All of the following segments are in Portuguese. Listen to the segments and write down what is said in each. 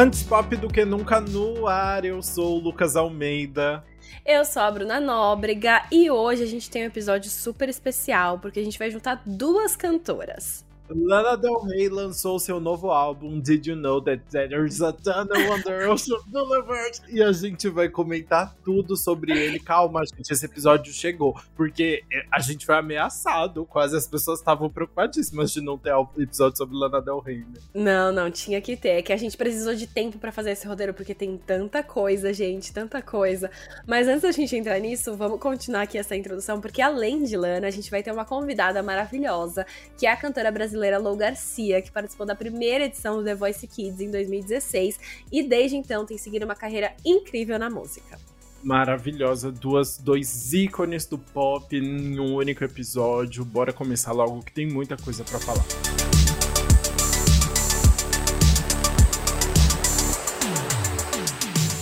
Antes pop do que nunca no ar, eu sou o Lucas Almeida. Eu sou a Bruna Nóbrega e hoje a gente tem um episódio super especial porque a gente vai juntar duas cantoras. Lana Del Rey lançou seu novo álbum Did You Know That There's a Tunnel Under Ocean Boulevard? E a gente vai comentar tudo sobre ele. Calma, gente, esse episódio chegou, porque a gente foi ameaçado, quase as pessoas estavam preocupadíssimas de não ter episódio sobre Lana Del Rey, né? Não, não, tinha que ter. É que a gente precisou de tempo para fazer esse roteiro, porque tem tanta coisa, gente, tanta coisa. Mas antes da gente entrar nisso, vamos continuar aqui essa introdução, porque além de Lana, a gente vai ter uma convidada maravilhosa, que é a cantora brasileira brasileira Lou Garcia, que participou da primeira edição do The Voice Kids em 2016 e desde então tem seguido uma carreira incrível na música maravilhosa, duas, dois ícones do pop em um único episódio. Bora começar logo que tem muita coisa para falar.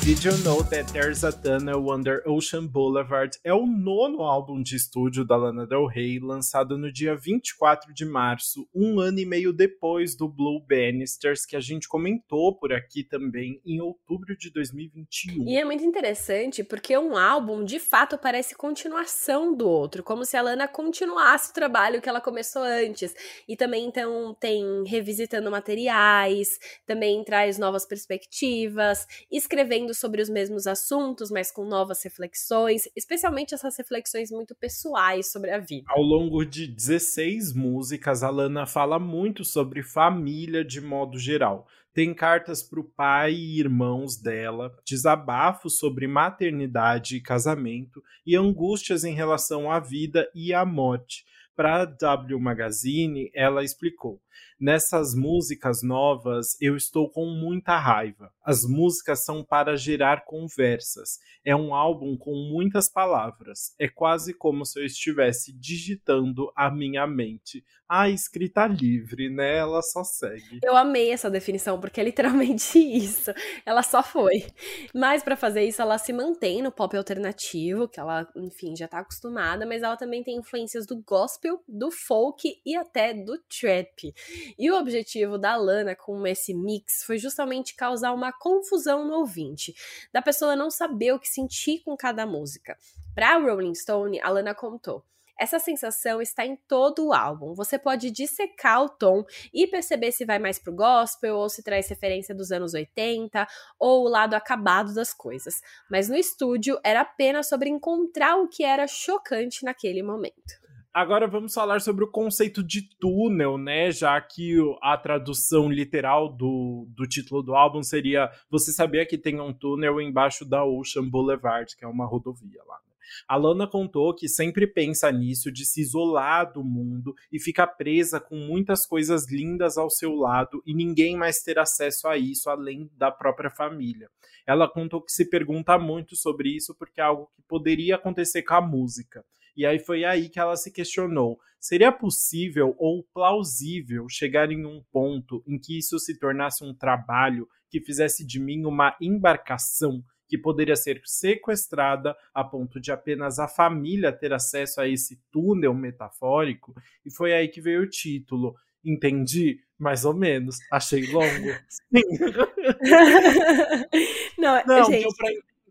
Did You Know That There's a Tunnel Under Ocean Boulevard é o nono álbum de estúdio da Lana Del Rey, lançado no dia 24 de março, um ano e meio depois do Blue Bannisters, que a gente comentou por aqui também em outubro de 2021. E é muito interessante porque um álbum, de fato, parece continuação do outro, como se a Lana continuasse o trabalho que ela começou antes. E também, então, tem revisitando materiais, também traz novas perspectivas, escrevendo sobre os mesmos assuntos, mas com novas reflexões, especialmente essas reflexões muito pessoais sobre a vida. Ao longo de 16 músicas, a Lana fala muito sobre família de modo geral. Tem cartas para o pai e irmãos dela, desabafos sobre maternidade e casamento e angústias em relação à vida e à morte. Para a W Magazine, ela explicou: Nessas músicas novas, eu estou com muita raiva. As músicas são para gerar conversas. É um álbum com muitas palavras. É quase como se eu estivesse digitando a minha mente. A escrita livre, né? Ela só segue. Eu amei essa definição, porque é literalmente isso. Ela só foi. Mas para fazer isso, ela se mantém no pop alternativo, que ela, enfim, já tá acostumada, mas ela também tem influências do gospel, do folk e até do trap. E o objetivo da Lana com esse mix foi justamente causar uma confusão no ouvinte, da pessoa não saber o que sentir com cada música. Para Rolling Stone, a Lana contou. Essa sensação está em todo o álbum. Você pode dissecar o tom e perceber se vai mais pro gospel ou se traz referência dos anos 80 ou o lado acabado das coisas. Mas no estúdio era apenas sobre encontrar o que era chocante naquele momento. Agora vamos falar sobre o conceito de túnel, né? Já que a tradução literal do, do título do álbum seria Você sabia que tem um túnel embaixo da Ocean Boulevard, que é uma rodovia lá. Né? A Lana contou que sempre pensa nisso, de se isolar do mundo e ficar presa com muitas coisas lindas ao seu lado e ninguém mais ter acesso a isso além da própria família. Ela contou que se pergunta muito sobre isso porque é algo que poderia acontecer com a música. E aí foi aí que ela se questionou: seria possível ou plausível chegar em um ponto em que isso se tornasse um trabalho que fizesse de mim uma embarcação que poderia ser sequestrada a ponto de apenas a família ter acesso a esse túnel metafórico? E foi aí que veio o título. Entendi, mais ou menos. Achei longo. Não, Não gente... deu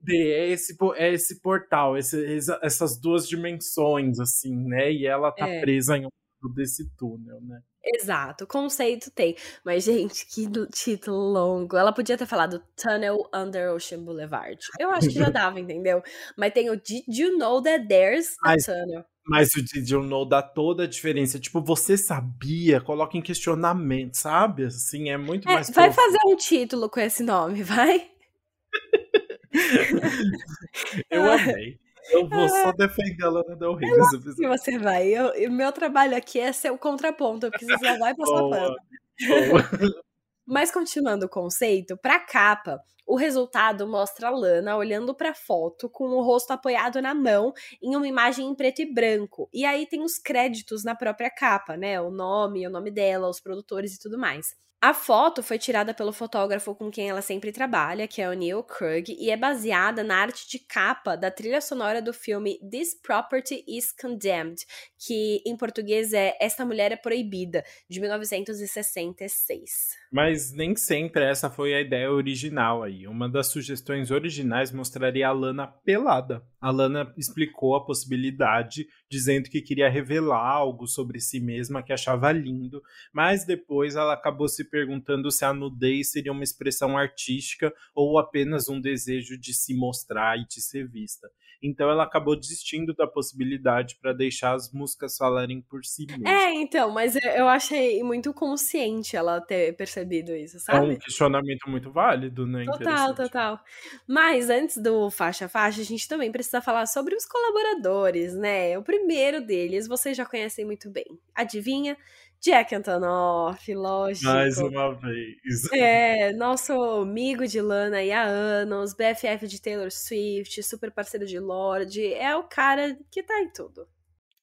pra é esse, é esse portal, esse, essas duas dimensões, assim, né? E ela tá é. presa em um desse túnel, né? Exato, conceito tem. Mas, gente, que título longo. Ela podia ter falado Tunnel Under Ocean Boulevard. Eu acho que já dava, entendeu? Mas tem o Did You Know That There's a mas, Tunnel? Mas o Did You Know dá toda a diferença. Tipo, você sabia? Coloca em questionamento, sabe? Assim, é muito é, mais. Vai profundo. fazer um título com esse nome, vai? eu amei. Eu vou só defender a Lana Del Rey nesse episódio. Você vai. O meu trabalho aqui é ser o contraponto, porque você já vai passar pano. Mas continuando o conceito, para capa, o resultado mostra a Lana olhando para a foto com o rosto apoiado na mão em uma imagem em preto e branco. E aí tem os créditos na própria capa, né? O nome, o nome dela, os produtores e tudo mais. A foto foi tirada pelo fotógrafo com quem ela sempre trabalha, que é o Neil Krug, e é baseada na arte de capa da trilha sonora do filme This Property is Condemned, que em português é Esta Mulher é Proibida, de 1966. Mas nem sempre essa foi a ideia original aí. Uma das sugestões originais mostraria a Lana pelada. A Lana explicou a possibilidade, dizendo que queria revelar algo sobre si mesma que achava lindo, mas depois ela acabou se perguntando se a nudez seria uma expressão artística ou apenas um desejo de se mostrar e de ser vista. Então ela acabou desistindo da possibilidade para deixar as músicas falarem por si mesmas. É, então, mas eu achei muito consciente ela ter percebido isso, sabe? É um questionamento muito válido, né? Total, total. Mas antes do faixa faixa, a gente também precisa falar sobre os colaboradores, né? O primeiro deles, vocês já conhecem muito bem. Adivinha? Jack Antonoff, lógico. Mais uma vez. É, nosso amigo de Lana e há anos, BFF de Taylor Swift, super parceiro de Lorde, é o cara que tá em tudo.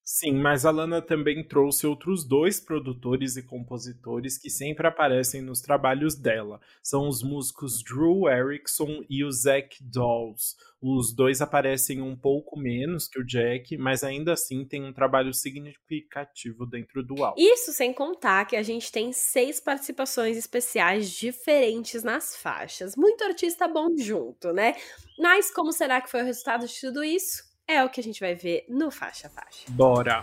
Sim, mas a Lana também trouxe outros dois produtores e compositores que sempre aparecem nos trabalhos dela. São os músicos Drew Erickson e o Zach Dawes. Os dois aparecem um pouco menos que o Jack, mas ainda assim tem um trabalho significativo dentro do álbum. Isso sem contar que a gente tem seis participações especiais diferentes nas faixas. Muito artista bom junto, né? Mas como será que foi o resultado de tudo isso? É o que a gente vai ver no Faixa Faixa. Bora!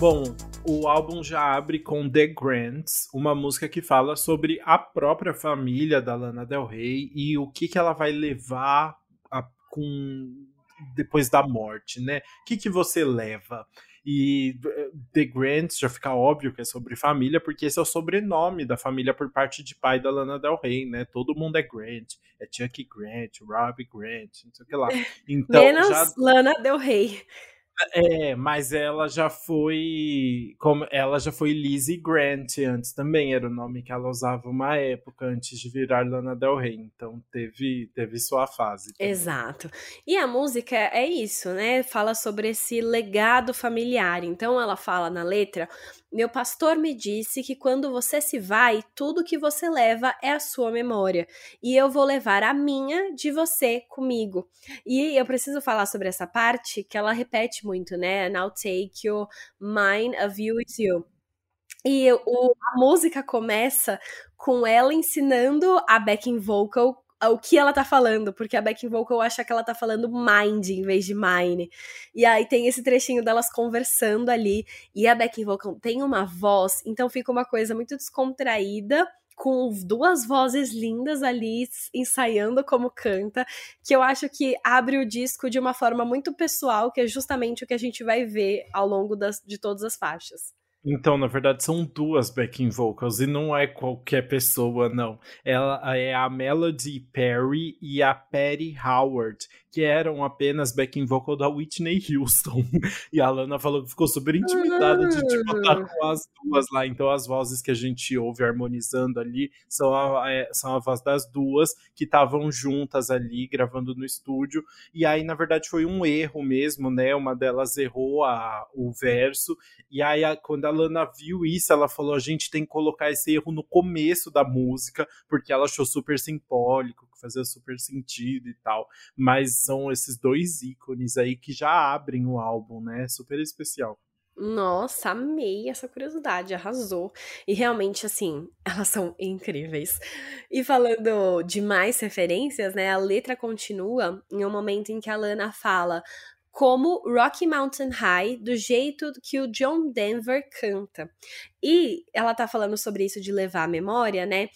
Bom, o álbum já abre com The Grants, uma música que fala sobre a própria família da Lana Del Rey e o que, que ela vai levar a, com depois da morte, né? O que, que você leva? E eh, The Grants já fica óbvio que é sobre família, porque esse é o sobrenome da família por parte de pai da Lana Del Rey, né? Todo mundo é Grant. É Chucky Grant, Robbie Grant, não sei o que lá. Então, Menos já... Lana Del Rey. É, mas ela já foi. Como ela já foi Lizzie Grant antes também, era o nome que ela usava uma época antes de virar Lana Del Rey. Então teve, teve sua fase. Também. Exato. E a música é isso, né? Fala sobre esse legado familiar. Então ela fala na letra meu pastor me disse que quando você se vai, tudo que você leva é a sua memória. E eu vou levar a minha de você comigo. E eu preciso falar sobre essa parte que ela repete muito, né? I'll take your mine of you with you. E o, a música começa com ela ensinando a backing vocal o que ela tá falando, porque a backing vocal acha que ela tá falando mind em vez de mine. E aí tem esse trechinho delas conversando ali, e a backing vocal tem uma voz, então fica uma coisa muito descontraída, com duas vozes lindas ali ensaiando como canta, que eu acho que abre o disco de uma forma muito pessoal, que é justamente o que a gente vai ver ao longo das, de todas as faixas. Então, na verdade, são duas backing vocals e não é qualquer pessoa, não. Ela é a Melody Perry e a Patty Howard, que eram apenas backing vocal da Whitney Houston. E a Lana falou que ficou super intimidada de tipo, estar tá com as duas lá. Então, as vozes que a gente ouve harmonizando ali são a, é, são a voz das duas que estavam juntas ali gravando no estúdio. E aí, na verdade, foi um erro mesmo, né? Uma delas errou a, o verso. E aí, quando a Lana viu isso, ela falou: a gente tem que colocar esse erro no começo da música, porque ela achou super simbólico, que fazia super sentido e tal. Mas são esses dois ícones aí que já abrem o álbum, né? Super especial. Nossa, amei essa curiosidade, arrasou. E realmente, assim, elas são incríveis. E falando de mais referências, né? A letra continua em um momento em que a Lana fala: como Rocky Mountain High, do jeito que o John Denver canta. E ela tá falando sobre isso de levar a memória, né?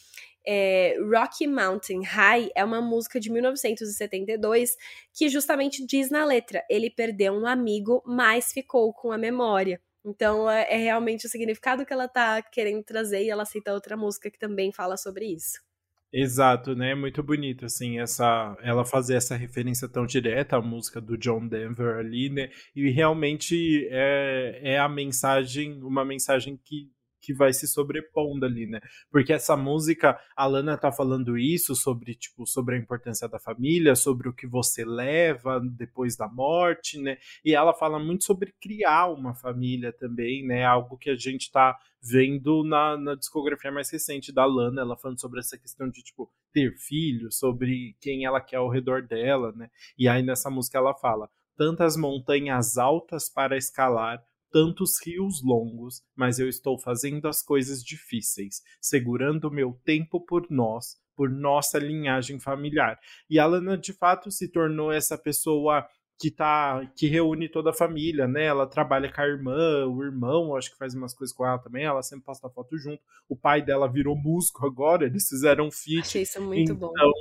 É, Rocky Mountain High é uma música de 1972 que justamente diz na letra: ele perdeu um amigo, mas ficou com a memória. Então é, é realmente o significado que ela tá querendo trazer e ela cita outra música que também fala sobre isso. Exato, né? Muito bonito, assim, essa, ela fazer essa referência tão direta à música do John Denver ali, né? E realmente é, é a mensagem, uma mensagem que, que vai se sobrepondo ali, né? Porque essa música, a Lana tá falando isso sobre, tipo, sobre a importância da família, sobre o que você leva depois da morte, né? E ela fala muito sobre criar uma família também, né? Algo que a gente tá vendo na, na discografia mais recente da Lana, ela falando sobre essa questão de, tipo, ter filhos, sobre quem ela quer ao redor dela, né? E aí nessa música ela fala: tantas montanhas altas para escalar, tantos rios longos, mas eu estou fazendo as coisas difíceis, segurando meu tempo por nós, por nossa linhagem familiar. E a Lana de fato se tornou essa pessoa que tá que reúne toda a família, né? Ela trabalha com a irmã, o irmão, acho que faz umas coisas com ela também, ela sempre posta foto junto. O pai dela virou músico agora, eles fizeram um feat. Achei isso muito então, bom.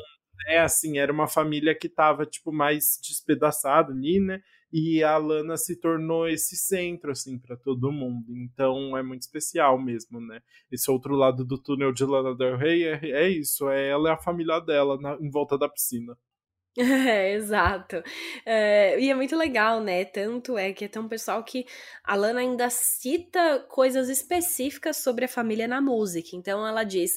É assim, era uma família que tava tipo mais despedaçada ali, né? E a Lana se tornou esse centro assim para todo mundo. Então é muito especial mesmo, né? Esse outro lado do túnel de Lana Del Rey é, é isso, é ela e a família dela na, em volta da piscina. É, exato. É, e é muito legal, né? Tanto é que tem um pessoal que a Lana ainda cita coisas específicas sobre a família na música. Então ela diz: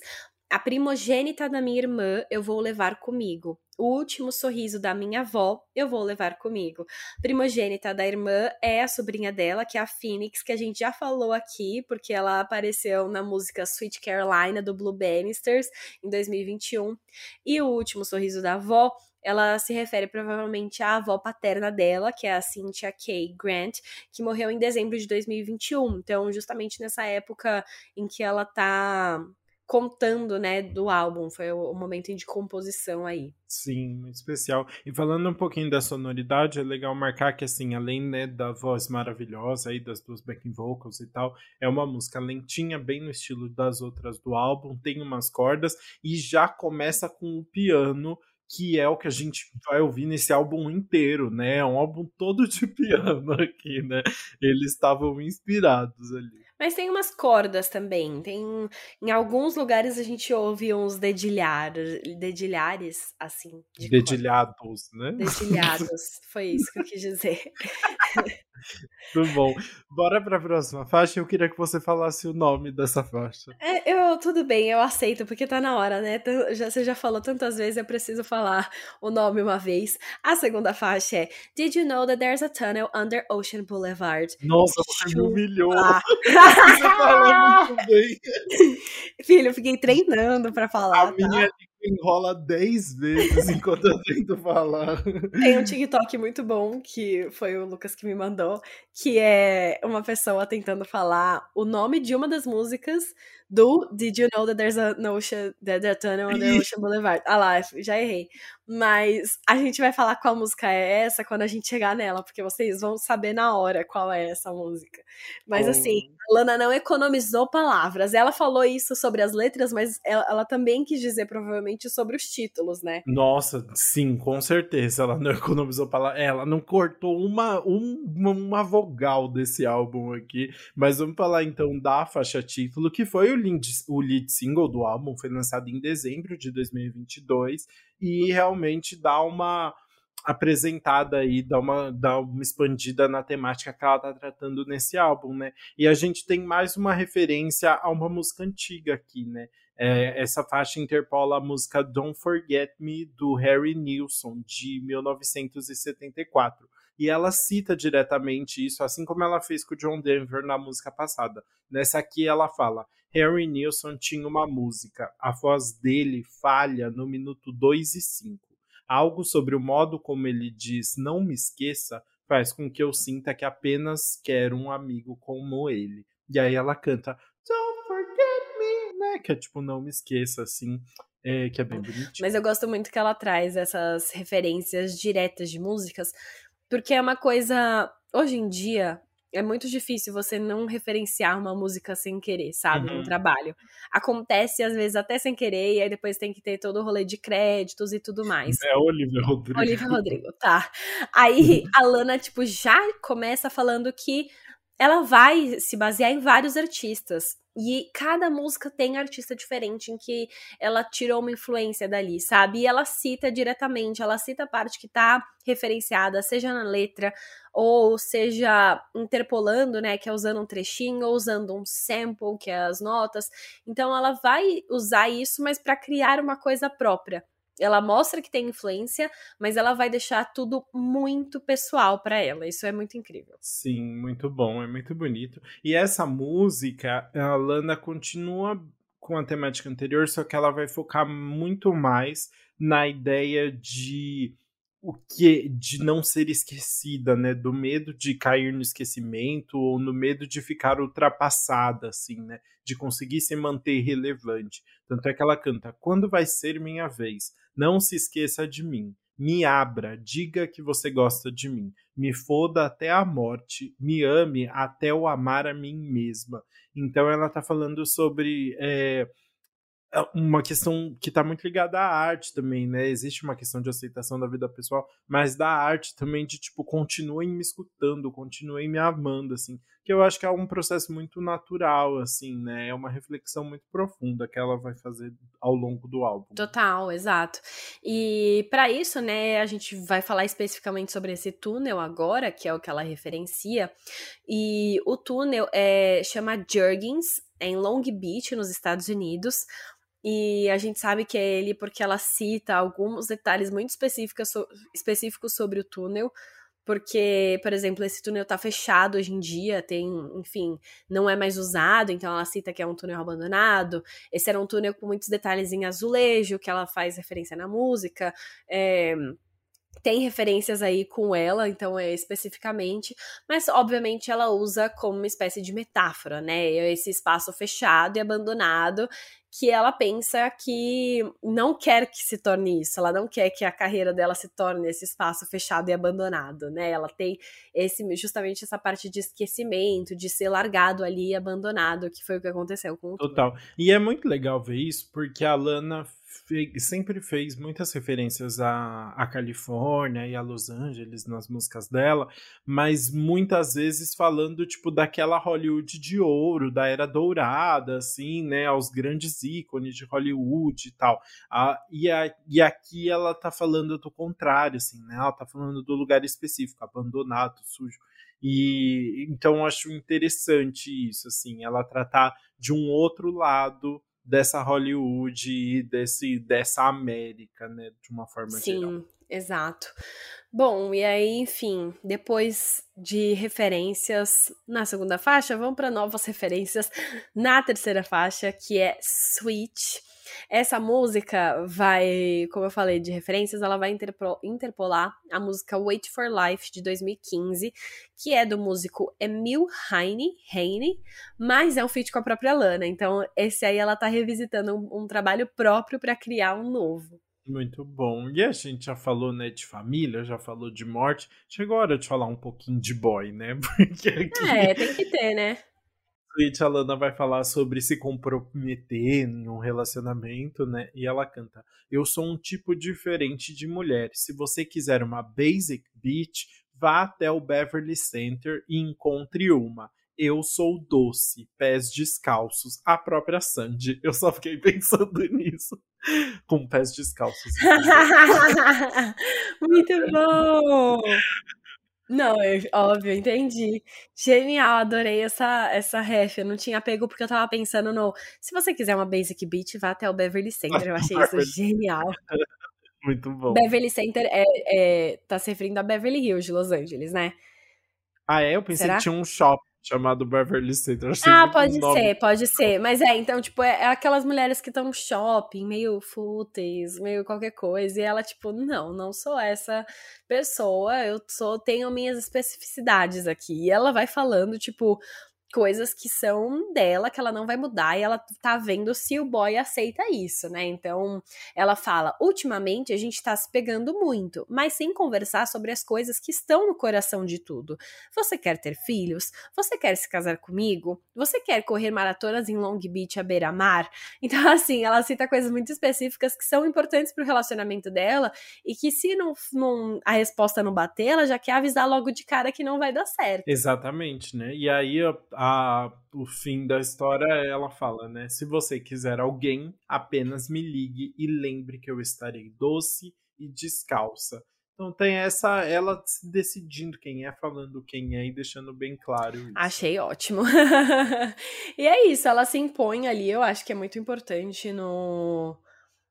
A primogênita da minha irmã eu vou levar comigo. O último sorriso da minha avó eu vou levar comigo. Primogênita da irmã é a sobrinha dela, que é a Phoenix, que a gente já falou aqui, porque ela apareceu na música Sweet Carolina do Blue Bannisters em 2021. E o último sorriso da avó ela se refere provavelmente à avó paterna dela, que é a Cynthia Kay Grant, que morreu em dezembro de 2021. Então, justamente nessa época em que ela tá contando, né, do álbum, foi o, momento de composição aí. Sim, especial. E falando um pouquinho da sonoridade, é legal marcar que, assim, além, né, da voz maravilhosa aí, das duas backing vocals e tal, é uma música lentinha, bem no estilo das outras do álbum, tem umas cordas e já começa com o piano que é o que a gente vai ouvir nesse álbum inteiro, né? É um álbum todo de piano aqui, né? Eles estavam inspirados ali. Mas tem umas cordas também. Tem em alguns lugares a gente ouve uns dedilhares, dedilhares assim. De Dedilhados, corda. né? Dedilhados, foi isso que eu quis dizer. Tudo bom. Bora para a próxima faixa. Eu queria que você falasse o nome dessa faixa. É, eu tudo bem, eu aceito porque tá na hora, né? Já você já falou tantas vezes, eu preciso falar o nome uma vez. A segunda faixa é Did you know that there's a tunnel under Ocean Boulevard? Nossa, você me humilhou. você falou muito bem. Filho, eu fiquei treinando para falar. A tá? minha enrola 10 vezes enquanto eu tento falar. Tem um TikTok muito bom, que foi o Lucas que me mandou, que é uma pessoa tentando falar o nome de uma das músicas do Did You Know That There's a Ocean, that there's a Tunnel on the Ocean Boulevard? Ah lá, já errei. Mas a gente vai falar qual música é essa quando a gente chegar nela, porque vocês vão saber na hora qual é essa música. Mas oh. assim, a Lana não economizou palavras. Ela falou isso sobre as letras, mas ela, ela, também quis dizer provavelmente sobre os títulos, né? Nossa, sim, com certeza. Ela não economizou palavras. Ela não cortou uma, um, uma vogal desse álbum aqui. Mas vamos falar então da faixa título, que foi o lead, o lead single do álbum, foi lançado em dezembro de 2022 e realmente dá uma apresentada aí, dá uma, dá uma expandida na temática que ela tá tratando nesse álbum, né? E a gente tem mais uma referência a uma música antiga aqui, né? É, essa faixa interpola a música Don't Forget Me do Harry Nilsson, de 1974 e ela cita diretamente isso, assim como ela fez com o John Denver na música passada. Nessa aqui ela fala: Harry Nilsson tinha uma música, a voz dele falha no minuto 2 e 5. Algo sobre o modo como ele diz não me esqueça faz com que eu sinta que apenas quero um amigo como ele. E aí ela canta Don't forget me, né? Que é tipo, não me esqueça, assim. É, que é bem bonitinho. Mas eu gosto muito que ela traz essas referências diretas de músicas, porque é uma coisa. Hoje em dia, é muito difícil você não referenciar uma música sem querer, sabe? Uhum. No trabalho. Acontece, às vezes, até sem querer, e aí depois tem que ter todo o rolê de créditos e tudo mais. É Olivia Rodrigo. Olivia Rodrigo, tá. Aí a Lana, tipo, já começa falando que ela vai se basear em vários artistas. E cada música tem artista diferente em que ela tirou uma influência dali, sabe? E ela cita diretamente, ela cita a parte que tá referenciada, seja na letra, ou seja interpolando, né, que é usando um trechinho, ou usando um sample, que é as notas. Então ela vai usar isso, mas para criar uma coisa própria ela mostra que tem influência, mas ela vai deixar tudo muito pessoal para ela. Isso é muito incrível. Sim, muito bom, é muito bonito. E essa música, a Lana continua com a temática anterior, só que ela vai focar muito mais na ideia de o que de não ser esquecida, né, do medo de cair no esquecimento ou no medo de ficar ultrapassada assim, né, de conseguir se manter relevante. Tanto é que ela canta: "Quando vai ser minha vez? Não se esqueça de mim. Me abra, diga que você gosta de mim. Me foda até a morte, me ame até o amar a mim mesma." Então ela tá falando sobre é uma questão que está muito ligada à arte também, né? Existe uma questão de aceitação da vida pessoal, mas da arte também de tipo continuem me escutando, continuem me amando, assim, que eu acho que é um processo muito natural, assim, né? É uma reflexão muito profunda que ela vai fazer ao longo do álbum. Total, exato. E para isso, né, a gente vai falar especificamente sobre esse túnel agora, que é o que ela referencia. E o túnel é chama Jurgens, é em Long Beach, nos Estados Unidos. E a gente sabe que é ele porque ela cita alguns detalhes muito específicos, específicos sobre o túnel. Porque, por exemplo, esse túnel tá fechado hoje em dia, tem, enfim, não é mais usado, então ela cita que é um túnel abandonado. Esse era um túnel com muitos detalhes em azulejo, que ela faz referência na música. É, tem referências aí com ela, então é especificamente, mas obviamente ela usa como uma espécie de metáfora, né? Esse espaço fechado e abandonado que ela pensa que não quer que se torne isso, ela não quer que a carreira dela se torne esse espaço fechado e abandonado, né? Ela tem esse justamente essa parte de esquecimento, de ser largado ali e abandonado, que foi o que aconteceu com o Total. E é muito legal ver isso, porque a Lana sempre fez muitas referências à, à Califórnia e a Los Angeles nas músicas dela, mas muitas vezes falando tipo daquela Hollywood de ouro, da era dourada, assim, né, aos grandes ícones de Hollywood e tal. Ah, e, a, e aqui ela tá falando do contrário, assim, né? Ela tá falando do lugar específico, abandonado, sujo. E então acho interessante isso, assim, ela tratar de um outro lado dessa Hollywood e desse, dessa América, né, de uma forma Sim, geral. Sim, exato. Bom, e aí, enfim, depois de referências na segunda faixa, vamos para novas referências na terceira faixa, que é Switch. Essa música vai, como eu falei de referências, ela vai interpolar a música Wait for Life de 2015, que é do músico Emil Heine, Heine mas é um feat com a própria Lana. Então, esse aí ela tá revisitando um, um trabalho próprio para criar um novo. Muito bom. E a gente já falou, né, de família, já falou de morte. Chegou a hora de falar um pouquinho de boy, né? Porque aqui... É, tem que ter, né? Tweet a Lana vai falar sobre se comprometer em um relacionamento, né? E ela canta: Eu sou um tipo diferente de mulher. Se você quiser uma basic bitch, vá até o Beverly Center e encontre uma. Eu sou doce, pés descalços, a própria Sandy. Eu só fiquei pensando nisso. Com pés descalços. Muito bom! Não, eu, óbvio, entendi. Genial, adorei essa, essa ref. Eu não tinha pego porque eu tava pensando no. Se você quiser uma Basic Beat, vá até o Beverly Center. Eu achei isso genial. Muito bom. Beverly Center é, é, tá se referindo a Beverly Hills de Los Angeles, né? Ah, é? Eu pensei Será? que tinha um shopping chamado Beverly Center. Ah, pode ser, pode ser. Mas é, então, tipo, é, é aquelas mulheres que estão no shopping, meio fúteis, meio qualquer coisa. E ela, tipo, não, não sou essa pessoa. Eu sou, tenho minhas especificidades aqui. E ela vai falando, tipo, coisas que são dela, que ela não vai mudar, e ela tá vendo se o boy aceita isso, né? Então, ela fala: ultimamente a gente tá se pegando muito, mas sem conversar sobre as coisas que estão no coração de tudo. Você quer ter filhos? Você quer se casar comigo? Você quer correr maratonas em Long Beach à beira-mar? Então, assim, ela cita coisas muito específicas que são importantes pro relacionamento dela e que, se não, não a resposta não bater, ela já quer avisar logo de cara que não vai dar certo. Exatamente, né? E aí a, o fim da história, ela fala, né? Se você quiser alguém, apenas me ligue e lembre que eu estarei doce e descalça. Então tem essa, ela decidindo quem é, falando quem é e deixando bem claro isso. Achei ótimo. e é isso, ela se impõe ali, eu acho que é muito importante no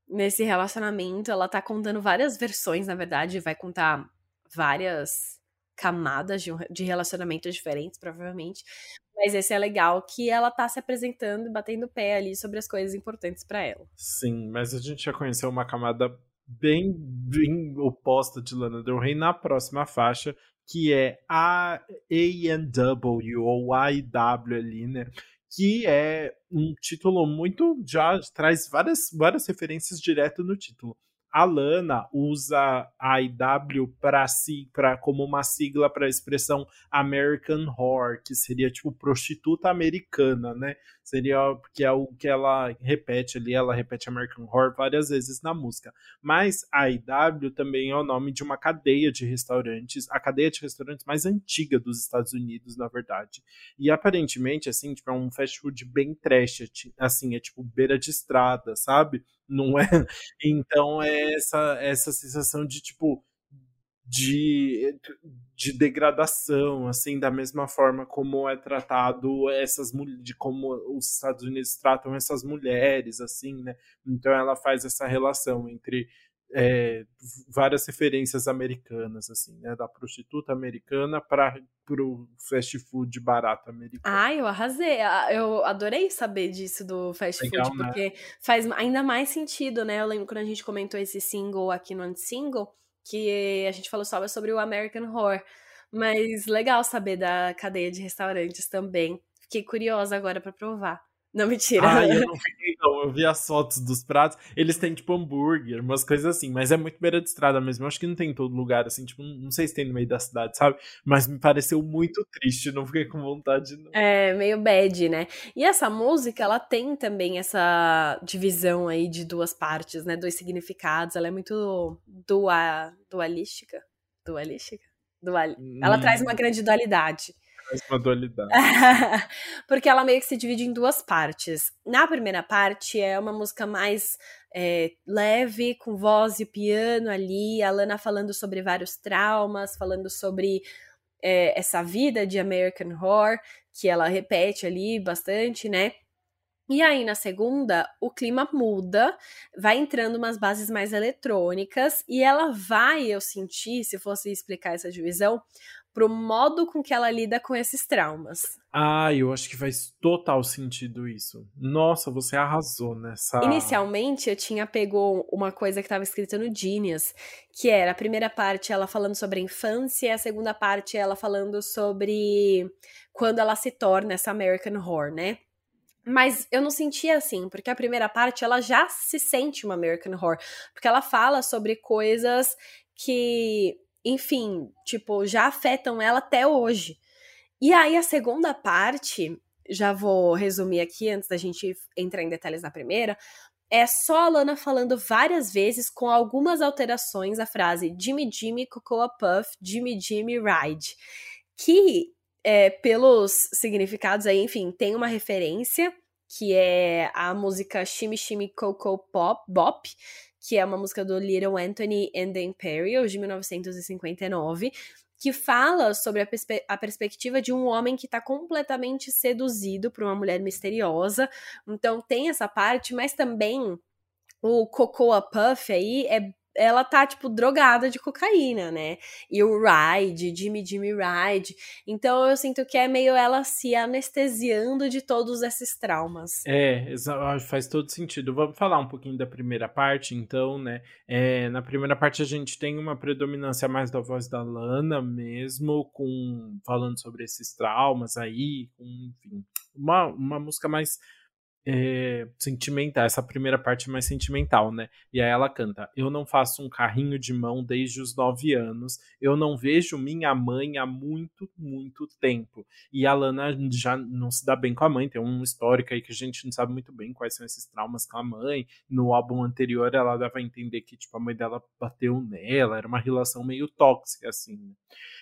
nesse relacionamento. Ela tá contando várias versões, na verdade, vai contar várias camadas de, de relacionamentos diferentes, provavelmente. Mas esse é legal que ela tá se apresentando e batendo pé ali sobre as coisas importantes para ela. Sim, mas a gente já conheceu uma camada bem, bem oposta de Lana Del Rey na próxima faixa, que é a A&W ou AIW ali, né? Que é um título muito já traz várias várias referências direto no título a Lana usa a IW para si, como uma sigla para a expressão American Whore, que seria tipo prostituta americana, né? Seria que é o que ela repete ali, ela repete American Whore várias vezes na música. Mas a IW também é o nome de uma cadeia de restaurantes, a cadeia de restaurantes mais antiga dos Estados Unidos, na verdade. E aparentemente assim, tipo, é um fast food bem trash, assim, é tipo beira de estrada, sabe? Não é? Então é essa, essa sensação de tipo de, de degradação, assim, da mesma forma como é tratado essas de como os Estados Unidos tratam essas mulheres, assim, né? Então ela faz essa relação entre é, várias referências americanas, assim, né? Da prostituta americana para o fast food barato americano. Ah, eu arrasei. Ah, eu adorei saber disso do fast Legal, food, né? porque faz ainda mais sentido, né? Eu lembro quando a gente comentou esse single aqui no Single, que a gente falou só sobre o American Horror. Mas legal saber da cadeia de restaurantes também. Fiquei curiosa agora para provar. Não, mentira. Ah, eu não fiquei, não. Eu vi as fotos dos pratos. Eles têm, tipo, hambúrguer, umas coisas assim. Mas é muito beira de estrada mesmo. Eu acho que não tem em todo lugar, assim. Tipo, não sei se tem no meio da cidade, sabe? Mas me pareceu muito triste. Não fiquei com vontade, não. É, meio bad, né? E essa música, ela tem também essa divisão aí de duas partes, né? Dois significados. Ela é muito dua, dualística. Dualística? Dual... Hum. Ela traz uma grande dualidade uma dualidade. Porque ela meio que se divide em duas partes. Na primeira parte é uma música mais é, leve, com voz e piano ali, a Lana falando sobre vários traumas, falando sobre é, essa vida de American Horror, que ela repete ali bastante, né? E aí, na segunda, o clima muda, vai entrando umas bases mais eletrônicas, e ela vai, eu senti, se fosse explicar essa divisão, pro modo com que ela lida com esses traumas. Ah, eu acho que faz total sentido isso. Nossa, você arrasou nessa. Inicialmente, eu tinha pego uma coisa que estava escrita no Genius, que era a primeira parte ela falando sobre a infância, e a segunda parte ela falando sobre quando ela se torna essa American Horror, né? Mas eu não sentia assim, porque a primeira parte ela já se sente uma American Horror, porque ela fala sobre coisas que enfim, tipo, já afetam ela até hoje. E aí a segunda parte, já vou resumir aqui antes da gente entrar em detalhes na primeira, é só a Lana falando várias vezes com algumas alterações a frase Jimmy Jimmy Cocoa Puff, Jimmy Jimmy Ride, que é, pelos significados aí, enfim, tem uma referência que é a música Shimmy Shimmy Cocoa Pop Bop, que é uma música do Little Anthony and the Imperials, de 1959, que fala sobre a, perspe a perspectiva de um homem que está completamente seduzido por uma mulher misteriosa. Então tem essa parte, mas também o Cocoa Puff aí é ela tá, tipo, drogada de cocaína, né? E o Ride, Jimmy Jimmy Ride. Então eu sinto que é meio ela se anestesiando de todos esses traumas. É, faz todo sentido. Vamos falar um pouquinho da primeira parte, então, né? É, na primeira parte a gente tem uma predominância mais da voz da Lana mesmo, com falando sobre esses traumas aí, com, enfim, uma, uma música mais é, sentimental, essa primeira parte mais sentimental, né? E aí ela canta: Eu não faço um carrinho de mão desde os nove anos, eu não vejo minha mãe há muito, muito tempo. E a Lana já não se dá bem com a mãe, tem um histórico aí que a gente não sabe muito bem quais são esses traumas com a mãe. No álbum anterior ela dava a entender que tipo, a mãe dela bateu nela, era uma relação meio tóxica, assim.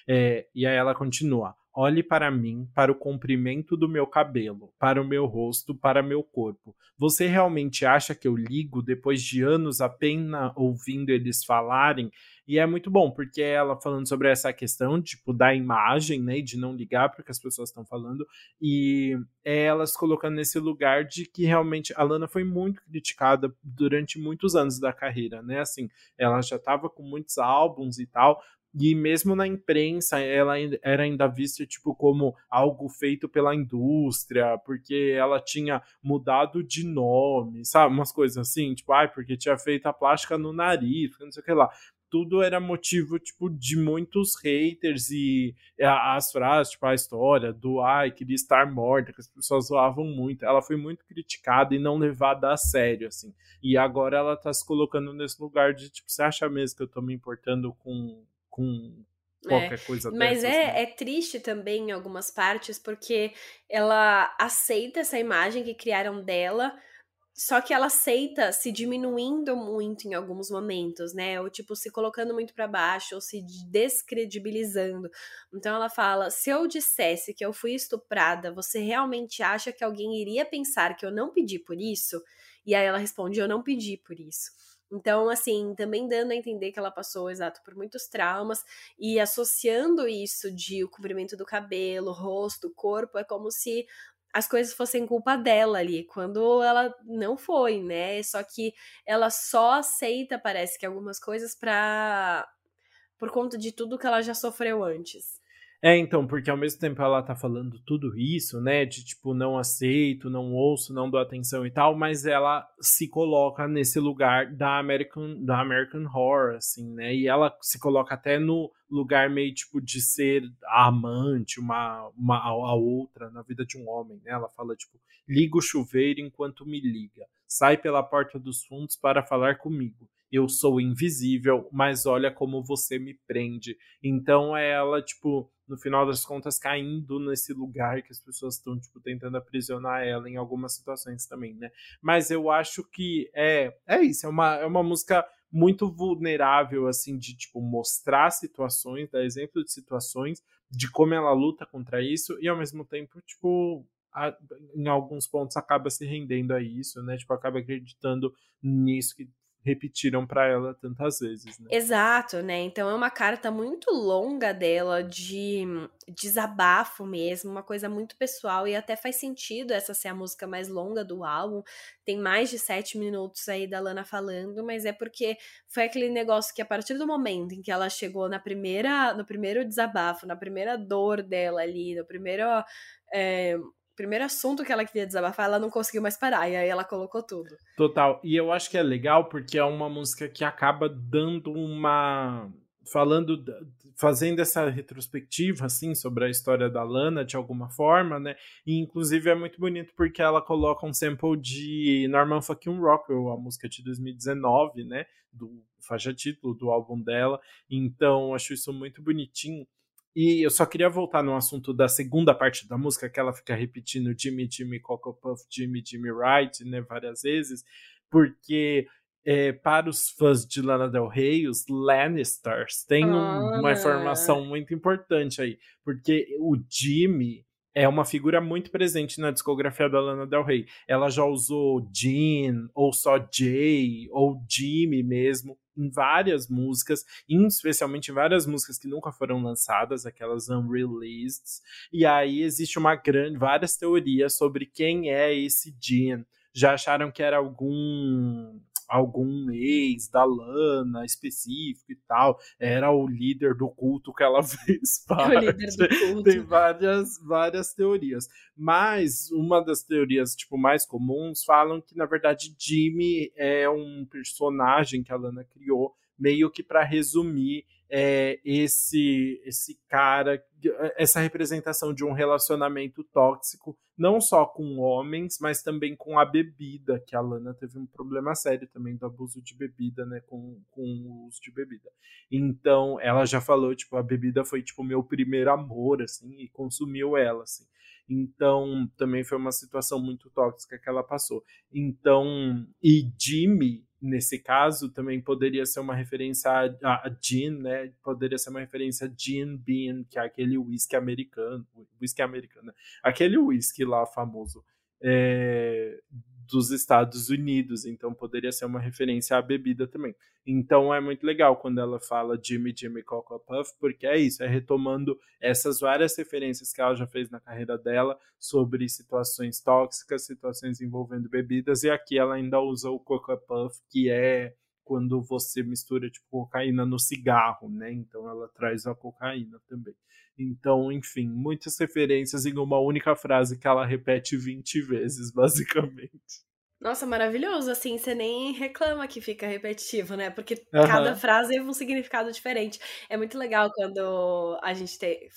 É, e aí ela continua. Olhe para mim, para o comprimento do meu cabelo, para o meu rosto, para meu corpo. Você realmente acha que eu ligo depois de anos apenas ouvindo eles falarem? E é muito bom, porque ela falando sobre essa questão, tipo, da imagem, né, de não ligar porque as pessoas estão falando, e elas colocando nesse lugar de que realmente a Lana foi muito criticada durante muitos anos da carreira, né, assim, ela já estava com muitos álbuns e tal, e mesmo na imprensa, ela era ainda vista tipo como algo feito pela indústria, porque ela tinha mudado de nome, sabe? Umas coisas assim, tipo, ai, porque tinha feito a plástica no nariz, não sei o que lá. Tudo era motivo, tipo, de muitos haters e as frases, tipo, a história do ai, queria estar morta, que as pessoas zoavam muito. Ela foi muito criticada e não levada a sério, assim. E agora ela tá se colocando nesse lugar de, tipo, você acha mesmo que eu tô me importando com com qualquer é, coisa Mas dessas, é, né? é triste também em algumas partes, porque ela aceita essa imagem que criaram dela, só que ela aceita se diminuindo muito em alguns momentos, né? Ou tipo, se colocando muito para baixo, ou se descredibilizando. Então ela fala: se eu dissesse que eu fui estuprada, você realmente acha que alguém iria pensar que eu não pedi por isso? E aí ela responde: eu não pedi por isso. Então, assim, também dando a entender que ela passou, exato, por muitos traumas e associando isso de o cobrimento do cabelo, rosto, corpo, é como se as coisas fossem culpa dela ali, quando ela não foi, né? Só que ela só aceita, parece que algumas coisas para por conta de tudo que ela já sofreu antes. É, então, porque ao mesmo tempo ela tá falando tudo isso, né? De tipo, não aceito, não ouço, não dou atenção e tal, mas ela se coloca nesse lugar da American, da American Horror, assim, né? E ela se coloca até no lugar meio tipo de ser a amante, uma, uma a outra na vida de um homem, né? Ela fala, tipo, liga o chuveiro enquanto me liga, sai pela porta dos fundos para falar comigo eu sou invisível, mas olha como você me prende. Então é ela, tipo, no final das contas, caindo nesse lugar que as pessoas estão, tipo, tentando aprisionar ela em algumas situações também, né? Mas eu acho que é, é isso, é uma, é uma música muito vulnerável, assim, de, tipo, mostrar situações, dar exemplo de situações, de como ela luta contra isso, e ao mesmo tempo, tipo, a, em alguns pontos acaba se rendendo a isso, né? Tipo, acaba acreditando nisso que repetiram para ela tantas vezes. Né? Exato, né? Então é uma carta muito longa dela de desabafo mesmo, uma coisa muito pessoal e até faz sentido essa ser a música mais longa do álbum. Tem mais de sete minutos aí da Lana falando, mas é porque foi aquele negócio que a partir do momento em que ela chegou na primeira, no primeiro desabafo, na primeira dor dela ali, no primeiro é, primeiro assunto que ela queria desabafar, ela não conseguiu mais parar, e aí ela colocou tudo. Total. E eu acho que é legal porque é uma música que acaba dando uma. falando. fazendo essa retrospectiva, assim, sobre a história da Lana, de alguma forma, né? E inclusive é muito bonito porque ela coloca um sample de Norman Fucking Rockwell, a música de 2019, né? Do faixa título do álbum dela. Então, acho isso muito bonitinho. E eu só queria voltar no assunto da segunda parte da música, que ela fica repetindo Jimmy, Jimmy, Coco Puff, Jimmy, Jimmy Wright, né, várias vezes, porque é, para os fãs de Lana Del Rey, os Lannisters têm um, uma informação muito importante aí, porque o Jimmy é uma figura muito presente na discografia da Lana Del Rey. Ela já usou Jean, ou só Jay, ou Jimmy mesmo, em várias músicas, especialmente em várias músicas que nunca foram lançadas, aquelas unreleased. E aí existe uma grande, várias teorias sobre quem é esse Jean. Já acharam que era algum algum ex da Lana específico e tal, era o líder do culto que ela fez parte. É culto. Tem várias, várias teorias. Mas uma das teorias tipo, mais comuns falam que, na verdade, Jimmy é um personagem que a Lana criou meio que para resumir é, esse esse cara, essa representação de um relacionamento tóxico, não só com homens, mas também com a bebida, que a Lana teve um problema sério também do abuso de bebida, né, com, com o uso de bebida. Então, ela já falou, tipo, a bebida foi, tipo, meu primeiro amor, assim, e consumiu ela, assim. Então, também foi uma situação muito tóxica que ela passou. Então, e Jimmy, nesse caso, também poderia ser uma referência a, a, gin, né? Poderia ser uma referência a gin bean, que é aquele whisky americano, whisky americano, né? aquele whisky lá famoso é, dos Estados Unidos, então poderia ser uma referência à bebida também. Então é muito legal quando ela fala Jimmy Jimmy Coco Puff, porque é isso, é retomando essas várias referências que ela já fez na carreira dela sobre situações tóxicas, situações envolvendo bebidas, e aqui ela ainda usa o Coco Puff, que é quando você mistura tipo cocaína no cigarro, né? Então ela traz a cocaína também. Então, enfim, muitas referências em uma única frase que ela repete 20 vezes, basicamente. Nossa, maravilhoso. Assim, você nem reclama que fica repetitivo, né? Porque uhum. cada frase é um significado diferente. É muito legal quando a gente tem,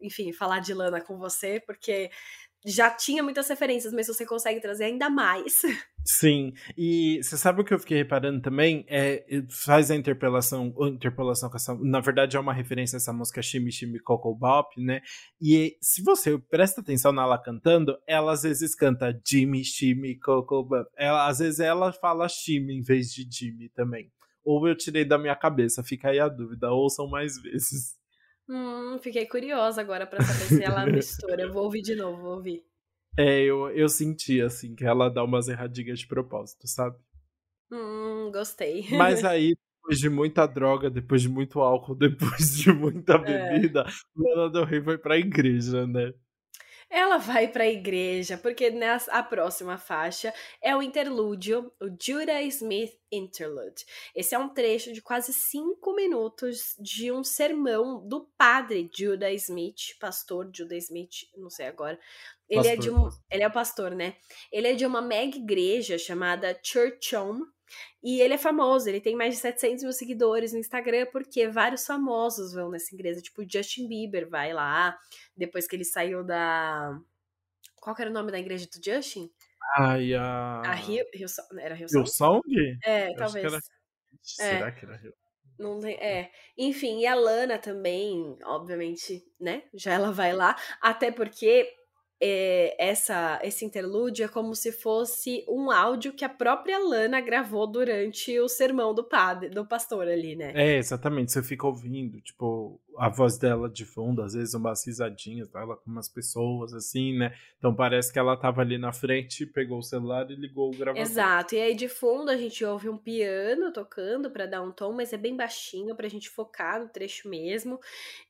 enfim, falar de Lana com você, porque já tinha muitas referências, mas você consegue trazer ainda mais. Sim, e você sabe o que eu fiquei reparando também? É, faz a interpelação, interpolação com essa. Na verdade, é uma referência a essa música Shimmy Shimmy Coco Bop, né? E se você presta atenção nela cantando, ela às vezes canta Jimmy Shimmy Coco Bop. Ela, às vezes ela fala Shimmy em vez de Jimmy também. Ou eu tirei da minha cabeça, fica aí a dúvida, ouçam mais vezes. Hum, fiquei curiosa agora para saber se ela mistura. Eu vou ouvir de novo, vou ouvir. É, eu, eu senti, assim, que ela dá umas erradinhas de propósito, sabe? Hum, gostei. Mas aí, depois de muita droga, depois de muito álcool, depois de muita é. bebida, é. Lana Del Rey foi pra igreja, né? Ela vai para a igreja, porque nessa, a próxima faixa é o interlúdio, o Judah Smith Interlude. Esse é um trecho de quase cinco minutos de um sermão do padre Judah Smith, pastor Judah Smith, não sei agora. Ele pastor. é de um, ele é o pastor, né? Ele é de uma mega igreja chamada Church Home, e ele é famoso, ele tem mais de 700 mil seguidores no Instagram, porque vários famosos vão nessa igreja. Tipo, Justin Bieber vai lá, depois que ele saiu da. Qual que era o nome da igreja do Justin? A. A Rio. Rio era Rio Song? É, Eu talvez. Era... Será é. que era Rio? Não tem, é. Enfim, e a Lana também, obviamente, né? Já ela vai lá. Até porque essa, esse interlúdio é como se fosse um áudio que a própria Lana gravou durante o sermão do padre, do pastor ali, né? É, exatamente. Você fica ouvindo, tipo, a voz dela de fundo, às vezes umas risadinhas dela com umas pessoas, assim, né? Então parece que ela tava ali na frente, pegou o celular e ligou o gravador. Exato. E aí de fundo a gente ouve um piano tocando para dar um tom, mas é bem baixinho pra gente focar no trecho mesmo.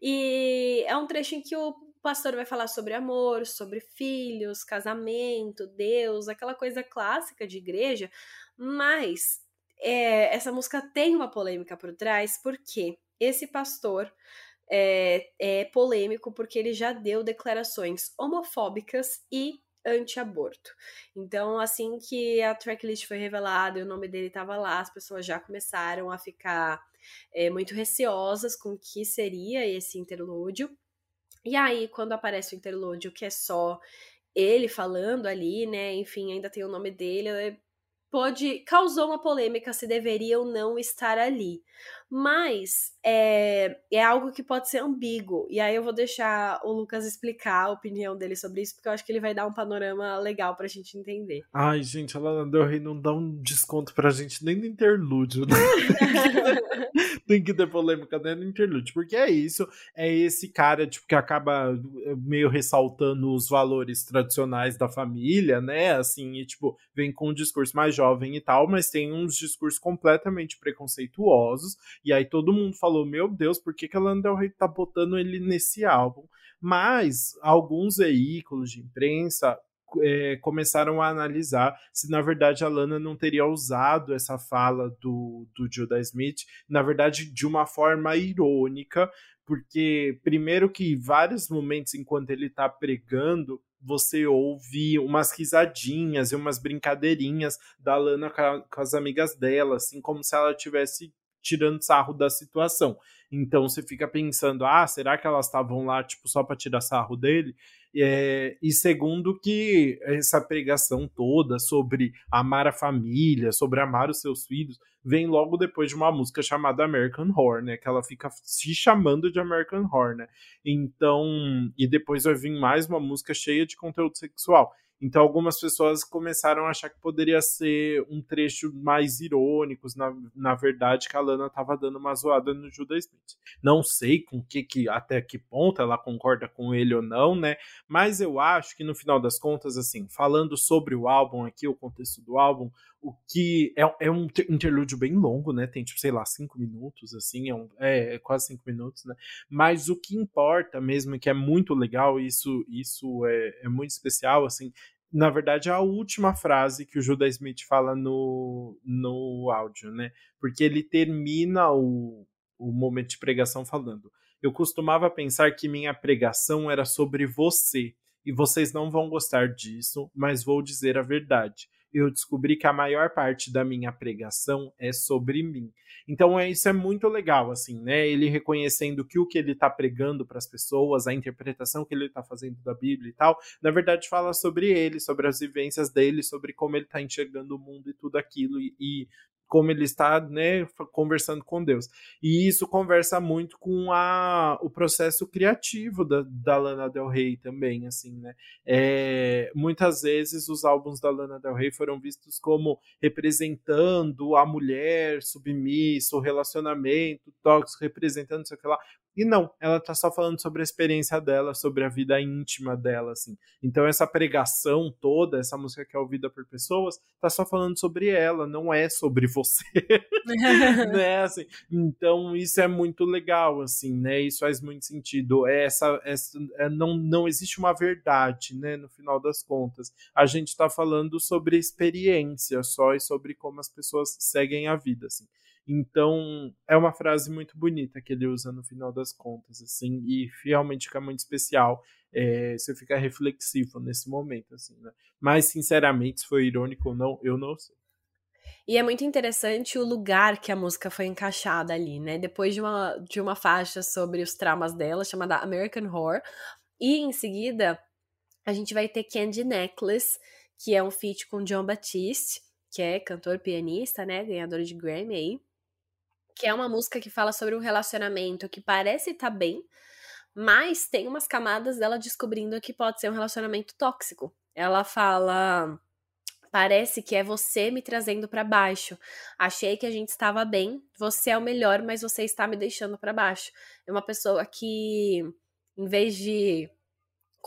E é um trecho em que o pastor vai falar sobre amor, sobre filhos, casamento, Deus, aquela coisa clássica de igreja, mas é, essa música tem uma polêmica por trás, porque esse pastor é, é polêmico porque ele já deu declarações homofóbicas e anti-aborto. Então, assim que a tracklist foi revelada e o nome dele estava lá, as pessoas já começaram a ficar é, muito receosas com o que seria esse interlúdio. E aí, quando aparece o interlúdio, que é só ele falando ali, né? Enfim, ainda tem o nome dele, causou uma polêmica se deveria ou não estar ali. Mas é, é algo que pode ser ambíguo. E aí eu vou deixar o Lucas explicar a opinião dele sobre isso, porque eu acho que ele vai dar um panorama legal pra gente entender. Ai, gente, a Lana Del Rey não dá um desconto pra gente nem no interlúdio, né? Tem que ter polêmica nem no interlúdio, porque é isso, é esse cara, tipo, que acaba eh, meio ressaltando os valores tradicionais da família, né? Assim, e tipo, vem com um discurso mais jovem e tal, mas tem uns discursos completamente preconceituosos e aí todo mundo falou: Meu Deus, por que, que a Lana Del Rey tá botando ele nesse álbum? Mas alguns veículos de imprensa é, começaram a analisar se na verdade a Lana não teria usado essa fala do, do Judah Smith, na verdade de uma forma irônica, porque primeiro que vários momentos enquanto ele está pregando você ouve umas risadinhas e umas brincadeirinhas da Lana com as amigas dela, assim como se ela tivesse tirando sarro da situação. Então você fica pensando, ah, será que elas estavam lá tipo só para tirar sarro dele? É, e segundo que essa pregação toda sobre amar a família, sobre amar os seus filhos, vem logo depois de uma música chamada American Horror, né? Que ela fica se chamando de American Horror, né? Então, e depois vai vir mais uma música cheia de conteúdo sexual. Então, algumas pessoas começaram a achar que poderia ser um trecho mais irônico, na, na verdade, que a Lana estava dando uma zoada no Judas Smith. Não sei com que, que até que ponto ela concorda com ele ou não, né? Mas eu acho que no final das contas, assim, falando sobre o álbum aqui, o contexto do álbum, o que é, é um interlúdio bem longo, né? Tem, tipo, sei lá, cinco minutos, assim, é, um, é, é, quase cinco minutos, né? Mas o que importa mesmo, que é muito legal, isso, isso é, é muito especial, assim, na verdade, é a última frase que o Judas Smith fala no, no áudio, né? Porque ele termina o, o momento de pregação falando: Eu costumava pensar que minha pregação era sobre você, e vocês não vão gostar disso, mas vou dizer a verdade eu descobri que a maior parte da minha pregação é sobre mim. Então é, isso é muito legal, assim, né? Ele reconhecendo que o que ele está pregando para as pessoas, a interpretação que ele está fazendo da Bíblia e tal, na verdade fala sobre ele, sobre as vivências dele, sobre como ele está enxergando o mundo e tudo aquilo. E, e como ele está né, conversando com Deus. E isso conversa muito com a, o processo criativo da, da Lana Del Rey também, assim, né? É, muitas vezes os álbuns da Lana Del Rey foram vistos como representando a mulher submissa, o relacionamento tóxico, representando aqui lá. E não, ela tá só falando sobre a experiência dela, sobre a vida íntima dela, assim. Então essa pregação toda, essa música que é ouvida por pessoas, tá só falando sobre ela, não é sobre você. né, assim. Então isso é muito legal, assim, né? Isso faz muito sentido. É essa, essa é, não, não existe uma verdade, né, no final das contas. A gente tá falando sobre experiência só e sobre como as pessoas seguem a vida, assim. Então, é uma frase muito bonita que ele usa no final das contas, assim, e realmente fica muito especial. É, você fica reflexivo nesse momento, assim, né? Mas, sinceramente, se foi irônico ou não, eu não sei. E é muito interessante o lugar que a música foi encaixada ali, né? Depois de uma, de uma faixa sobre os traumas dela, chamada American Horror, e em seguida a gente vai ter Candy Necklace, que é um feat com John Batiste, que é cantor pianista, né? Ganhador de Grammy aí que é uma música que fala sobre um relacionamento que parece estar tá bem, mas tem umas camadas dela descobrindo que pode ser um relacionamento tóxico. Ela fala: Parece que é você me trazendo para baixo. Achei que a gente estava bem, você é o melhor, mas você está me deixando para baixo. É uma pessoa que, em vez de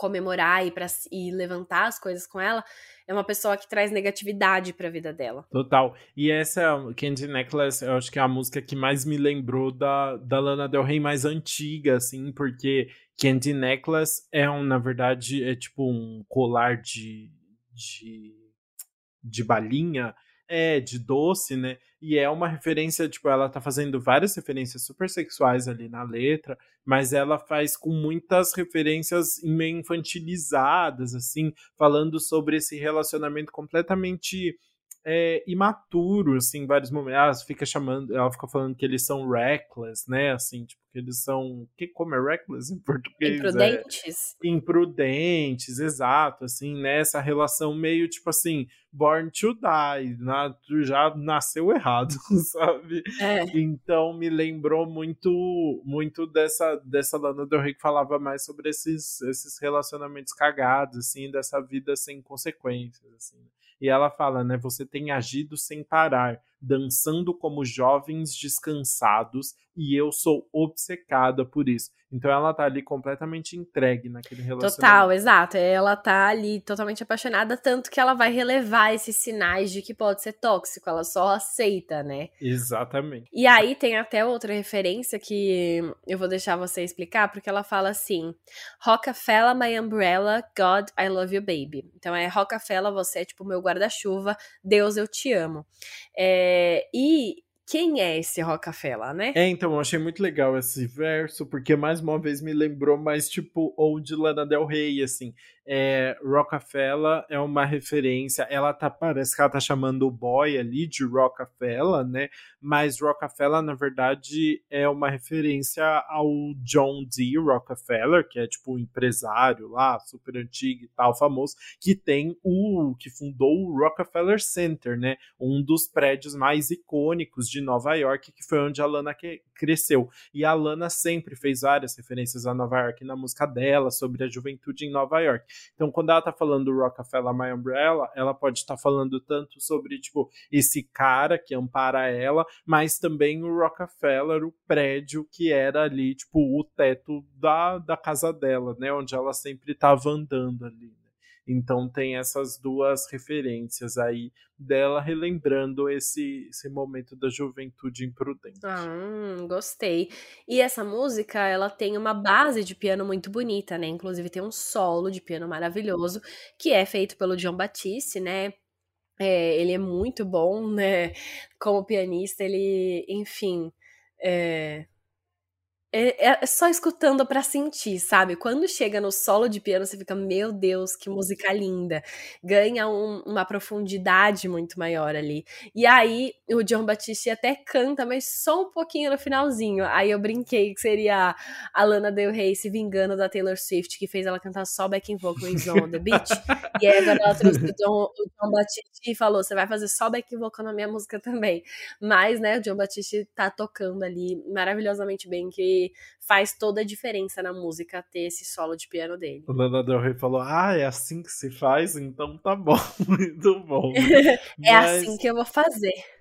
comemorar e, pra, e levantar as coisas com ela, é uma pessoa que traz negatividade para a vida dela. Total. E essa Candy Necklace, eu acho que é a música que mais me lembrou da, da Lana Del Rey mais antiga, assim, porque Candy Necklace é um, na verdade, é tipo um colar de, de, de balinha é, de doce, né? E é uma referência, tipo, ela tá fazendo várias referências super sexuais ali na letra, mas ela faz com muitas referências meio infantilizadas, assim, falando sobre esse relacionamento completamente é, imaturo, assim, em vários momentos. Ela fica chamando, ela fica falando que eles são reckless, né? Assim, tipo, que eles são. Que, como é reckless em português? Imprudentes. É, imprudentes, exato, assim, nessa né? relação meio tipo assim, born to die, na, já nasceu errado, sabe? É. Então me lembrou muito muito dessa, dessa Lana Del Rey que falava mais sobre esses, esses relacionamentos cagados, assim, dessa vida sem consequências, assim. E ela fala, né? Você tem agido sem parar. Dançando como jovens descansados e eu sou obcecada por isso. Então ela tá ali completamente entregue naquele relacionamento. Total, exato. Ela tá ali totalmente apaixonada, tanto que ela vai relevar esses sinais de que pode ser tóxico, ela só aceita, né? Exatamente. E aí tem até outra referência que eu vou deixar você explicar, porque ela fala assim: Rockefeller, my umbrella, God, I love you, baby. Então é Rockefeller, você é tipo meu guarda-chuva, Deus, eu te amo. É, e quem é esse Rockefeller, né? É, então, eu achei muito legal esse verso, porque mais uma vez me lembrou mais, tipo, Old Lana Del Rey, assim é, Rockefeller é uma referência, ela tá, parece que ela tá chamando o boy ali de Rockefeller, né? Mas Rockefeller, na verdade, é uma referência ao John D. Rockefeller, que é tipo um empresário lá, super antigo e tal, famoso, que tem o, que fundou o Rockefeller Center, né? Um dos prédios mais icônicos de Nova York, que foi onde a Lana cresceu. E a Lana sempre fez várias referências a Nova York na música dela, sobre a juventude em Nova York. Então, quando ela tá falando do Rockefeller My Umbrella, ela pode estar tá falando tanto sobre, tipo, esse cara que ampara ela, mas também o Rockefeller, o prédio que era ali, tipo, o teto da, da casa dela, né? Onde ela sempre tava andando ali. Então tem essas duas referências aí dela relembrando esse, esse momento da juventude imprudente. Ah, gostei. E essa música, ela tem uma base de piano muito bonita, né? Inclusive tem um solo de piano maravilhoso, que é feito pelo John Batiste, né? É, ele é muito bom, né? Como pianista, ele, enfim, é, é, é, só escutando para sentir, sabe? Quando chega no solo de piano, você fica, meu Deus, que música linda. Ganha um, uma profundidade muito maior ali. E aí, o John Batiste até canta, mas só um pouquinho no finalzinho. Aí eu brinquei que seria a Lana Del Rey se vingando da Taylor Swift, que fez ela cantar só backing vocal em Zone on the Beach. e aí agora ela trouxe o John, o John Batiste e falou, você vai fazer só backing vocal na minha música também. Mas, né, o John Batiste tá tocando ali maravilhosamente bem, que faz toda a diferença na música ter esse solo de piano dele. O Lana Del Rey falou: Ah, é assim que se faz? Então tá bom, muito bom. é Mas... assim que eu vou fazer.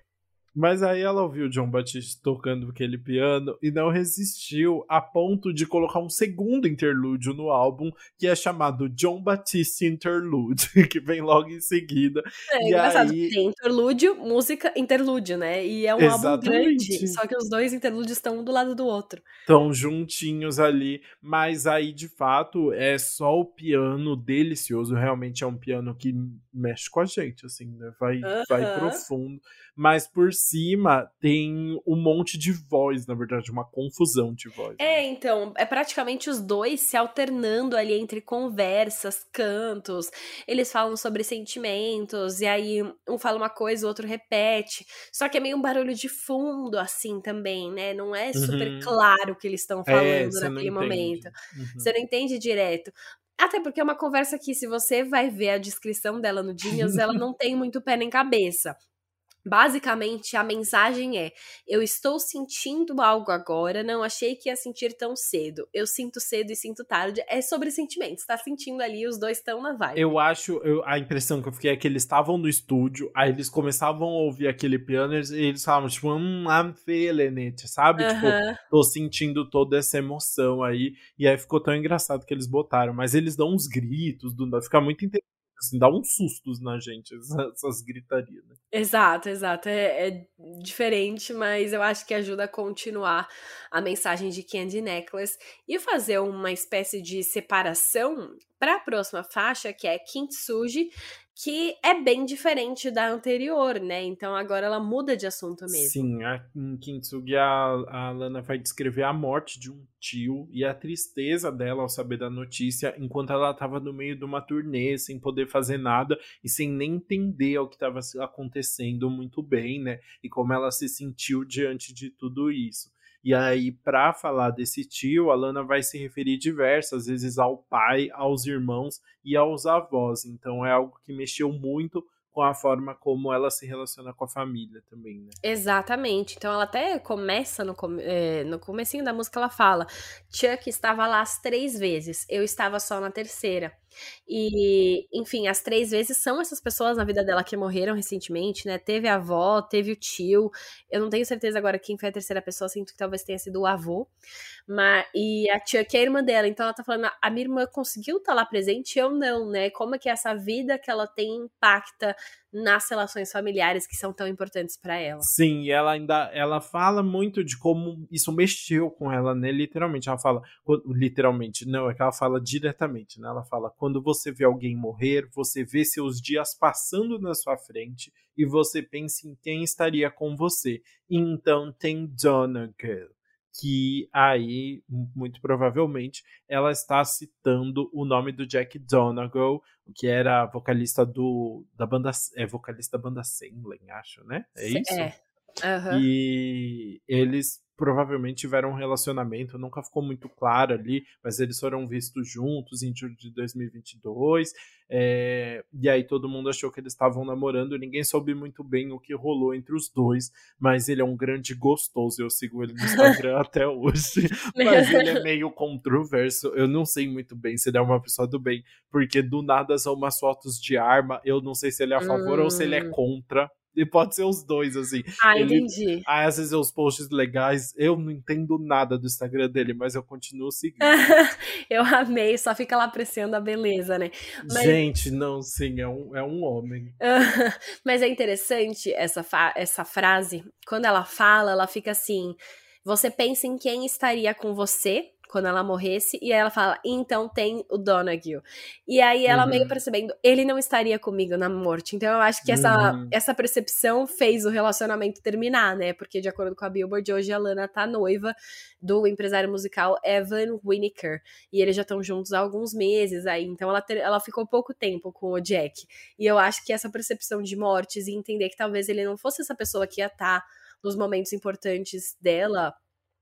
Mas aí ela ouviu o John Batiste tocando aquele piano e não resistiu a ponto de colocar um segundo interlúdio no álbum, que é chamado John Batiste Interlude, que vem logo em seguida. É e engraçado, aí... tem interlúdio, música, interlúdio, né? E é um Exatamente. álbum grande, só que os dois interlúdios estão um do lado do outro. Estão juntinhos ali, mas aí de fato é só o piano delicioso, realmente é um piano que mexe com a gente, assim, né? Vai, uh -huh. vai profundo mas por cima tem um monte de voz, na verdade, uma confusão de voz. É, então, é praticamente os dois se alternando ali entre conversas, cantos. Eles falam sobre sentimentos, e aí um fala uma coisa, o outro repete. Só que é meio um barulho de fundo, assim, também, né? Não é super uhum. claro o que eles estão é, falando é, naquele momento. Uhum. Você não entende direto. Até porque é uma conversa que, se você vai ver a descrição dela no Genius, ela não tem muito pé nem cabeça. Basicamente, a mensagem é: eu estou sentindo algo agora, não achei que ia sentir tão cedo. Eu sinto cedo e sinto tarde. É sobre sentimentos, tá sentindo ali, os dois estão na vibe. Eu acho, eu, a impressão que eu fiquei é que eles estavam no estúdio, aí eles começavam a ouvir aquele piano e eles falavam, tipo, hum, I'm feeling it, sabe? Uh -huh. Tipo, tô sentindo toda essa emoção aí. E aí ficou tão engraçado que eles botaram. Mas eles dão uns gritos, do, fica muito interessante assim, dá uns sustos na gente, essas gritarias, né? Exato, exato. É, é, diferente, mas eu acho que ajuda a continuar a mensagem de Candy Necklace e fazer uma espécie de separação para a próxima faixa, que é Kintsugi, que é bem diferente da anterior, né? Então agora ela muda de assunto mesmo. Sim, a, em Kintsugi a, a Lana vai descrever a morte de um tio e a tristeza dela ao saber da notícia, enquanto ela estava no meio de uma turnê, sem poder fazer nada e sem nem entender o que estava acontecendo muito bem, né? E como ela se sentiu diante de tudo isso. E aí, para falar desse tio, a Lana vai se referir diversas vezes ao pai, aos irmãos e aos avós. Então é algo que mexeu muito com a forma como ela se relaciona com a família também, né? Exatamente. Então ela até começa no, é, no comecinho da música, ela fala: Chuck estava lá as três vezes, eu estava só na terceira. E, enfim, as três vezes são essas pessoas na vida dela que morreram recentemente, né? Teve a avó, teve o tio. Eu não tenho certeza agora quem foi a terceira pessoa, sinto que talvez tenha sido o avô. Mas, e a tia, que é a irmã dela. Então ela tá falando, a minha irmã conseguiu estar tá lá presente, eu não, né? Como é que essa vida que ela tem impacta nas relações familiares que são tão importantes para ela. Sim, e ela ainda ela fala muito de como isso mexeu com ela, né? Literalmente, ela fala, literalmente, não, é que ela fala diretamente, né? Ela fala: "Quando você vê alguém morrer, você vê seus dias passando na sua frente e você pensa em quem estaria com você. Então tem Donegal que aí, muito provavelmente, ela está citando o nome do Jack Donegal, que era vocalista do da banda é vocalista da banda Semlin, acho, né? É isso. É. Uhum. E eles provavelmente tiveram um relacionamento, nunca ficou muito claro ali, mas eles foram vistos juntos em julho de 2022, é, e aí todo mundo achou que eles estavam namorando, ninguém soube muito bem o que rolou entre os dois, mas ele é um grande gostoso, eu sigo ele no Instagram até hoje, mas ele é meio controverso, eu não sei muito bem se ele é uma pessoa do bem, porque do nada são umas fotos de arma, eu não sei se ele é a favor hum. ou se ele é hum. contra, e pode ser os dois, assim. Ah, ele, entendi. Aí, às vezes, os posts legais, eu não entendo nada do Instagram dele, mas eu continuo seguindo. eu amei, só fica lá apreciando a beleza, né? Mas... Gente, não, sim, é um, é um homem. mas é interessante essa, essa frase. Quando ela fala, ela fica assim. Você pensa em quem estaria com você quando ela morresse, e aí ela fala, então tem o Donaghy. E aí ela uhum. meio percebendo, ele não estaria comigo na morte. Então eu acho que essa, uhum. essa percepção fez o relacionamento terminar, né? Porque de acordo com a Billboard, hoje a Lana tá noiva do empresário musical Evan Winiker. E eles já estão juntos há alguns meses aí, então ela, ter, ela ficou pouco tempo com o Jack. E eu acho que essa percepção de mortes e entender que talvez ele não fosse essa pessoa que ia estar tá nos momentos importantes dela,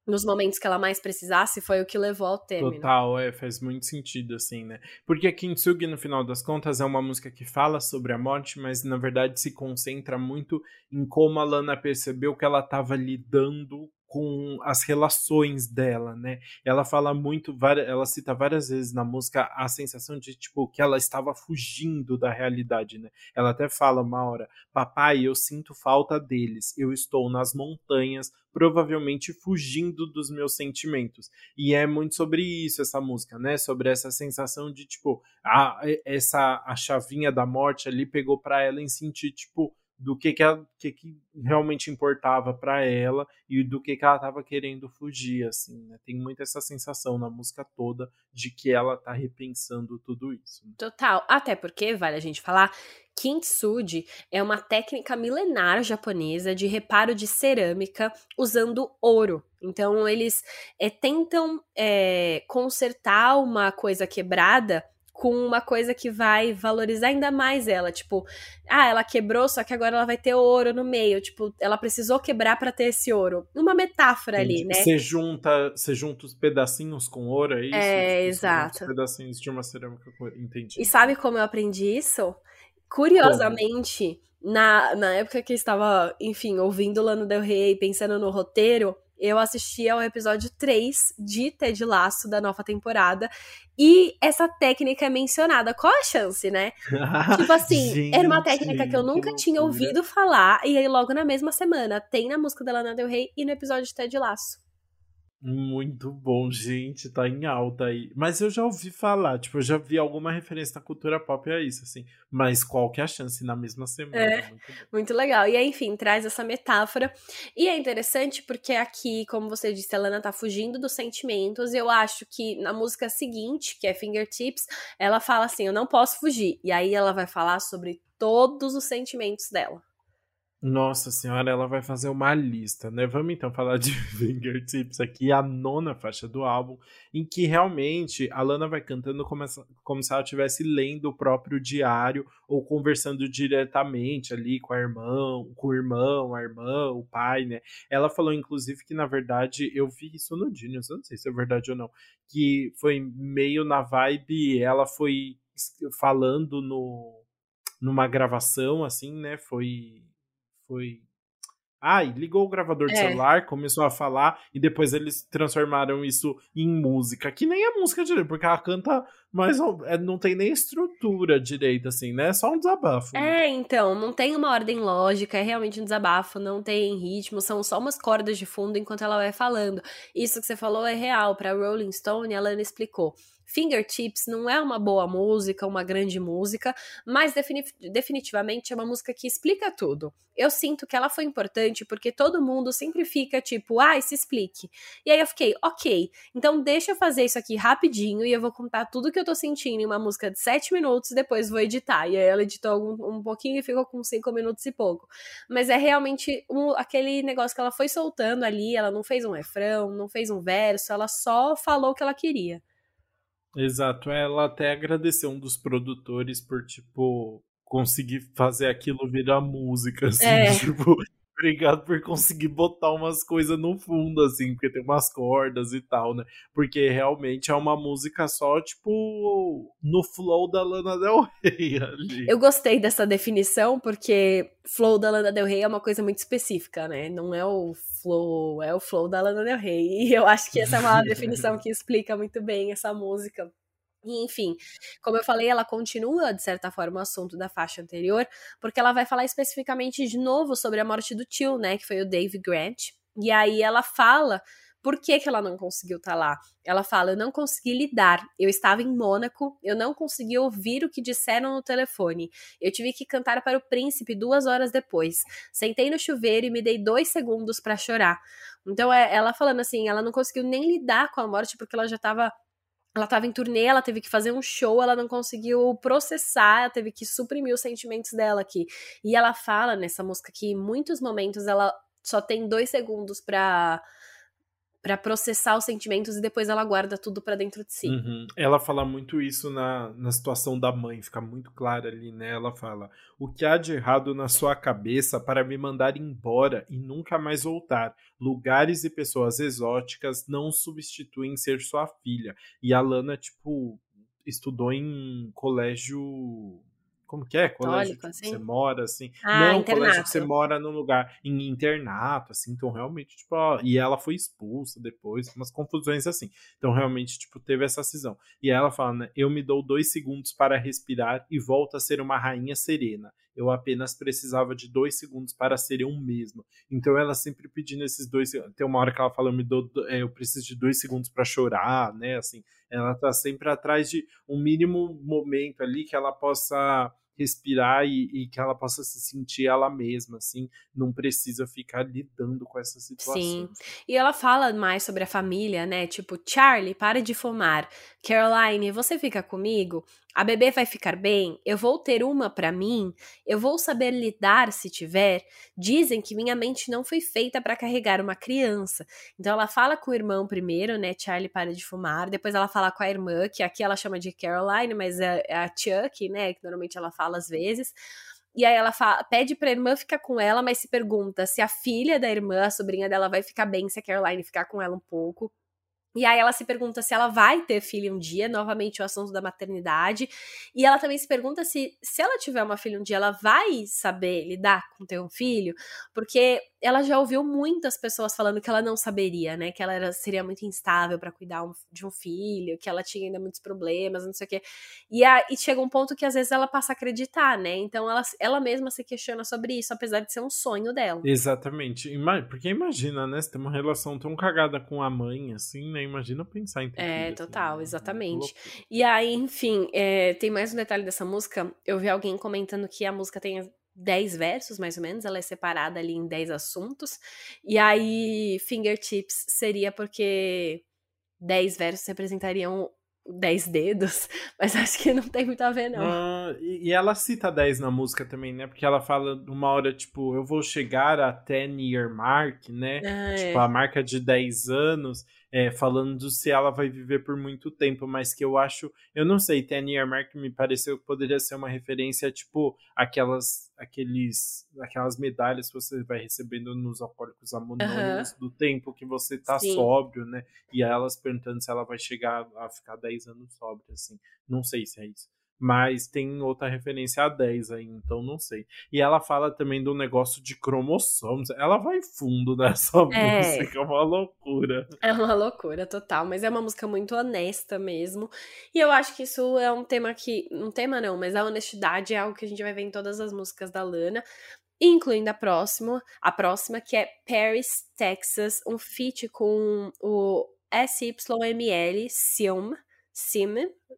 nos momentos que ela mais precisasse, foi o que levou ao término. Total, é, faz muito sentido, assim, né? Porque Kintsugi, no final das contas, é uma música que fala sobre a morte, mas na verdade se concentra muito em como a Lana percebeu que ela estava lidando com as relações dela, né? Ela fala muito, ela cita várias vezes na música a sensação de tipo que ela estava fugindo da realidade, né? Ela até fala uma hora: "Papai, eu sinto falta deles. Eu estou nas montanhas, provavelmente fugindo dos meus sentimentos". E é muito sobre isso essa música, né? Sobre essa sensação de tipo, a essa a chavinha da morte ali pegou para ela em sentir tipo do que que, ela, que, que realmente importava para ela e do que que ela estava querendo fugir, assim, né? Tem muito essa sensação na música toda de que ela tá repensando tudo isso. Né? Total, até porque, vale a gente falar, Kintsugi é uma técnica milenar japonesa de reparo de cerâmica usando ouro. Então, eles é, tentam é, consertar uma coisa quebrada com uma coisa que vai valorizar ainda mais ela. Tipo, ah, ela quebrou, só que agora ela vai ter ouro no meio. Tipo, ela precisou quebrar para ter esse ouro. Uma metáfora Entendi. ali, né? Você junta, você junta os pedacinhos com ouro, é isso? É, tipo, exato. Os pedacinhos de uma cerâmica com ouro. Entendi. E sabe como eu aprendi isso? Curiosamente, na, na época que eu estava, enfim, ouvindo Lano Del Rey, pensando no roteiro, eu assisti ao episódio 3 de Ted Laço da nova temporada e essa técnica é mencionada. Qual a chance, né? tipo assim, Gente, era uma técnica que eu nunca que tinha ouvido falar e aí logo na mesma semana tem na música da Lana Del Rey e no episódio de Ted Laço. Muito bom, gente, tá em alta aí. Mas eu já ouvi falar, tipo, eu já vi alguma referência na cultura pop a isso, assim. Mas qual que é a chance na mesma semana? É, muito, muito, legal. E aí, enfim, traz essa metáfora. E é interessante porque aqui, como você disse, a Lana tá fugindo dos sentimentos. Eu acho que na música seguinte, que é Fingertips, ela fala assim: Eu não posso fugir. E aí ela vai falar sobre todos os sentimentos dela. Nossa senhora, ela vai fazer uma lista, né? Vamos então falar de Fingertips aqui, a nona faixa do álbum, em que realmente a Lana vai cantando como, como se ela estivesse lendo o próprio diário ou conversando diretamente ali com a irmã, com o irmão, a irmã, o pai, né? Ela falou, inclusive, que na verdade, eu vi isso no Genius, eu não sei se é verdade ou não, que foi meio na vibe, ela foi falando no numa gravação, assim, né? Foi foi. Ai, ligou o gravador de é. celular, começou a falar, e depois eles transformaram isso em música. Que nem é música direito, porque ela canta mas é, não tem nem estrutura direita, assim, né? É só um desabafo. Né? É, então, não tem uma ordem lógica, é realmente um desabafo, não tem ritmo, são só umas cordas de fundo enquanto ela vai falando. Isso que você falou é real. Pra Rolling Stone, a Lana explicou. Fingertips não é uma boa música, uma grande música, mas definitivamente é uma música que explica tudo. Eu sinto que ela foi importante porque todo mundo sempre fica tipo, ah, se explique. E aí eu fiquei, ok, então deixa eu fazer isso aqui rapidinho e eu vou contar tudo que eu tô sentindo em uma música de sete minutos depois vou editar. E aí ela editou um, um pouquinho e ficou com cinco minutos e pouco. Mas é realmente um, aquele negócio que ela foi soltando ali, ela não fez um refrão, não fez um verso, ela só falou o que ela queria. Exato, ela até agradeceu um dos produtores por, tipo, conseguir fazer aquilo virar música, assim, é. tipo, obrigado por conseguir botar umas coisas no fundo, assim, porque tem umas cordas e tal, né? Porque realmente é uma música só, tipo, no flow da Lana Del Rey ali. Eu gostei dessa definição, porque flow da Lana Del Rey é uma coisa muito específica, né? Não é o flow, é o flow da Lana Del Rey. E eu acho que essa é uma definição que explica muito bem essa música. E, enfim, como eu falei, ela continua, de certa forma, o assunto da faixa anterior, porque ela vai falar especificamente de novo sobre a morte do tio, né, que foi o Dave Grant. E aí ela fala por que, que ela não conseguiu estar tá lá. Ela fala: Eu não consegui lidar. Eu estava em Mônaco, eu não consegui ouvir o que disseram no telefone. Eu tive que cantar para o príncipe duas horas depois. Sentei no chuveiro e me dei dois segundos para chorar. Então, é, ela falando assim: ela não conseguiu nem lidar com a morte porque ela já estava ela estava em turnê, ela teve que fazer um show, ela não conseguiu processar, ela teve que suprimir os sentimentos dela aqui. E ela fala nessa música que em muitos momentos ela só tem dois segundos para para processar os sentimentos e depois ela guarda tudo para dentro de si. Uhum. Ela fala muito isso na, na situação da mãe, fica muito claro ali, né? Ela fala: O que há de errado na sua cabeça para me mandar embora e nunca mais voltar? Lugares e pessoas exóticas não substituem ser sua filha. E a Lana, tipo, estudou em colégio como que é? Colégio que assim? você mora, assim. Ah, não, internato. colégio que você mora num lugar em internato, assim. Então, realmente, tipo, ó, e ela foi expulsa depois, umas confusões assim. Então, realmente, tipo, teve essa cisão. E ela fala, né? Eu me dou dois segundos para respirar e volto a ser uma rainha serena. Eu apenas precisava de dois segundos para ser eu mesma. Então, ela sempre pedindo esses dois. Tem uma hora que ela fala, eu me dou, é, eu preciso de dois segundos para chorar, né? Assim, ela tá sempre atrás de um mínimo momento ali que ela possa respirar e, e, que ela possa se sentir ela mesma, assim, não precisa ficar lidando com essa situação. Sim. E ela fala mais sobre a família, né? Tipo, Charlie, para de fumar. Caroline, você fica comigo? A bebê vai ficar bem? Eu vou ter uma para mim? Eu vou saber lidar se tiver? Dizem que minha mente não foi feita para carregar uma criança. Então ela fala com o irmão primeiro, né? Charlie para de fumar. Depois ela fala com a irmã, que aqui ela chama de Caroline, mas é, é a Chuck, né? Que normalmente ela fala às vezes. E aí ela fala, pede pra irmã ficar com ela, mas se pergunta se a filha da irmã, a sobrinha dela, vai ficar bem se a Caroline ficar com ela um pouco. E aí ela se pergunta se ela vai ter filho um dia, novamente o assunto da maternidade. E ela também se pergunta se, se ela tiver uma filha um dia, ela vai saber lidar com ter um filho, porque ela já ouviu muitas pessoas falando que ela não saberia, né? Que ela era, seria muito instável para cuidar um, de um filho, que ela tinha ainda muitos problemas, não sei o quê. E, a, e chega um ponto que às vezes ela passa a acreditar, né? Então ela, ela mesma se questiona sobre isso, apesar de ser um sonho dela. Exatamente. Porque imagina, né? Você tem uma relação tão cagada com a mãe, assim, né? Imagina pensar em ter É, filho, assim, total, assim, exatamente. E aí, enfim, é, tem mais um detalhe dessa música. Eu vi alguém comentando que a música tem 10 versos, mais ou menos, ela é separada ali em 10 assuntos. E aí, fingertips seria porque 10 versos representariam 10 dedos, mas acho que não tem muito a ver, não. Ah, e, ela cita 10 na música também, né? Porque ela fala uma hora, tipo, eu vou chegar a 10 year mark, né? Ah, tipo, é. a marca de 10 anos é, falando se ela vai viver por muito tempo, mas que eu acho, eu não sei, Ten Year Mark me pareceu que poderia ser uma referência, tipo, aquelas, aqueles, aquelas medalhas que você vai recebendo nos alcoólicos anônimos uhum. do tempo que você tá Sim. sóbrio, né? E elas perguntando se ela vai chegar a ficar 10 anos sóbria, assim. Não sei se é isso. Mas tem outra referência a 10 aí, então não sei. E ela fala também do negócio de cromossomos. Ela vai fundo nessa é. música, é uma loucura. É uma loucura total, mas é uma música muito honesta mesmo. E eu acho que isso é um tema que. Um tema não, mas a honestidade é algo que a gente vai ver em todas as músicas da Lana incluindo a próxima, a próxima que é Paris, Texas, um feat com o SYML, Sim, Sim,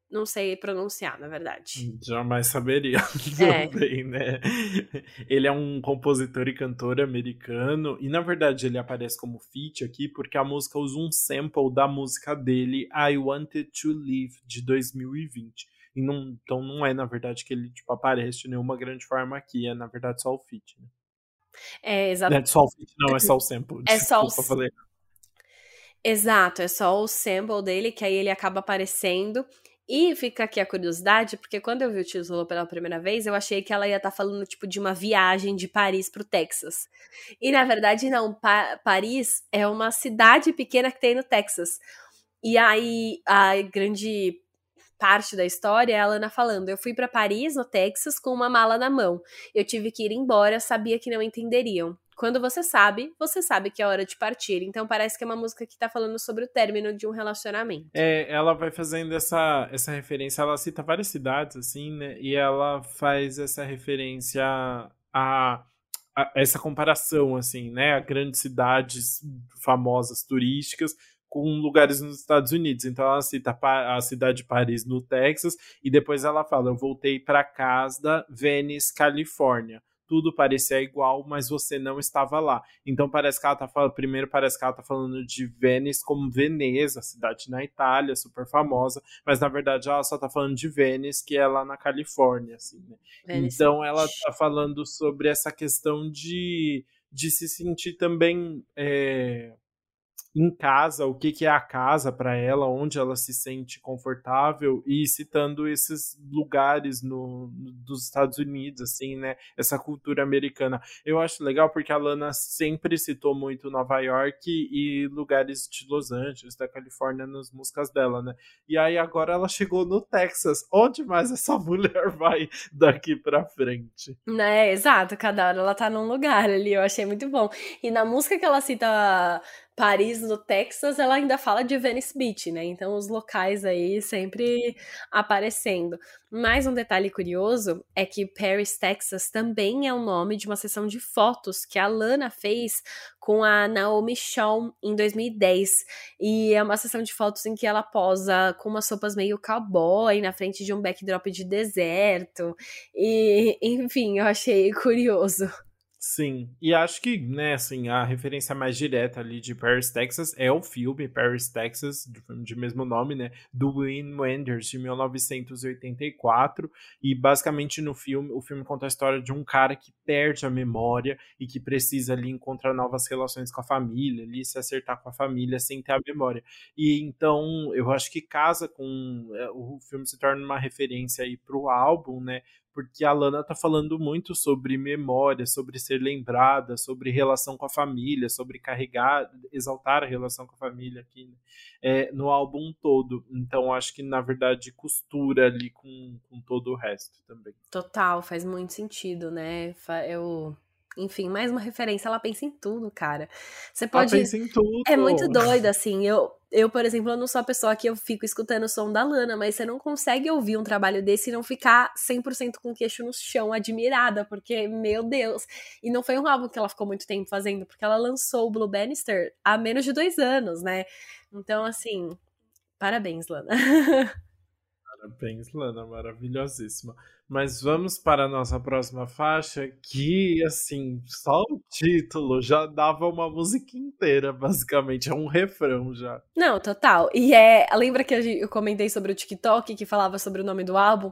não sei pronunciar, na verdade. Jamais saberia é. também, né? Ele é um compositor e cantor americano, e na verdade ele aparece como feat aqui porque a música usa um sample da música dele, I Wanted to Live, de 2020. E não, então não é, na verdade, que ele tipo, aparece de nenhuma grande forma aqui, é na verdade só o feat, né? É, exato. Não é só o feat, não, é só o sample. É só o... Falei. Exato, é só o sample dele, que aí ele acaba aparecendo. E fica aqui a curiosidade, porque quando eu vi o título pela primeira vez, eu achei que ela ia estar tá falando, tipo, de uma viagem de Paris pro Texas. E na verdade, não. Pa Paris é uma cidade pequena que tem no Texas. E aí, a grande parte da história é a Lana falando: Eu fui para Paris, no Texas, com uma mala na mão. Eu tive que ir embora, sabia que não entenderiam. Quando você sabe, você sabe que é hora de partir. Então parece que é uma música que tá falando sobre o término de um relacionamento. É, ela vai fazendo essa, essa referência, ela cita várias cidades, assim, né? E ela faz essa referência a, essa comparação, assim, né? A grandes cidades famosas turísticas com lugares nos Estados Unidos. Então ela cita a cidade de Paris no Texas e depois ela fala: "Eu voltei para casa, Venice, Califórnia" tudo parecia igual, mas você não estava lá. Então parece que ela tá falando, primeiro parece que ela tá falando de Vênice como Veneza, cidade na Itália, super famosa, mas na verdade ela só tá falando de Vênice, que é lá na Califórnia, assim, né? Então ela tá falando sobre essa questão de, de se sentir também é, em casa, o que, que é a casa para ela, onde ela se sente confortável e citando esses lugares no, no, dos Estados Unidos, assim, né? Essa cultura americana. Eu acho legal porque a Lana sempre citou muito Nova York e lugares de Los Angeles, da Califórnia nas músicas dela, né? E aí agora ela chegou no Texas. Onde mais essa mulher vai daqui para frente? Né, exato, cada hora ela tá num lugar ali, eu achei muito bom. E na música que ela cita Paris, no Texas, ela ainda fala de Venice Beach, né? Então, os locais aí sempre aparecendo. Mais um detalhe curioso é que Paris, Texas também é o nome de uma sessão de fotos que a Lana fez com a Naomi Shaw em 2010. E é uma sessão de fotos em que ela posa com umas roupas meio cowboy na frente de um backdrop de deserto. E, enfim, eu achei curioso. Sim, e acho que, né, assim, a referência mais direta ali de Paris, Texas é o filme Paris, Texas, de, de mesmo nome, né, do Wim Wenders, de 1984, e basicamente no filme, o filme conta a história de um cara que perde a memória e que precisa ali encontrar novas relações com a família, ali se acertar com a família sem ter a memória. E então, eu acho que casa com, é, o filme se torna uma referência aí pro álbum, né, porque a Lana tá falando muito sobre memória, sobre ser lembrada, sobre relação com a família, sobre carregar, exaltar a relação com a família aqui é, no álbum todo. Então acho que na verdade costura ali com, com todo o resto também. Total, faz muito sentido, né? Eu enfim, mais uma referência, ela pensa em tudo, cara. Você pode. Ela pensa em tudo. É muito doido, assim. Eu, eu, por exemplo, eu não sou a pessoa que eu fico escutando o som da Lana, mas você não consegue ouvir um trabalho desse e não ficar 100% com o queixo no chão, admirada, porque, meu Deus. E não foi um álbum que ela ficou muito tempo fazendo, porque ela lançou o Blue Bannister há menos de dois anos, né? Então, assim, parabéns, Lana. Parabéns, Lana, maravilhosíssima. Mas vamos para a nossa próxima faixa, que, assim, só o título já dava uma música inteira, basicamente. É um refrão já. Não, total. E é. Lembra que eu comentei sobre o TikTok, que falava sobre o nome do álbum?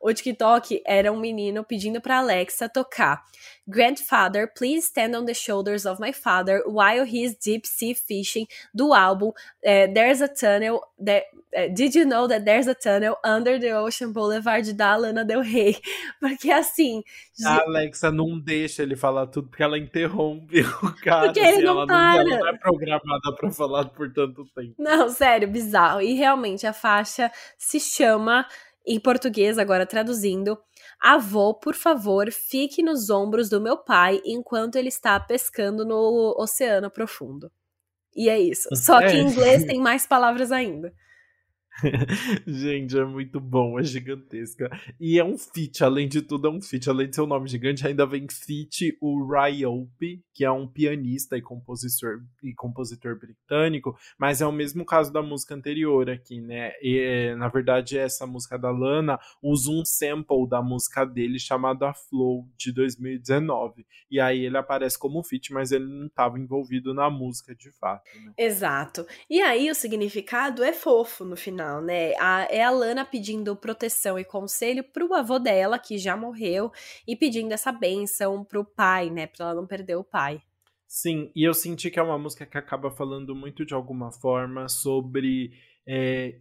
O TikTok era um menino pedindo para Alexa tocar. Grandfather, Please Stand on the Shoulders of My Father While He's Deep Sea Fishing, do álbum uh, There's a Tunnel. There, uh, did you know that there's a tunnel under the Ocean Boulevard da Lana Del Rey? Porque assim. A Alexa não deixa ele falar tudo porque ela interrompe o cara. Porque ele assim, não ela, para. Não, ela não é programada pra falar por tanto tempo. Não, sério, bizarro. E realmente a faixa se chama Em português, agora traduzindo, avô, por favor, fique nos ombros do meu pai enquanto ele está pescando no oceano profundo. E é isso. Só que em inglês tem mais palavras ainda. Gente, é muito bom, é gigantesca. E é um feat, além de tudo, é um feat. Além de ser um nome gigante, ainda vem feat o Ryope, que é um pianista e compositor, e compositor britânico, mas é o mesmo caso da música anterior aqui, né? E, na verdade, essa música da Lana usa um sample da música dele chamado A Flow, de 2019. E aí ele aparece como feat, mas ele não estava envolvido na música de fato. Né? Exato. E aí o significado é fofo no final né? A, é a Lana pedindo proteção e conselho pro avô dela, que já morreu, e pedindo essa benção pro pai, né? Pra ela não perder o pai. Sim, e eu senti que é uma música que acaba falando muito de alguma forma sobre é,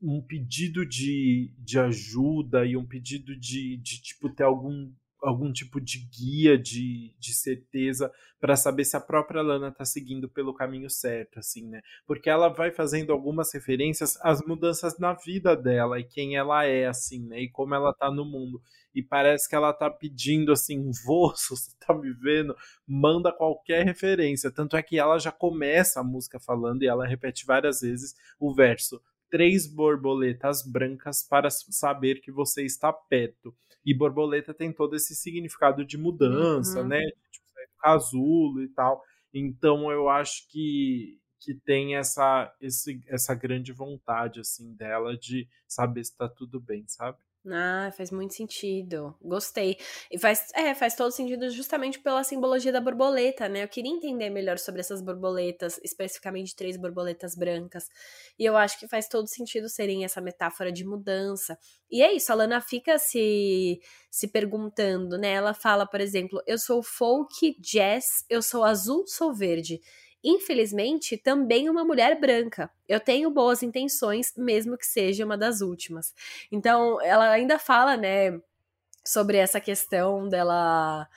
um pedido de, de ajuda e um pedido de, de tipo ter algum algum tipo de guia de, de certeza para saber se a própria Lana está seguindo pelo caminho certo, assim, né? Porque ela vai fazendo algumas referências às mudanças na vida dela e quem ela é, assim, né? E como ela tá no mundo. E parece que ela tá pedindo assim, vô, se você tá me vendo, manda qualquer referência. Tanto é que ela já começa a música falando e ela repete várias vezes o verso três borboletas brancas para saber que você está perto. E borboleta tem todo esse significado de mudança, uhum. né? Tipo, casulo e tal. Então eu acho que, que tem essa, esse, essa grande vontade assim dela de saber se está tudo bem, sabe? Ah, faz muito sentido. Gostei. E faz, é, faz todo sentido justamente pela simbologia da borboleta, né? Eu queria entender melhor sobre essas borboletas, especificamente três borboletas brancas. E eu acho que faz todo sentido serem essa metáfora de mudança. E é isso, a Lana fica se, se perguntando, né? Ela fala, por exemplo, eu sou folk, jazz, eu sou azul, sou verde infelizmente, também uma mulher branca. Eu tenho boas intenções, mesmo que seja uma das últimas. Então, ela ainda fala, né, sobre essa questão dela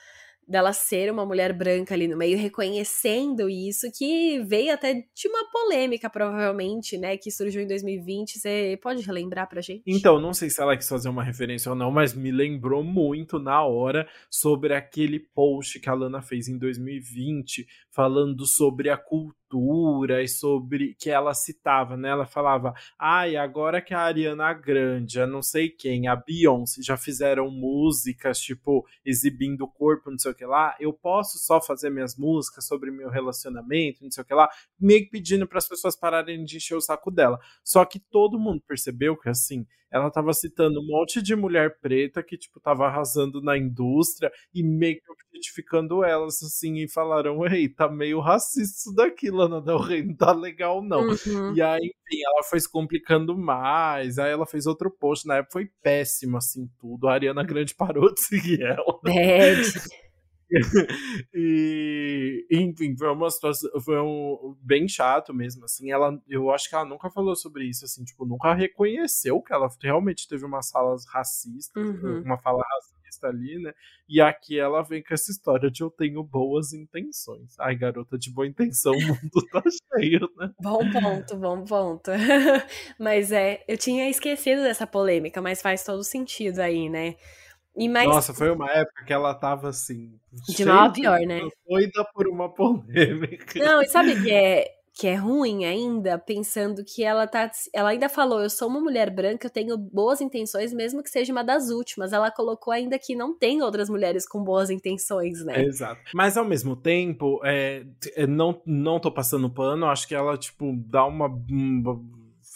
dela ser uma mulher branca ali no meio, reconhecendo isso, que veio até de uma polêmica, provavelmente, né, que surgiu em 2020. Você pode relembrar pra gente? Então, não sei se ela quis fazer uma referência ou não, mas me lembrou muito na hora sobre aquele post que a Lana fez em 2020, falando sobre a cultura e sobre que ela citava, né? Ela falava: "Ai, agora que a Ariana Grande, a não sei quem, a Beyoncé já fizeram músicas tipo exibindo o corpo, não sei o que lá, eu posso só fazer minhas músicas sobre meu relacionamento, não sei o que lá", meio pedindo para as pessoas pararem de encher o saco dela. Só que todo mundo percebeu que assim, ela tava citando um monte de mulher preta que, tipo, tava arrasando na indústria e meio que objetificando elas, assim, e falaram, ei, tá meio racista isso daqui, Lana Del Rey, não tá legal, não. Uhum. E aí, enfim, ela foi se complicando mais, aí ela fez outro post, na época foi péssimo, assim, tudo. A Ariana Grande parou de seguir ela. Bad. e enfim, foi uma situação, foi um bem chato mesmo, assim, ela, eu acho que ela nunca falou sobre isso, assim, tipo, nunca reconheceu que ela realmente teve umas falas racistas, uhum. uma fala racista ali, né, e aqui ela vem com essa história de eu tenho boas intenções. Ai, garota de boa intenção, o mundo tá cheio, né? Bom ponto, bom ponto. mas é, eu tinha esquecido dessa polêmica, mas faz todo sentido aí, né, mais... Nossa, foi uma época que ela tava assim. De mal a pior, né? Doida por uma polêmica. Não, e sabe que é, que é ruim ainda? Pensando que ela tá. Ela ainda falou: eu sou uma mulher branca, eu tenho boas intenções, mesmo que seja uma das últimas. Ela colocou ainda que não tem outras mulheres com boas intenções, né? Exato. Mas ao mesmo tempo, é, não, não tô passando pano, acho que ela, tipo, dá uma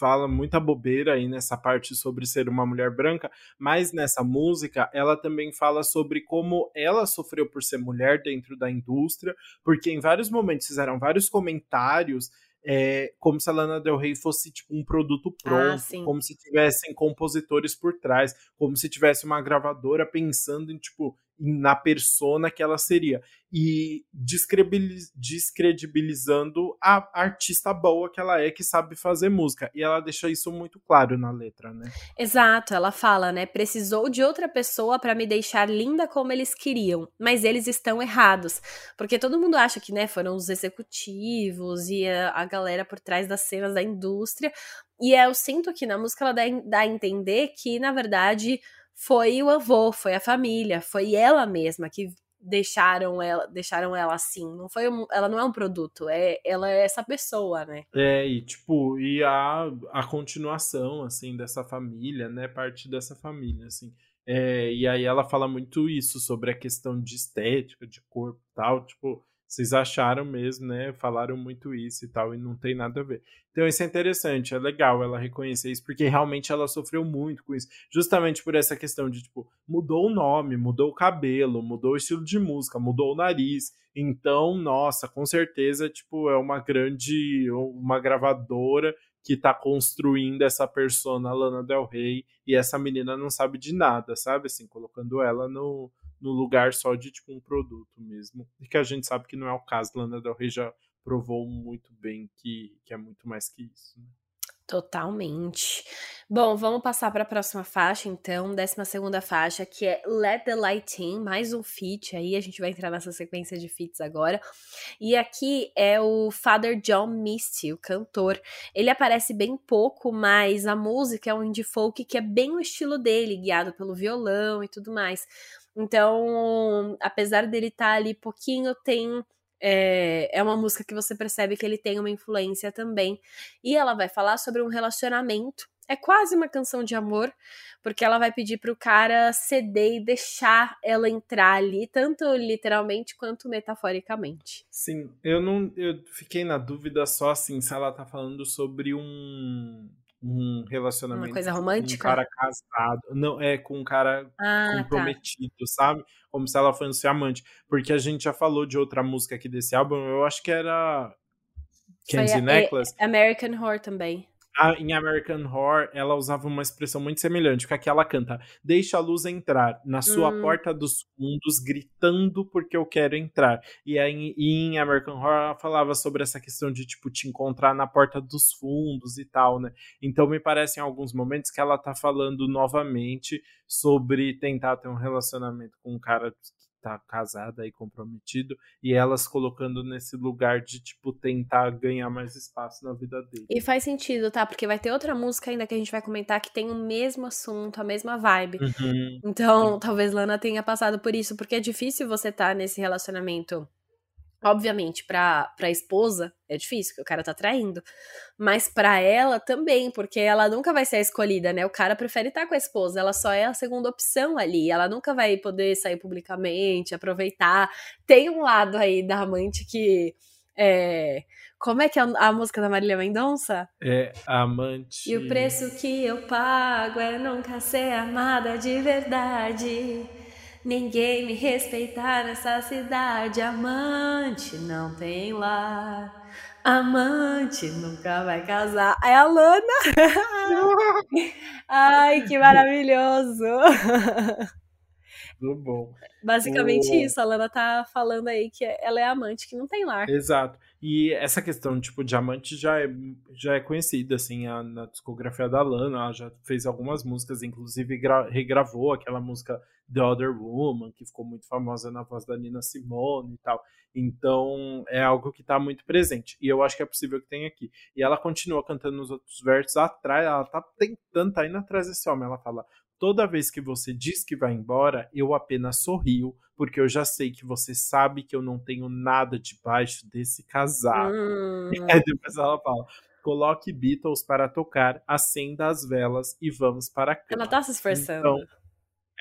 fala muita bobeira aí nessa parte sobre ser uma mulher branca, mas nessa música ela também fala sobre como ela sofreu por ser mulher dentro da indústria, porque em vários momentos fizeram vários comentários é, como se a Lana Del Rey fosse tipo um produto ah, pronto, ah, como se tivessem compositores por trás, como se tivesse uma gravadora pensando em tipo na persona que ela seria e descredibilizando a artista boa que ela é, que sabe fazer música. E ela deixa isso muito claro na letra, né? Exato, ela fala, né? Precisou de outra pessoa para me deixar linda como eles queriam, mas eles estão errados. Porque todo mundo acha que, né, foram os executivos e a, a galera por trás das cenas da indústria. E eu sinto que na música ela dá, dá a entender que, na verdade, foi o avô, foi a família, foi ela mesma que deixaram ela, deixaram ela assim. Não foi um, ela não é um produto, é ela é essa pessoa, né? É, e tipo, e a, a continuação assim dessa família, né, parte dessa família assim. É, e aí ela fala muito isso sobre a questão de estética, de corpo tal, tipo, vocês acharam mesmo, né? Falaram muito isso e tal, e não tem nada a ver. Então isso é interessante, é legal ela reconhecer isso, porque realmente ela sofreu muito com isso. Justamente por essa questão de, tipo, mudou o nome, mudou o cabelo, mudou o estilo de música, mudou o nariz. Então, nossa, com certeza, tipo, é uma grande, uma gravadora que tá construindo essa persona Lana Del Rey, e essa menina não sabe de nada, sabe? Assim, colocando ela no no lugar só de tipo um produto mesmo. E que a gente sabe que não é o caso. Lana Del Rey já provou muito bem que, que é muito mais que isso. Né? Totalmente. Bom, vamos passar para a próxima faixa, então, décima segunda faixa, que é Let the Light In, mais um feat aí, a gente vai entrar nessa sequência de feats agora. E aqui é o Father John Misty, o cantor. Ele aparece bem pouco, mas a música é um indie folk que é bem o estilo dele, guiado pelo violão e tudo mais. Então, apesar dele estar tá ali pouquinho, tem é, é uma música que você percebe que ele tem uma influência também. E ela vai falar sobre um relacionamento. É quase uma canção de amor, porque ela vai pedir pro cara ceder e deixar ela entrar ali, tanto literalmente quanto metaforicamente. Sim, eu não. Eu fiquei na dúvida só assim, se ela tá falando sobre um um relacionamento Uma coisa romântica? com um cara casado. Não, é com um cara ah, tá. comprometido, tá. sabe? Como se ela fosse amante. Porque a gente já falou de outra música aqui desse álbum, eu acho que era Candy Necklace. American Horror também a, em American Horror, ela usava uma expressão muito semelhante, aqui ela canta: Deixa a luz entrar na sua hum. porta dos fundos, gritando porque eu quero entrar. E aí em American Horror ela falava sobre essa questão de, tipo, te encontrar na porta dos fundos e tal, né? Então me parece em alguns momentos que ela tá falando novamente sobre tentar ter um relacionamento com um cara tá casada e comprometido e elas colocando nesse lugar de tipo tentar ganhar mais espaço na vida dele. E faz sentido, tá? Porque vai ter outra música ainda que a gente vai comentar que tem o mesmo assunto, a mesma vibe. Uhum. Então, talvez Lana tenha passado por isso, porque é difícil você estar tá nesse relacionamento Obviamente, pra, pra esposa é difícil, porque o cara tá traindo. Mas pra ela também, porque ela nunca vai ser a escolhida, né? O cara prefere estar com a esposa, ela só é a segunda opção ali. Ela nunca vai poder sair publicamente, aproveitar. Tem um lado aí da amante que. É, como é que é a música da Marília Mendonça? É amante. E o preço que eu pago é nunca ser amada de verdade. Ninguém me respeitar nessa cidade. Amante não tem lar. Amante nunca vai casar. É a Lana. Ai, que maravilhoso. Tudo bom. Basicamente o... isso, a Lana tá falando aí que ela é amante que não tem lar. Exato. E essa questão, tipo, diamante já é, já é conhecida, assim, a, na discografia da Lana, ela já fez algumas músicas, inclusive regravou aquela música The Other Woman, que ficou muito famosa na voz da Nina Simone e tal. Então, é algo que tá muito presente. E eu acho que é possível que tenha aqui. E ela continua cantando nos outros versos atrás, ela tá tentando, tá indo atrás desse homem. Ela fala: Toda vez que você diz que vai embora, eu apenas sorrio, porque eu já sei que você sabe que eu não tenho nada debaixo desse casaco. Hum. E aí depois ela fala: coloque Beatles para tocar, acenda as velas e vamos para a cama. Ela tá se esforçando. Então,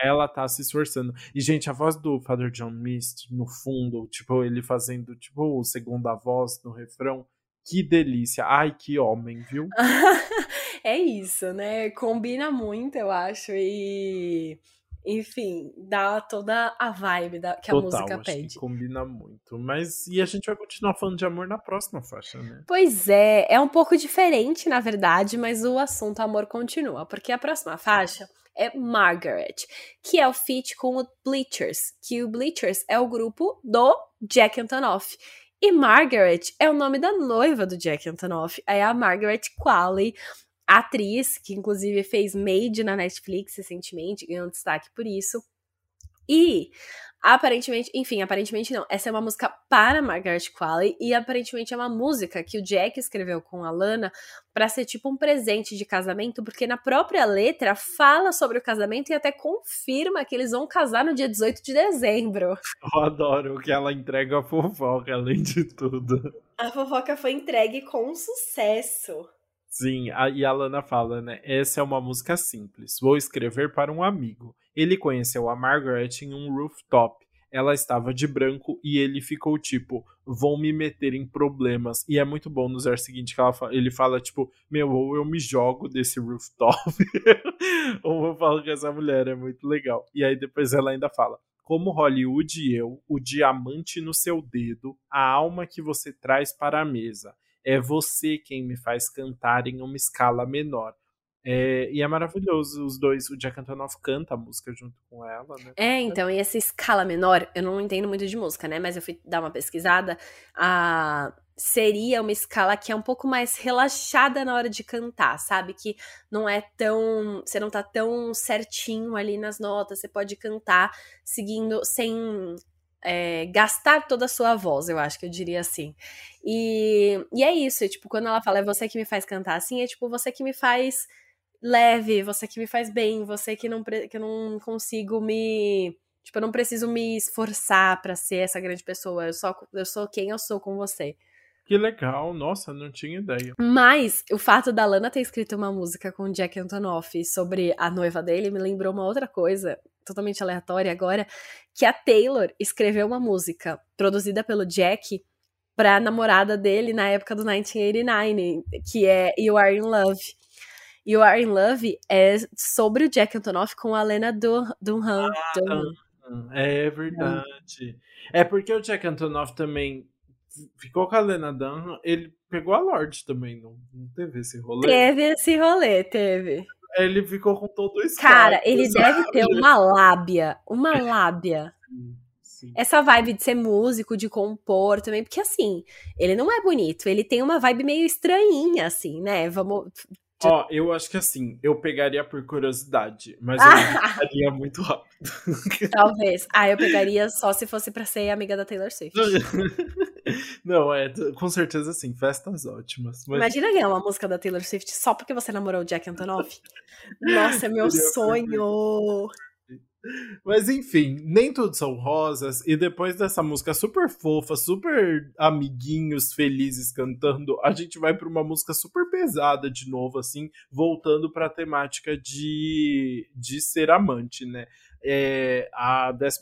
ela tá se esforçando. E, gente, a voz do Father John Mist, no fundo, tipo, ele fazendo, tipo, segunda voz no refrão, que delícia. Ai, que homem, viu? é isso, né? Combina muito, eu acho. E enfim, dá toda a vibe da, que Total, a música acho pede. Que combina muito. Mas e a gente vai continuar falando de amor na próxima faixa, né? Pois é, é um pouco diferente, na verdade, mas o assunto amor continua, porque a próxima faixa é Margaret, que é o feat com o Bleachers, que o Bleachers é o grupo do Jack Antonoff. E Margaret é o nome da noiva do Jack Antonoff, é a Margaret Qualley, atriz, que inclusive fez Made na Netflix recentemente, ganhou um destaque por isso. E aparentemente, enfim, aparentemente não, essa é uma música para Margaret Qualley e aparentemente é uma música que o Jack escreveu com a Lana para ser tipo um presente de casamento, porque na própria letra fala sobre o casamento e até confirma que eles vão casar no dia 18 de dezembro. Eu adoro que ela entrega a fofoca além de tudo. A fofoca foi entregue com sucesso. Sim, a, e a Lana fala, né? Essa é uma música simples. Vou escrever para um amigo. Ele conheceu a Margaret em um rooftop. Ela estava de branco e ele ficou tipo, vão me meter em problemas. E é muito bom no verso seguinte que fala, ele fala, tipo, meu, ou eu me jogo desse rooftop, ou eu falo que essa mulher é muito legal. E aí depois ela ainda fala, como Hollywood e eu, o diamante no seu dedo, a alma que você traz para a mesa é você quem me faz cantar em uma escala menor. É, e é maravilhoso, os dois, o Jack Antonoff canta a música junto com ela, né? É, então, e essa escala menor, eu não entendo muito de música, né? Mas eu fui dar uma pesquisada, a... seria uma escala que é um pouco mais relaxada na hora de cantar, sabe? Que não é tão. Você não tá tão certinho ali nas notas, você pode cantar seguindo, sem é, gastar toda a sua voz, eu acho que eu diria assim. E, e é isso, tipo, quando ela fala é você que me faz cantar assim, é tipo, você que me faz leve, você que me faz bem, você que não, que eu não consigo me. Tipo, eu não preciso me esforçar para ser essa grande pessoa, eu, só, eu sou quem eu sou com você. Que legal, nossa, não tinha ideia. Mas o fato da Lana ter escrito uma música com o Jack Antonoff sobre a noiva dele me lembrou uma outra coisa, totalmente aleatória agora, que a Taylor escreveu uma música produzida pelo Jack pra namorada dele na época do 1989, que é You Are in Love. You Are in Love é sobre o Jack Antonoff com a Lena Dunham. Ah, É verdade. É porque o Jack Antonoff também ficou com a Lena Dunham, ele pegou a Lorde também, não, não teve esse rolê? Teve esse rolê, teve. Ele ficou com todo o espaço. Cara, ele sabe? deve ter uma lábia, uma lábia. Sim, sim. Essa vibe de ser músico, de compor também, porque assim, ele não é bonito, ele tem uma vibe meio estranhinha, assim, né? Vamos Ó, eu acho que assim, eu pegaria por curiosidade, mas eu pegaria muito rápido. Talvez. Ah, eu pegaria só se fosse pra ser amiga da Taylor Swift. Não, é, com certeza sim, festas ótimas. Mas... Imagina ganhar uma música da Taylor Swift só porque você namorou o Jack Antonoff. Nossa, é meu sonho! Mas enfim, nem tudo são rosas. E depois dessa música super fofa, super amiguinhos felizes cantando, a gente vai para uma música super pesada de novo, assim, voltando para a temática de, de ser amante, né? É, a 14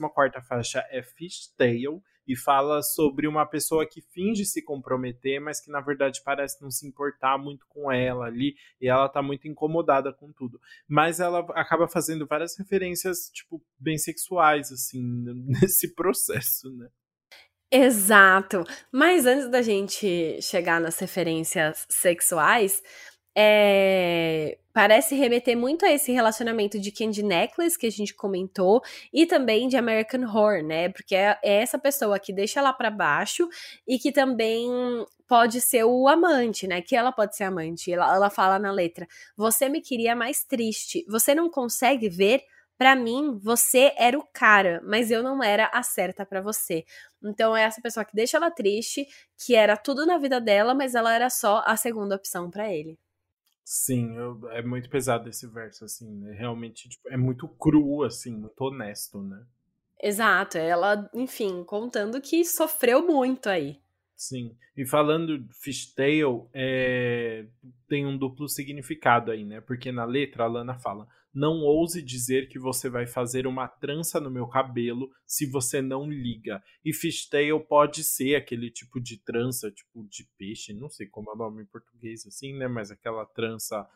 faixa é Fishtail e fala sobre uma pessoa que finge se comprometer, mas que na verdade parece não se importar muito com ela ali, e ela tá muito incomodada com tudo. Mas ela acaba fazendo várias referências, tipo, bem sexuais, assim, nesse processo, né? Exato. Mas antes da gente chegar nas referências sexuais, é, parece remeter muito a esse relacionamento de Candy Necklace que a gente comentou e também de American Horror, né? Porque é, é essa pessoa que deixa lá para baixo e que também pode ser o amante, né? Que ela pode ser amante. Ela, ela fala na letra: Você me queria mais triste. Você não consegue ver? Para mim, você era o cara, mas eu não era a certa para você. Então é essa pessoa que deixa ela triste, que era tudo na vida dela, mas ela era só a segunda opção para ele. Sim, eu, é muito pesado esse verso, assim, né? Realmente, tipo, é muito cru, assim, muito honesto, né? Exato, ela, enfim, contando que sofreu muito aí. Sim. E falando fishtail, é, tem um duplo significado aí, né? Porque na letra a Lana fala: não ouse dizer que você vai fazer uma trança no meu cabelo se você não liga. E fishtail pode ser aquele tipo de trança, tipo de peixe, não sei como é o nome em português assim, né? Mas aquela trança.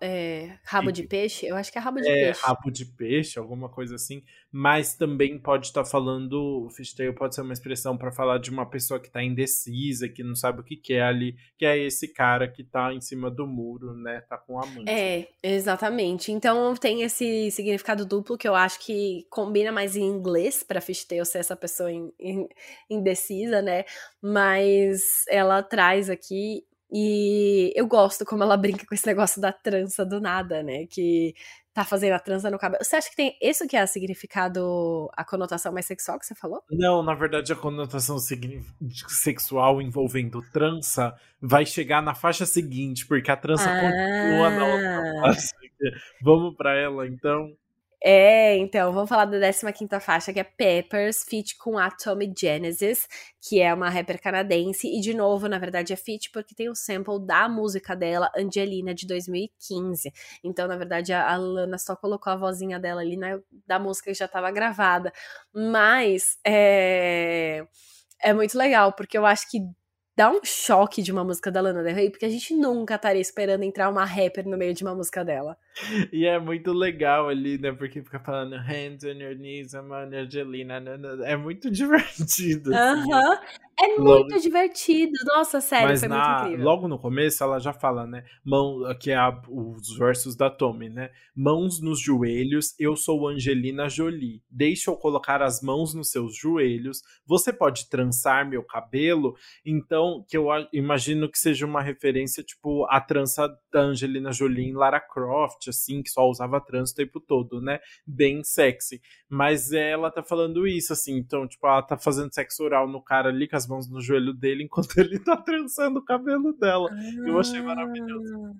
é, rabo de peixe? Eu acho que é rabo de é, peixe. Rabo de peixe, alguma coisa assim. Mas também pode estar tá falando. O fishtail pode ser uma expressão para falar de uma pessoa que está indecisa, que não sabe o que quer ali, que é esse cara que está em cima do muro, né? Tá com a amante. É, exatamente. Então então tem esse significado duplo que eu acho que combina mais em inglês para fishtail ser essa pessoa in, in, indecisa, né? Mas ela traz aqui e eu gosto como ela brinca com esse negócio da trança do nada, né? Que tá fazendo a trança no cabelo. Você acha que tem isso que é o significado, a conotação mais sexual que você falou? Não, na verdade a conotação sexual envolvendo trança vai chegar na faixa seguinte, porque a trança ah. continua na outra faixa. Vamos para ela então. É, então, vamos falar da 15 faixa, que é Peppers, feat com a Tommy Genesis, que é uma rapper canadense, e de novo, na verdade, é feat porque tem o um sample da música dela, Angelina, de 2015. Então, na verdade, a, Lana só colocou a vozinha dela ali na, da música que já estava gravada. Mas, é, é muito legal, porque eu acho que dá um choque de uma música da Lana Del Rey, porque a gente nunca estaria esperando entrar uma rapper no meio de uma música dela. E é muito legal ali, né? Porque fica falando hands on your knees, I'm on Angelina. É muito divertido. Assim. Uh -huh. É muito logo... divertido. Nossa, sério, Mas foi na... muito incrível. Logo no começo ela já fala, né? Mão, que é a, os versos da Tommy, né? Mãos nos joelhos, eu sou Angelina Jolie. Deixa eu colocar as mãos nos seus joelhos. Você pode trançar meu cabelo? Então, que eu imagino que seja uma referência, tipo, a trança da Angelina Jolie em Lara Croft, assim, que só usava trança o tempo todo, né? Bem sexy. Mas ela tá falando isso, assim, então, tipo, ela tá fazendo sexo oral no cara ali com as mãos no joelho dele enquanto ele tá trançando o cabelo dela. Ah, eu achei maravilhoso.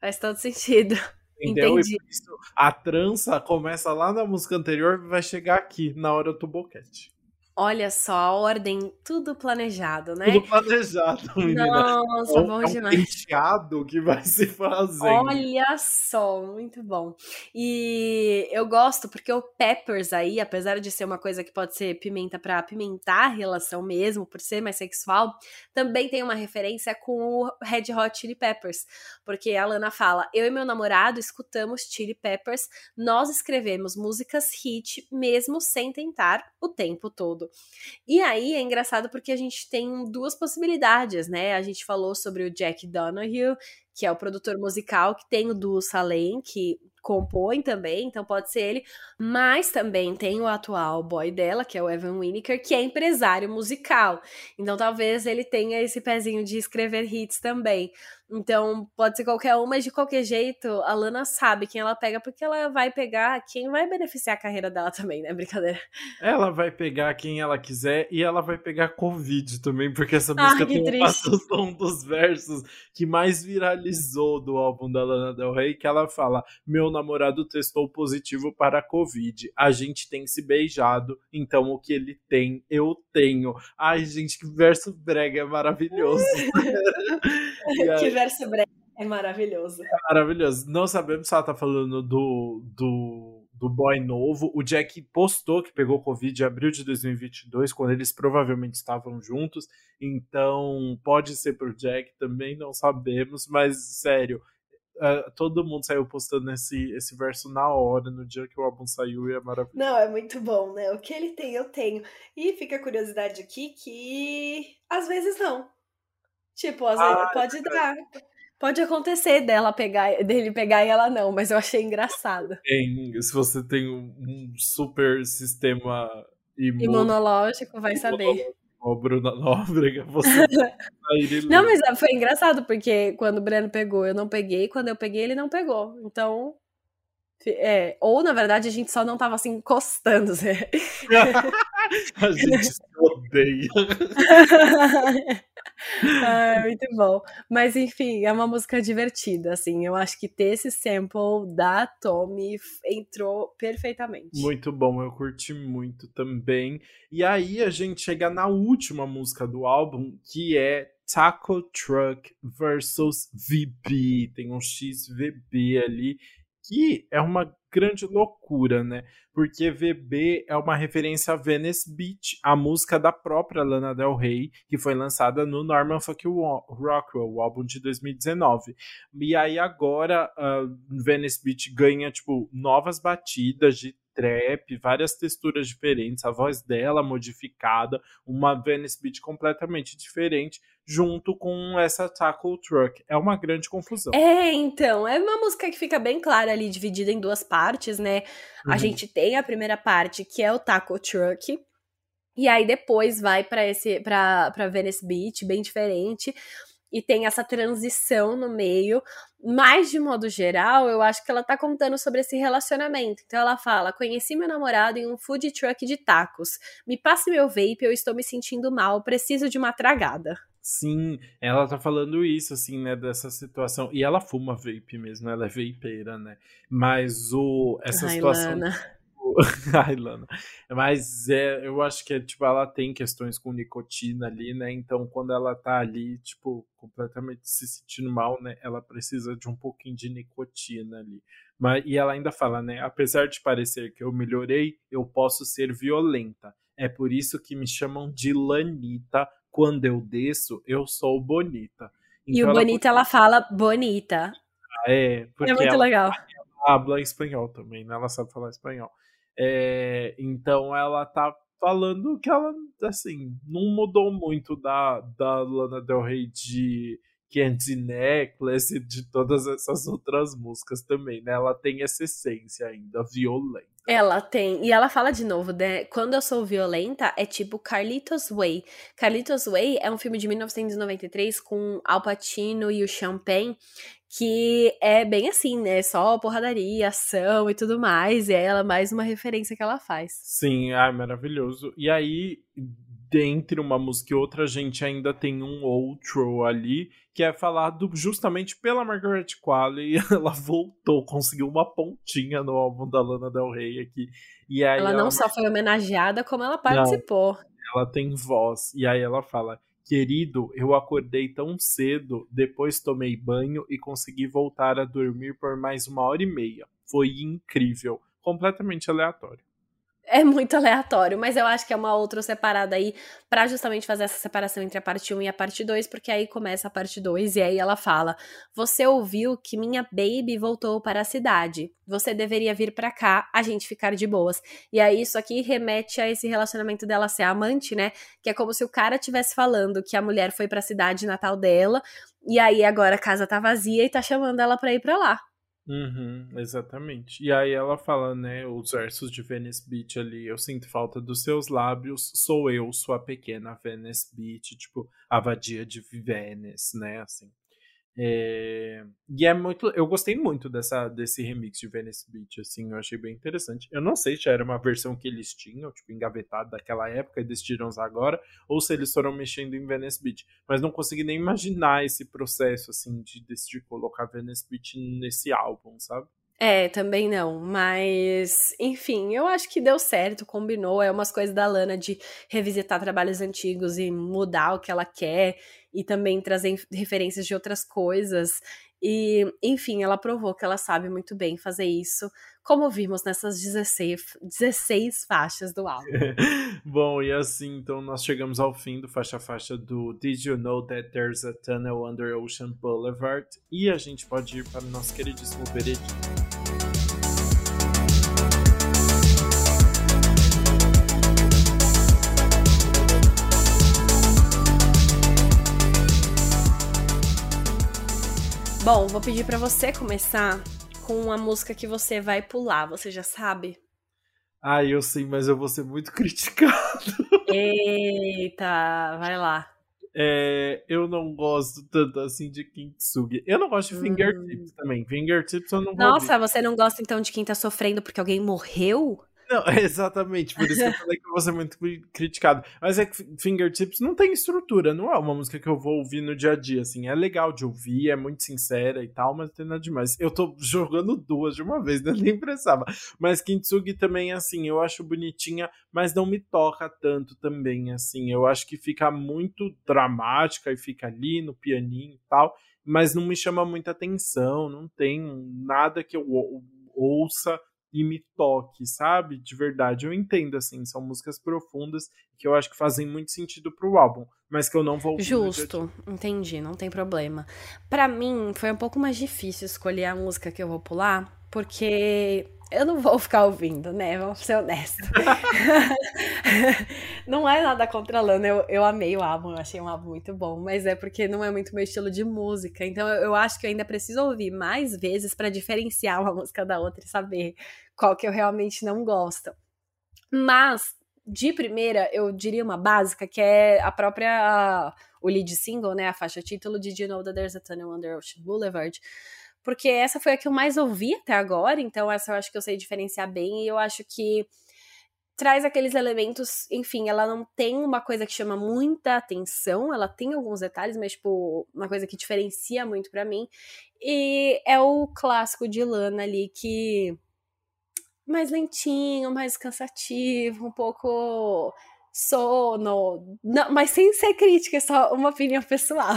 Faz todo sentido. Entendeu? Entendi. E isso, a trança começa lá na música anterior e vai chegar aqui, na hora do boquete. Olha só, a ordem, tudo planejado, né? Tudo planejado, menina. Nossa, é bom um, demais. É um penteado que vai se fazer. Olha só, muito bom. E eu gosto porque o peppers aí, apesar de ser uma coisa que pode ser pimenta para apimentar a relação mesmo, por ser mais sexual, também tem uma referência com o Red Hot Chili Peppers. Porque a Lana fala: Eu e meu namorado escutamos Chili Peppers, nós escrevemos músicas hit mesmo sem tentar o tempo todo. E aí é engraçado porque a gente tem duas possibilidades, né? A gente falou sobre o Jack Donahue, que é o produtor musical, que tem o Duo Salem, que compõe também, então pode ser ele. Mas também tem o atual boy dela, que é o Evan Winiker, que é empresário musical. Então talvez ele tenha esse pezinho de escrever hits também. Então, pode ser qualquer um, mas de qualquer jeito, a Lana sabe quem ela pega, porque ela vai pegar quem vai beneficiar a carreira dela também, né? Brincadeira. Ela vai pegar quem ela quiser e ela vai pegar Covid também, porque essa música ah, tem um dos versos que mais viralizou do álbum da Lana Del Rey, que ela fala: Meu namorado testou positivo para a Covid. A gente tem se beijado, então o que ele tem, eu tenho. Ai, gente, que verso brega, é maravilhoso. que verso breve é maravilhoso. É maravilhoso. Não sabemos se ela tá falando do, do, do boy novo. O Jack postou que pegou Covid em abril de 2022, quando eles provavelmente estavam juntos. Então, pode ser pro Jack também, não sabemos. Mas, sério, Uh, todo mundo saiu postando esse, esse verso na hora, no dia que o álbum saiu, e é maravilhoso. Não, é muito bom, né? O que ele tem, eu tenho. E fica a curiosidade aqui que às vezes não. Tipo, às vezes ah, pode dar. Pode acontecer dela pegar, dele pegar e ela não, mas eu achei engraçado. Tem, se você tem um, um super sistema imun... imunológico, vai saber. Oh, Bruna Nóbrega, você. não, mas foi engraçado, porque quando o Breno pegou, eu não peguei, quando eu peguei, ele não pegou. Então. É, ou na verdade a gente só não tava assim encostando. Né? a gente se odeia. ah, muito bom. Mas enfim, é uma música divertida, assim. Eu acho que ter esse sample da Tommy entrou perfeitamente. Muito bom, eu curti muito também. E aí a gente chega na última música do álbum, que é Taco Truck versus VB. Tem um XVB ali, que é uma grande loucura, né? Porque VB é uma referência a Venice Beach, a música da própria Lana Del Rey, que foi lançada no Norman Fuck Rockwell, o álbum de 2019. E aí agora uh, Venice Beach ganha tipo novas batidas de trap, várias texturas diferentes, a voz dela modificada, uma Venice Beach completamente diferente, junto com essa Tackle Truck. É uma grande confusão. É, então, é uma música que fica bem clara ali, dividida em duas partes, né? Uhum. A gente tem a primeira parte, que é o Tackle Truck, e aí depois vai para esse para para Venice Beach, bem diferente e tem essa transição no meio, mas de modo geral, eu acho que ela tá contando sobre esse relacionamento. Então ela fala: "Conheci meu namorado em um food truck de tacos. Me passe meu vape, eu estou me sentindo mal, preciso de uma tragada." Sim, ela tá falando isso, assim, né, dessa situação. E ela fuma vape mesmo, ela é vapeira, né? Mas o, essa Ai, situação. Lana. Ai, Lana. Mas é, eu acho que é, tipo, ela tem questões com nicotina ali, né? Então, quando ela tá ali, tipo, completamente se sentindo mal, né? Ela precisa de um pouquinho de nicotina ali. Mas, e ela ainda fala, né? Apesar de parecer que eu melhorei, eu posso ser violenta. É por isso que me chamam de Lanita. Quando eu desço, eu sou bonita. Então, e o ela... bonita, ela fala bonita. É, porque é muito ela, legal. Ela habla espanhol também, né? Ela sabe falar espanhol. É, então ela tá falando que ela, assim, não mudou muito da, da Lana Del Rey de Candy Necklace e de todas essas outras músicas também, né? Ela tem essa essência ainda violenta. Ela tem. E ela fala de novo, né? Quando eu sou violenta, é tipo Carlitos Way. Carlitos Way é um filme de 1993 com Al Pacino e o Champagne, que é bem assim, né? Só porradaria, ação e tudo mais. E é ela mais uma referência que ela faz. Sim, é maravilhoso. E aí, dentre uma música e outra, a gente ainda tem um outro ali, que é falado justamente pela Margaret Qualley. Ela voltou, conseguiu uma pontinha no álbum da Lana Del Rey aqui. E aí ela, ela não só foi homenageada, como ela participou. Não, ela tem voz. E aí ela fala: Querido, eu acordei tão cedo, depois tomei banho e consegui voltar a dormir por mais uma hora e meia. Foi incrível. Completamente aleatório é muito aleatório, mas eu acho que é uma outra separada aí para justamente fazer essa separação entre a parte 1 e a parte 2, porque aí começa a parte 2 e aí ela fala: "Você ouviu que minha baby voltou para a cidade. Você deveria vir para cá, a gente ficar de boas". E aí isso aqui remete a esse relacionamento dela ser amante, né? Que é como se o cara tivesse falando que a mulher foi para a cidade natal dela e aí agora a casa tá vazia e tá chamando ela para ir para lá. Uhum, exatamente. E aí ela fala, né, os versos de Venice Beach ali, eu sinto falta dos seus lábios, sou eu, sua pequena Venice Beach, tipo, a vadia de Venice, né, assim. É... E é muito. Eu gostei muito dessa, desse remix de Venice Beach, assim, eu achei bem interessante. Eu não sei se era uma versão que eles tinham, tipo, engavetado daquela época e decidiram usar agora, ou se eles foram mexendo em Venice Beach. Mas não consegui nem imaginar esse processo, assim, de decidir colocar Venice Beach nesse álbum, sabe? É, também não, mas enfim, eu acho que deu certo, combinou. É umas coisas da Lana de revisitar trabalhos antigos e mudar o que ela quer e também trazer referências de outras coisas. E, enfim, ela provou que ela sabe muito bem fazer isso, como vimos nessas 16, 16 faixas do álbum. Bom, e assim, então nós chegamos ao fim do faixa-faixa do Did You Know That There's a Tunnel Under Ocean Boulevard? E a gente pode ir para o nosso queridíssimo veredito. Bom, vou pedir para você começar com uma música que você vai pular, você já sabe? Ah, eu sei, mas eu vou ser muito criticado. Eita, vai lá. É, eu não gosto tanto assim de Kintsugi. Eu não gosto de Fingertips hum. também. Fingertips eu não gosto. Nossa, você não gosta então de quem tá sofrendo porque alguém morreu? Não, exatamente, por isso que eu falei que eu vou ser muito criticado. Mas é que Fingertips não tem estrutura, não é uma música que eu vou ouvir no dia a dia, assim. É legal de ouvir, é muito sincera e tal, mas não tem nada demais. Eu tô jogando duas de uma vez, né? Nem precisava. Mas Kintsugi também, assim, eu acho bonitinha, mas não me toca tanto também, assim. Eu acho que fica muito dramática e fica ali no pianinho e tal, mas não me chama muita atenção, não tem nada que eu ouça e me toque, sabe? De verdade, eu entendo, assim, são músicas profundas que eu acho que fazem muito sentido pro álbum, mas que eu não vou Justo, entendi, não tem problema. Para mim, foi um pouco mais difícil escolher a música que eu vou pular, porque eu não vou ficar ouvindo, né? Vamos ser honestos. não é nada contra a Lana, eu, eu amei o álbum, eu achei um álbum muito bom, mas é porque não é muito meu estilo de música. Então eu, eu acho que eu ainda preciso ouvir mais vezes para diferenciar uma música da outra e saber qual que eu realmente não gosto. Mas, de primeira, eu diria uma básica, que é a própria. O lead single, né? A faixa título de You Know That There's a Tunnel Under Ocean Boulevard porque essa foi a que eu mais ouvi até agora, então essa eu acho que eu sei diferenciar bem e eu acho que traz aqueles elementos, enfim, ela não tem uma coisa que chama muita atenção, ela tem alguns detalhes, mas tipo, uma coisa que diferencia muito para mim. E é o clássico de Lana ali que mais lentinho, mais cansativo, um pouco sono, não, mas sem ser crítica, é só uma opinião pessoal.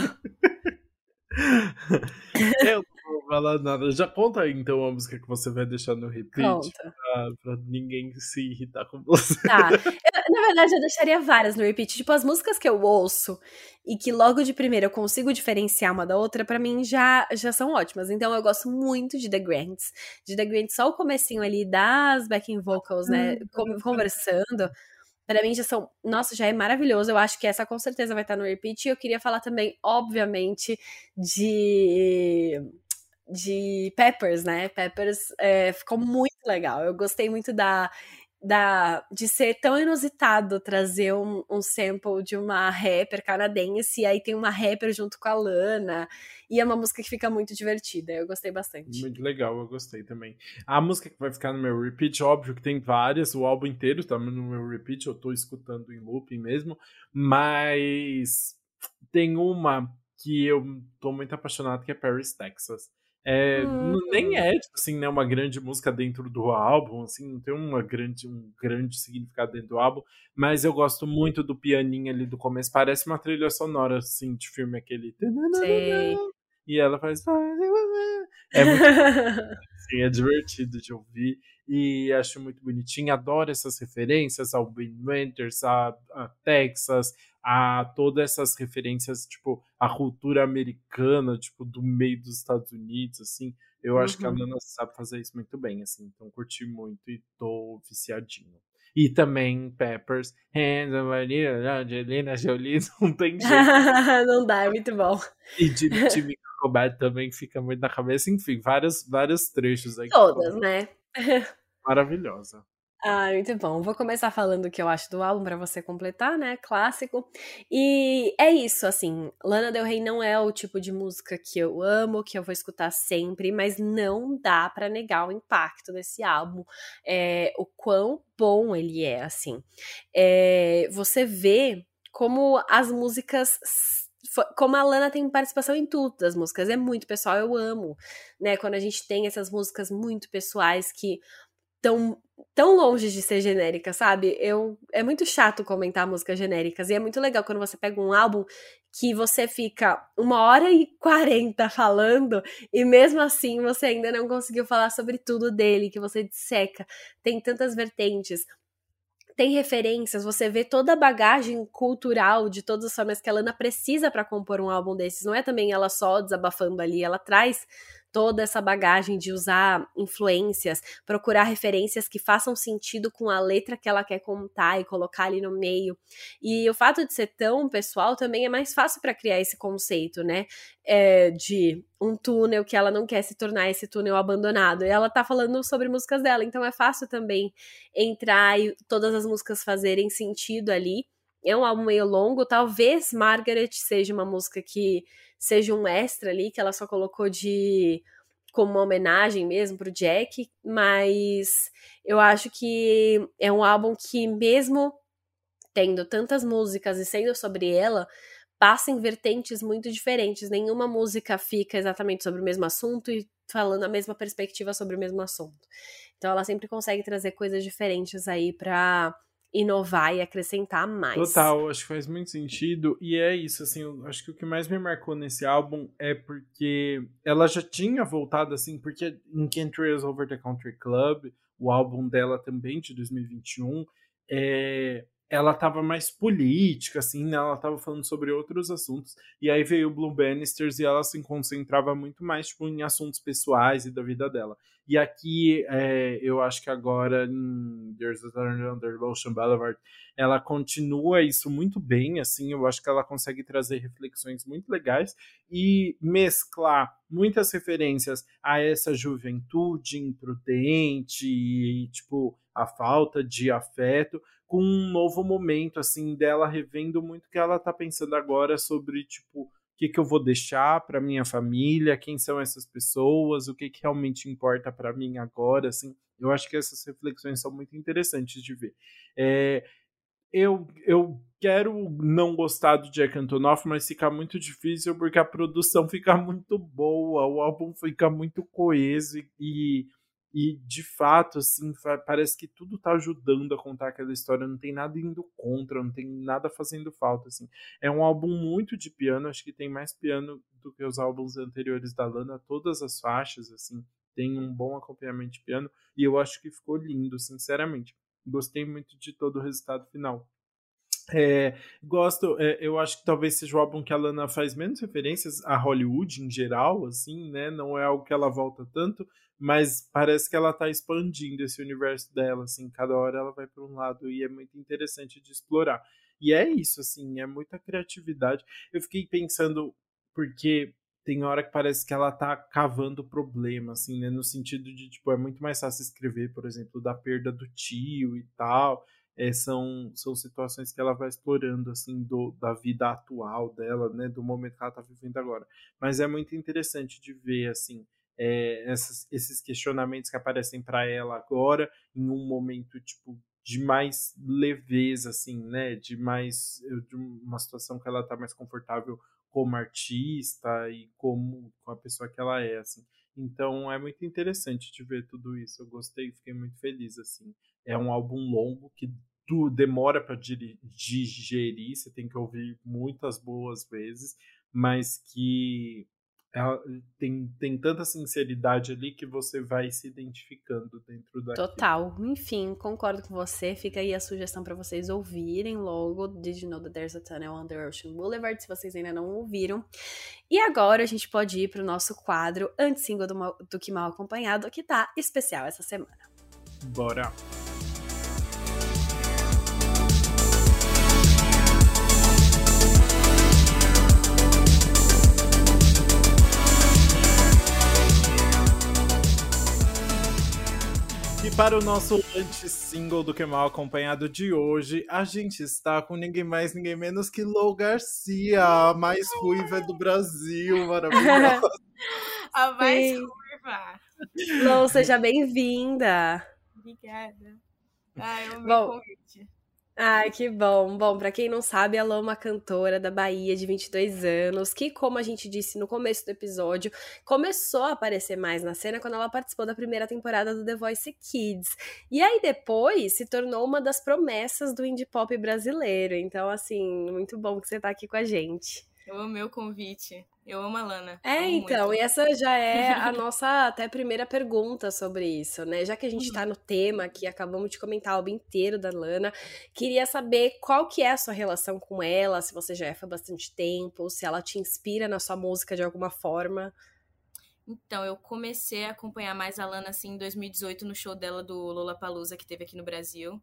eu vou falar nada. Já conta aí, então a música que você vai deixar no repeat. Conta. Pra, pra ninguém se irritar com você. Tá. Eu, na verdade, eu deixaria várias no repeat. Tipo, as músicas que eu ouço e que logo de primeira eu consigo diferenciar uma da outra, para mim já, já são ótimas. Então eu gosto muito de The Grants. De The Grants, só o comecinho ali das backing vocals, né? Hum, conversando para mim já são, nossa, já é maravilhoso. Eu acho que essa com certeza vai estar no repeat. E eu queria falar também, obviamente, de de Peppers, né? Peppers é, ficou muito legal. Eu gostei muito da, da de ser tão inusitado trazer um, um, sample de uma rapper canadense, e aí tem uma rapper junto com a Lana, e é uma música que fica muito divertida. Eu gostei bastante. Muito legal, eu gostei também. A música que vai ficar no meu repeat, óbvio que tem várias, o álbum inteiro tá no meu repeat, eu tô escutando em looping mesmo, mas tem uma que eu tô muito apaixonado que é Paris, Texas. É, hum. Nem é, tipo assim, né, uma grande música dentro do álbum, assim, não tem uma grande, um grande significado dentro do álbum, mas eu gosto muito do pianinho ali do começo, parece uma trilha sonora, assim, de filme aquele... Sim. E ela faz... É muito... assim, é divertido de ouvir e acho muito bonitinho, adoro essas referências ao Ben Winters, a, a Texas, a todas essas referências, tipo, a cultura americana, tipo, do meio dos Estados Unidos, assim. Eu uhum. acho que a Nana uhum. sabe fazer isso muito bem, assim. Então, curti muito e tô viciadinho. E também Peppers, Angelina Jolie, não tem jeito. não dá, é muito bom. E de Jimmy Cobbett também fica muito na cabeça. Enfim, vários, vários trechos aí. Todas, né? Maravilhosa. Ah, muito bom. Vou começar falando o que eu acho do álbum para você completar, né? Clássico. E é isso, assim. Lana Del Rey não é o tipo de música que eu amo, que eu vou escutar sempre, mas não dá para negar o impacto desse álbum, é, o quão bom ele é, assim. É, você vê como as músicas como a Lana tem participação em tudo das músicas, é muito pessoal, eu amo, né? Quando a gente tem essas músicas muito pessoais que tão, tão longe de ser genérica, sabe? Eu é muito chato comentar músicas genéricas e é muito legal quando você pega um álbum que você fica uma hora e quarenta falando e mesmo assim você ainda não conseguiu falar sobre tudo dele, que você disseca. Tem tantas vertentes. Tem referências, você vê toda a bagagem cultural de todas as formas que a Lana precisa para compor um álbum desses. Não é também ela só desabafando ali, ela traz toda essa bagagem de usar influências, procurar referências que façam sentido com a letra que ela quer contar e colocar ali no meio. E o fato de ser tão pessoal também é mais fácil para criar esse conceito, né? É, de um túnel que ela não quer se tornar esse túnel abandonado. E ela tá falando sobre músicas dela, então é fácil também entrar e todas as músicas fazerem sentido ali. É um álbum meio longo, talvez Margaret seja uma música que seja um extra ali, que ela só colocou de como uma homenagem mesmo pro Jack, mas eu acho que é um álbum que, mesmo tendo tantas músicas e sendo sobre ela, passa em vertentes muito diferentes. Nenhuma música fica exatamente sobre o mesmo assunto e falando a mesma perspectiva sobre o mesmo assunto. Então ela sempre consegue trazer coisas diferentes aí para inovar e acrescentar mais. Total, acho que faz muito sentido. E é isso, assim, acho que o que mais me marcou nesse álbum é porque ela já tinha voltado, assim, porque em Trails Over the Country Club, o álbum dela também de 2021, é, ela tava mais política, assim, né? Ela tava falando sobre outros assuntos. E aí veio o Blue Bannisters e ela se concentrava muito mais, tipo, em assuntos pessoais e da vida dela. E aqui, é, eu acho que agora, em There's a Turn Under Ocean Boulevard, ela continua isso muito bem, assim, eu acho que ela consegue trazer reflexões muito legais e mesclar muitas referências a essa juventude imprudente e, tipo, a falta de afeto, com um novo momento, assim, dela revendo muito o que ela tá pensando agora sobre, tipo, o que, que eu vou deixar para minha família, quem são essas pessoas, o que, que realmente importa para mim agora, assim. Eu acho que essas reflexões são muito interessantes de ver. É, eu, eu quero não gostar do Jack Antonoff, mas fica muito difícil porque a produção fica muito boa, o álbum fica muito coeso e e de fato, assim, parece que tudo tá ajudando a contar aquela história, não tem nada indo contra, não tem nada fazendo falta, assim. É um álbum muito de piano, acho que tem mais piano do que os álbuns anteriores da Lana, todas as faixas, assim, tem um bom acompanhamento de piano, e eu acho que ficou lindo, sinceramente. Gostei muito de todo o resultado final. É, gosto, é, eu acho que talvez seja o álbum que a Lana faz menos referências a Hollywood em geral, assim, né? Não é algo que ela volta tanto, mas parece que ela tá expandindo esse universo dela, assim, cada hora ela vai para um lado e é muito interessante de explorar. E é isso, assim, é muita criatividade. Eu fiquei pensando, porque tem hora que parece que ela tá cavando problema, assim, né? No sentido de, tipo, é muito mais fácil escrever, por exemplo, da perda do tio e tal é, são, são situações que ela vai explorando assim do, da vida atual dela, né, do momento que ela está vivendo agora. Mas é muito interessante de ver assim é, essas, esses questionamentos que aparecem para ela agora em um momento tipo de mais leveza assim, né, de mais de uma situação que ela está mais confortável como artista e como com a pessoa que ela é assim. Então é muito interessante de ver tudo isso. Eu gostei, fiquei muito feliz assim. É um álbum longo que tu demora para digerir, você tem que ouvir muitas boas vezes, mas que ela tem, tem tanta sinceridade ali que você vai se identificando dentro da. Total. Enfim, concordo com você. Fica aí a sugestão para vocês ouvirem logo Did You Know That There's a Tunnel Under Ocean Boulevard, se vocês ainda não ouviram. E agora a gente pode ir pro nosso quadro Anti-Single do, do Que Mal Acompanhado, que tá especial essa semana. Bora! Para o nosso anti-single do que mal acompanhado de hoje, a gente está com ninguém mais, ninguém menos que Lou Garcia, a mais ruiva do Brasil, maravilhosa. a mais Sim. ruiva. Lou, seja bem-vinda. Obrigada. Ah, eu Bom, convite. Ai, que bom. Bom, para quem não sabe, ela é uma cantora da Bahia de 22 anos, que, como a gente disse no começo do episódio, começou a aparecer mais na cena quando ela participou da primeira temporada do The Voice Kids. E aí depois se tornou uma das promessas do indie pop brasileiro. Então, assim, muito bom que você tá aqui com a gente. Eu amei o convite. Eu amo a Lana. É, amo então, muito. e essa já é a nossa até primeira pergunta sobre isso, né? Já que a gente uhum. tá no tema que acabamos de comentar o álbum inteiro da Lana, queria saber qual que é a sua relação com ela, se você já é há bastante tempo, se ela te inspira na sua música de alguma forma. Então, eu comecei a acompanhar mais a Lana assim em 2018 no show dela do Lollapalooza que teve aqui no Brasil.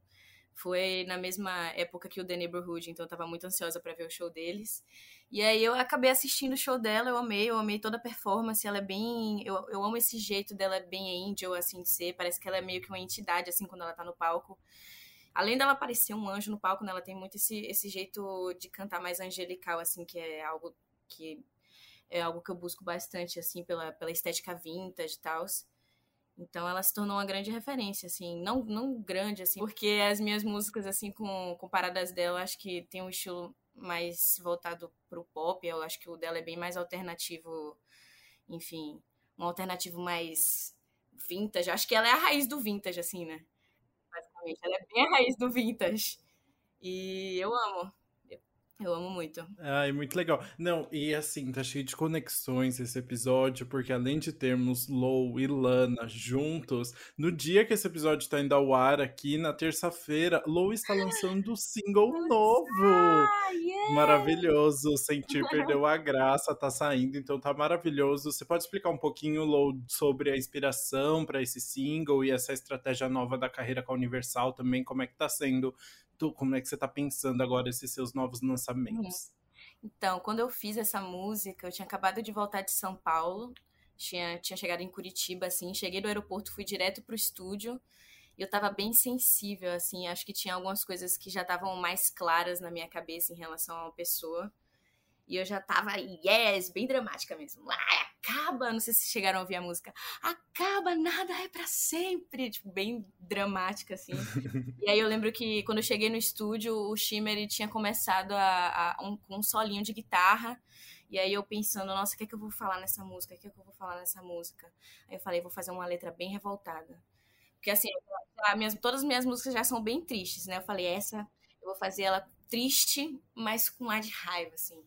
Foi na mesma época que o The Neighborhood, então eu tava muito ansiosa para ver o show deles. E aí eu acabei assistindo o show dela, eu amei, eu amei toda a performance, ela é bem. Eu, eu amo esse jeito dela, bem angel, assim, de ser. Parece que ela é meio que uma entidade, assim, quando ela tá no palco. Além dela parecer um anjo no palco, né, ela tem muito esse, esse jeito de cantar mais angelical, assim, que é algo que é algo que eu busco bastante, assim, pela, pela estética vintage e tal. Então ela se tornou uma grande referência, assim, não, não grande, assim, porque as minhas músicas, assim, com, comparadas dela, acho que tem um estilo mais voltado pro pop, eu acho que o dela é bem mais alternativo, enfim, um alternativo mais vintage, acho que ela é a raiz do vintage, assim, né? Basicamente, ela é bem a raiz do vintage. E eu amo. Eu amo muito. Ai, muito legal. Não, e assim, tá cheio de conexões esse episódio, porque além de termos Lou e Lana juntos, no dia que esse episódio tá indo ao ar aqui, na terça-feira, Lou está lançando um single novo. Ah, yeah. Maravilhoso. Sentir perdeu a graça, tá saindo, então tá maravilhoso. Você pode explicar um pouquinho, Lou, sobre a inspiração para esse single e essa estratégia nova da carreira com a Universal também, como é que tá sendo tu, como é que você tá pensando agora esses seus novos lançamentos? Então, quando eu fiz essa música, eu tinha acabado de voltar de São Paulo, tinha, tinha chegado em Curitiba, assim, cheguei do aeroporto, fui direto pro estúdio, e eu tava bem sensível, assim, acho que tinha algumas coisas que já estavam mais claras na minha cabeça em relação a uma pessoa. E eu já tava, yes, bem dramática mesmo. Ah, acaba, não sei se chegaram a ouvir a música. Acaba, nada é para sempre. Tipo, bem dramática, assim. e aí eu lembro que quando eu cheguei no estúdio, o Shimmer tinha começado a, a um, com um solinho de guitarra. E aí eu pensando, nossa, o que é que eu vou falar nessa música? O que é que eu vou falar nessa música? Aí eu falei, vou fazer uma letra bem revoltada. Porque assim, todas as minhas músicas já são bem tristes, né? Eu falei, essa eu vou fazer ela triste, mas com ar de raiva, assim.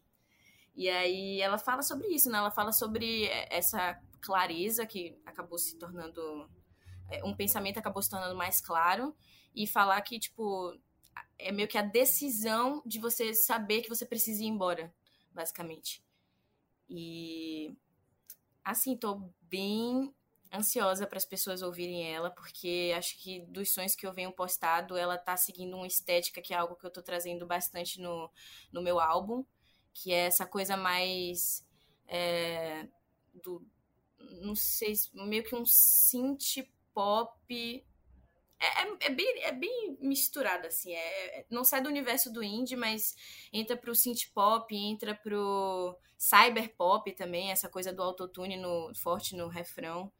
E aí ela fala sobre isso, né? Ela fala sobre essa clareza que acabou se tornando. É, um pensamento acabou se tornando mais claro. E falar que, tipo, é meio que a decisão de você saber que você precisa ir embora, basicamente. E. Assim, tô bem ansiosa para as pessoas ouvirem ela, porque acho que dos sonhos que eu venho postado, ela tá seguindo uma estética que é algo que eu tô trazendo bastante no, no meu álbum que é essa coisa mais é, do não sei, meio que um synth pop é, é, é, bem, é bem misturado, assim. É, é, não sai do universo do indie, mas entra pro synth pop, entra pro cyber pop também, essa coisa do autotune no, forte no refrão.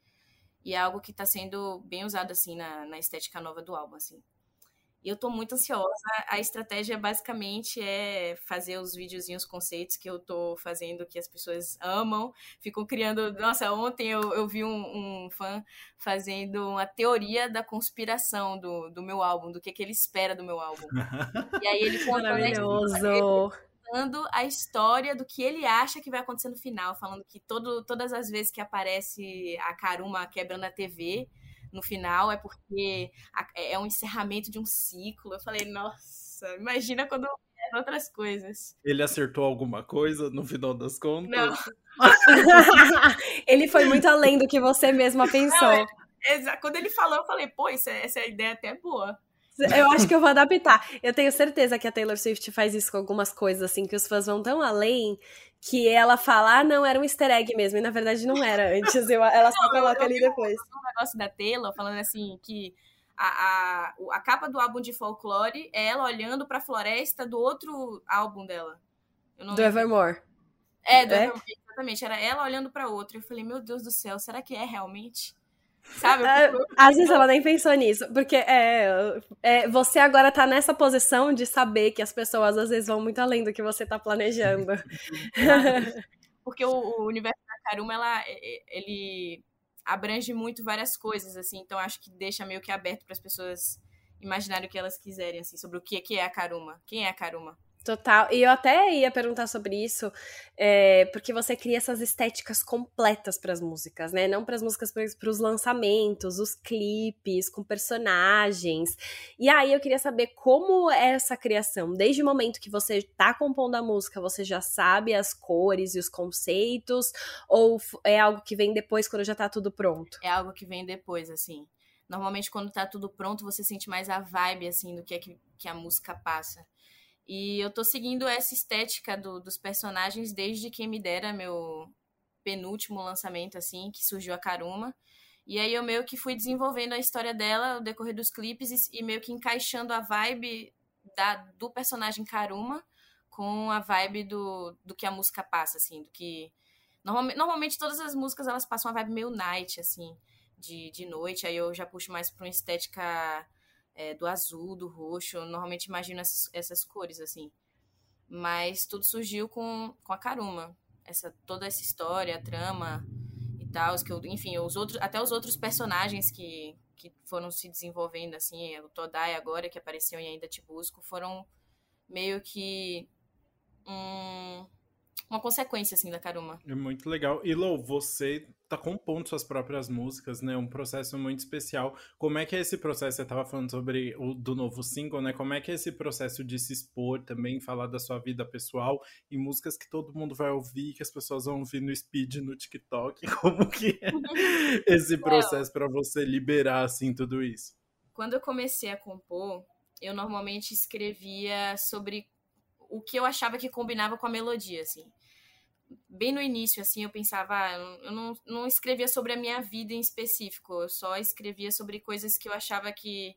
E é algo que tá sendo bem usado, assim, na, na estética nova do álbum, assim. E eu tô muito ansiosa. A estratégia basicamente é fazer os videozinhos, conceitos que eu tô fazendo, que as pessoas amam. Ficam criando. Nossa, ontem eu, eu vi um, um fã fazendo uma teoria da conspiração do, do meu álbum, do que, que ele espera do meu álbum. e aí ele Maravilhoso! contando a história do que ele acha que vai acontecer no final, falando que todo, todas as vezes que aparece a Karuma quebrando a TV, no final, é porque é um encerramento de um ciclo. Eu falei, nossa, imagina quando outras coisas. Ele acertou alguma coisa no final das contas? Não. ele foi muito além do que você mesma pensou. Não, é, quando ele falou, eu falei, pô, isso, é, essa ideia é até boa. Eu acho que eu vou adaptar. Eu tenho certeza que a Taylor Swift faz isso com algumas coisas, assim, que os fãs vão tão além que ela fala, ah, não, era um easter egg mesmo, e na verdade não era antes, eu, ela só não, coloca ali depois. Um negócio da Taylor falando assim que a, a, a capa do álbum de folclore é ela olhando pra floresta do outro álbum dela. do. Evermore. É, do é? Evermore, exatamente. Era ela olhando pra outro. Eu falei, meu Deus do céu, será que é realmente? Sabe? É, às vezes ela nem pensou nisso, porque é, é, você agora tá nessa posição de saber que as pessoas às vezes vão muito além do que você tá planejando. porque o, o, universo da Karuma, ela, ele abrange muito várias coisas, assim, então acho que deixa meio que aberto para as pessoas imaginarem o que elas quiserem, assim, sobre o que, que é a Karuma. Quem é a Karuma? Total. E eu até ia perguntar sobre isso, é, porque você cria essas estéticas completas para as músicas, né? Não para as músicas, para os lançamentos, os clipes, com personagens. E aí eu queria saber como é essa criação. Desde o momento que você está compondo a música, você já sabe as cores e os conceitos? Ou é algo que vem depois, quando já está tudo pronto? É algo que vem depois, assim. Normalmente, quando está tudo pronto, você sente mais a vibe, assim, do que é que, que a música passa. E eu tô seguindo essa estética do, dos personagens desde quem me dera meu penúltimo lançamento, assim, que surgiu a Karuma. E aí eu meio que fui desenvolvendo a história dela no decorrer dos clipes e, e meio que encaixando a vibe da, do personagem Karuma com a vibe do, do que a música passa, assim, do que Normalmente, normalmente todas as músicas elas passam uma vibe meio night, assim, de, de noite. Aí eu já puxo mais pra uma estética é, do azul, do roxo. Eu normalmente imagino essas, essas cores, assim. Mas tudo surgiu com, com a Karuma. Essa, toda essa história, a trama e tal. Que eu, enfim, os outros, até os outros personagens que, que foram se desenvolvendo, assim, o Todai agora, que apareceu em Ainda Te Busco, foram meio que um uma consequência, assim, da Karuma. É muito legal. E, Lou, você tá compondo suas próprias músicas, né? Um processo muito especial. Como é que é esse processo? Você tava falando sobre o do novo single, né? Como é que é esse processo de se expor também, falar da sua vida pessoal e músicas que todo mundo vai ouvir, que as pessoas vão ouvir no speed, no TikTok? Como que é esse processo para você liberar, assim, tudo isso? Quando eu comecei a compor, eu normalmente escrevia sobre o que eu achava que combinava com a melodia, assim bem no início, assim, eu pensava, ah, eu não, não escrevia sobre a minha vida em específico, eu só escrevia sobre coisas que eu achava que,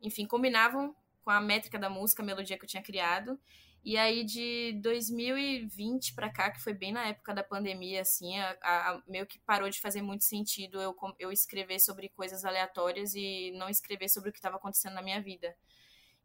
enfim, combinavam com a métrica da música, a melodia que eu tinha criado. E aí, de 2020 para cá, que foi bem na época da pandemia, assim, a, a, meio que parou de fazer muito sentido eu, eu escrever sobre coisas aleatórias e não escrever sobre o que estava acontecendo na minha vida.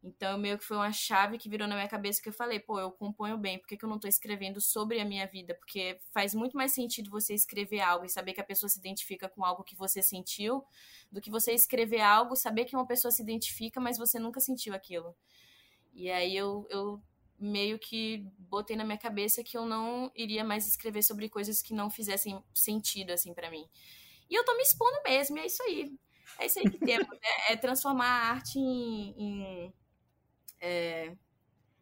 Então, meio que foi uma chave que virou na minha cabeça que eu falei, pô, eu componho bem, por que, que eu não tô escrevendo sobre a minha vida? Porque faz muito mais sentido você escrever algo e saber que a pessoa se identifica com algo que você sentiu, do que você escrever algo, saber que uma pessoa se identifica, mas você nunca sentiu aquilo. E aí eu, eu meio que botei na minha cabeça que eu não iria mais escrever sobre coisas que não fizessem sentido, assim, para mim. E eu tô me expondo mesmo, e é isso aí. É isso aí que temos, né? É transformar a arte em, em é,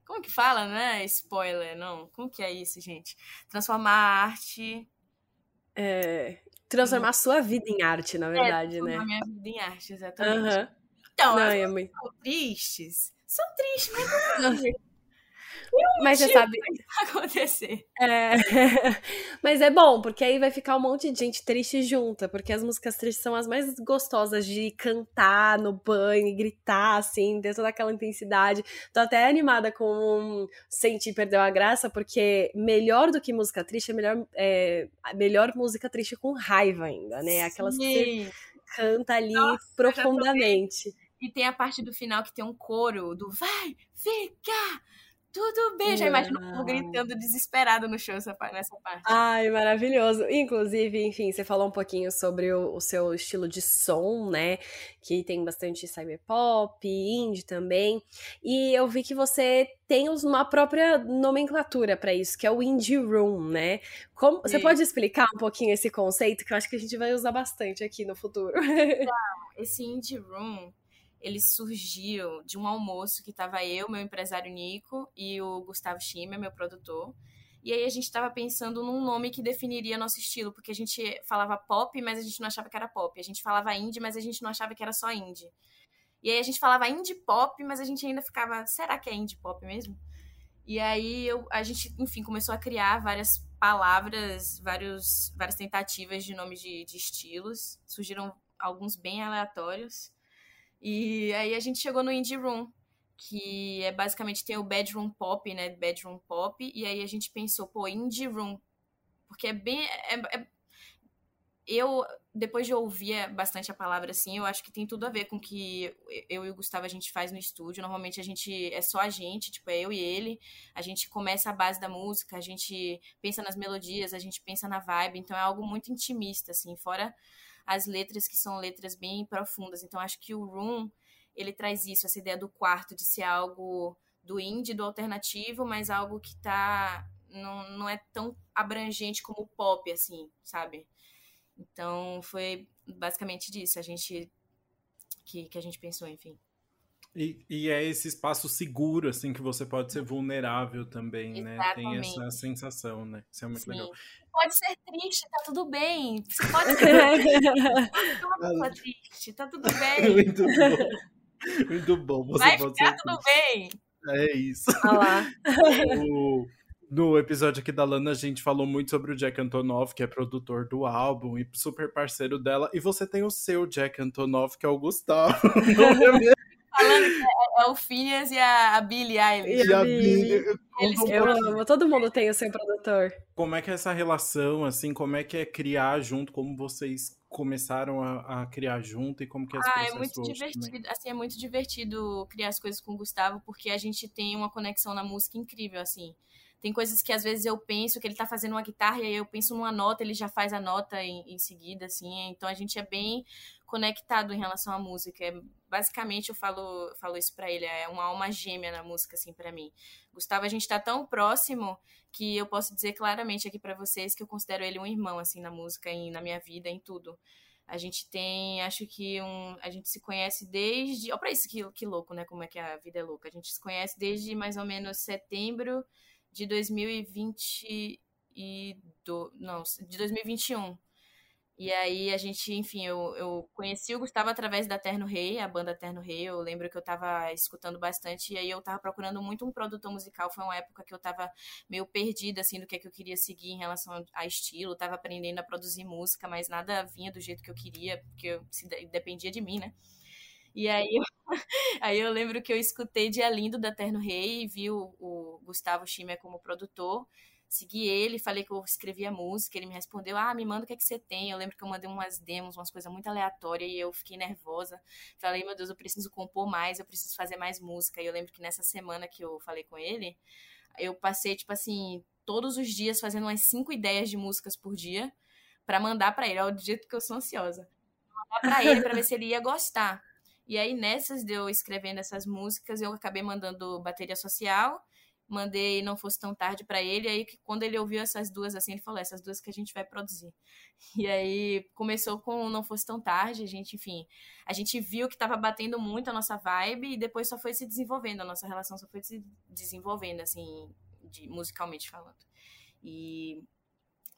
como que fala, né? Spoiler, não. Como que é isso, gente? Transformar a arte. É, transformar a sua vida em arte, na é, verdade, é, né? Transformar a minha vida em arte, exatamente. Uhum. Então, não, é muito... são tristes. São tristes, mas mas você sabe. acontecer. É... Mas é bom, porque aí vai ficar um monte de gente triste junta, porque as músicas tristes são as mais gostosas de cantar no banho e gritar, assim, ter toda aquela intensidade. Tô até animada com Sentir Perdeu a Graça, porque melhor do que música triste é melhor, é, melhor música triste com raiva ainda, né? Aquelas Sim. que você canta ali Nossa, profundamente. E tem a parte do final que tem um coro do vai, fica, tudo bem, já imagino o povo gritando desesperado no show nessa parte. Ai, maravilhoso. Inclusive, enfim, você falou um pouquinho sobre o, o seu estilo de som, né? Que tem bastante cyberpop, indie também. E eu vi que você tem uma própria nomenclatura para isso, que é o indie room, né? Como, você pode explicar um pouquinho esse conceito que eu acho que a gente vai usar bastante aqui no futuro? Então, esse indie room ele surgiu de um almoço que estava eu, meu empresário Nico e o Gustavo Schimmer, meu produtor. E aí a gente estava pensando num nome que definiria nosso estilo, porque a gente falava pop, mas a gente não achava que era pop. A gente falava indie, mas a gente não achava que era só indie. E aí a gente falava indie pop, mas a gente ainda ficava, será que é indie pop mesmo? E aí eu, a gente, enfim, começou a criar várias palavras, vários, várias tentativas de nomes de, de estilos. Surgiram alguns bem aleatórios. E aí a gente chegou no Indie Room, que é basicamente tem o Bedroom Pop, né? Bedroom Pop, e aí a gente pensou, pô, Indie Room. Porque é bem. É, é... Eu, depois de ouvir bastante a palavra assim, eu acho que tem tudo a ver com o que eu e o Gustavo a gente faz no estúdio. Normalmente a gente é só a gente, tipo, é eu e ele. A gente começa a base da música, a gente pensa nas melodias, a gente pensa na vibe, então é algo muito intimista, assim, fora as letras que são letras bem profundas. Então acho que o Room ele traz isso, essa ideia do quarto de ser algo do indie, do alternativo, mas algo que tá não, não é tão abrangente como o pop assim, sabe? Então foi basicamente disso, a gente que, que a gente pensou, enfim. E, e, é esse espaço seguro, assim, que você pode ser vulnerável também, Exatamente. né? Tem essa sensação, né? Isso é muito Sim. legal. Pode ser triste, tá tudo bem. Você pode ser pessoa triste, tá tudo bem. muito bom. Muito bom. Você Vai ficar tudo bem. É isso. Olá. o, no episódio aqui da Lana, a gente falou muito sobre o Jack Antonoff, que é produtor do álbum e super parceiro dela. E você tem o seu Jack Antonoff, que é o Gustavo. Falando que é, é o Phineas e a, a Billie Eilish. E a Billie. Eles, eu amo, todo mundo tem o seu produtor. Como é que é essa relação, assim, como é que é criar junto, como vocês começaram a, a criar junto e como que é esse ah, é muito divertido, também? assim, é muito divertido criar as coisas com o Gustavo, porque a gente tem uma conexão na música incrível, assim. Tem coisas que às vezes eu penso que ele tá fazendo uma guitarra e aí eu penso numa nota, ele já faz a nota em, em seguida, assim. Então a gente é bem conectado em relação à música. É, basicamente eu falo, falo isso para ele, é uma alma gêmea na música assim para mim. Gustavo, a gente tá tão próximo que eu posso dizer claramente aqui para vocês que eu considero ele um irmão assim na música e na minha vida, em tudo. A gente tem, acho que um, a gente se conhece desde, ó para isso que, que louco, né, como é que a vida é louca. A gente se conhece desde mais ou menos setembro de 2020 e do, não, de 2021. E aí a gente, enfim, eu, eu conheci o Gustavo através da Terno Rei, a banda Terno Rei. Eu lembro que eu tava escutando bastante e aí eu tava procurando muito um produtor musical. Foi uma época que eu tava meio perdida, assim, do que, é que eu queria seguir em relação a estilo. tava aprendendo a produzir música, mas nada vinha do jeito que eu queria, porque eu, se, dependia de mim, né? E aí eu, aí eu lembro que eu escutei Dia Lindo da Terno Rei e vi o, o Gustavo Schimmer como produtor. Segui ele, falei que eu escrevia música, ele me respondeu: Ah, me manda o que é que você tem. Eu lembro que eu mandei umas demos, umas coisas muito aleatórias, e eu fiquei nervosa. Falei, meu Deus, eu preciso compor mais, eu preciso fazer mais música. E eu lembro que nessa semana que eu falei com ele, eu passei, tipo assim, todos os dias fazendo umas cinco ideias de músicas por dia para mandar para ele. Olha o jeito que eu sou ansiosa. Mandar pra ele pra ver se ele ia gostar. E aí, nessas de eu escrevendo essas músicas, eu acabei mandando bateria social, mandei Não Fosse Tão Tarde para ele, aí quando ele ouviu essas duas, assim, ele falou, essas duas que a gente vai produzir. E aí, começou com Não Fosse Tão Tarde, a gente, enfim, a gente viu que tava batendo muito a nossa vibe e depois só foi se desenvolvendo, a nossa relação só foi se desenvolvendo, assim, de, musicalmente falando. E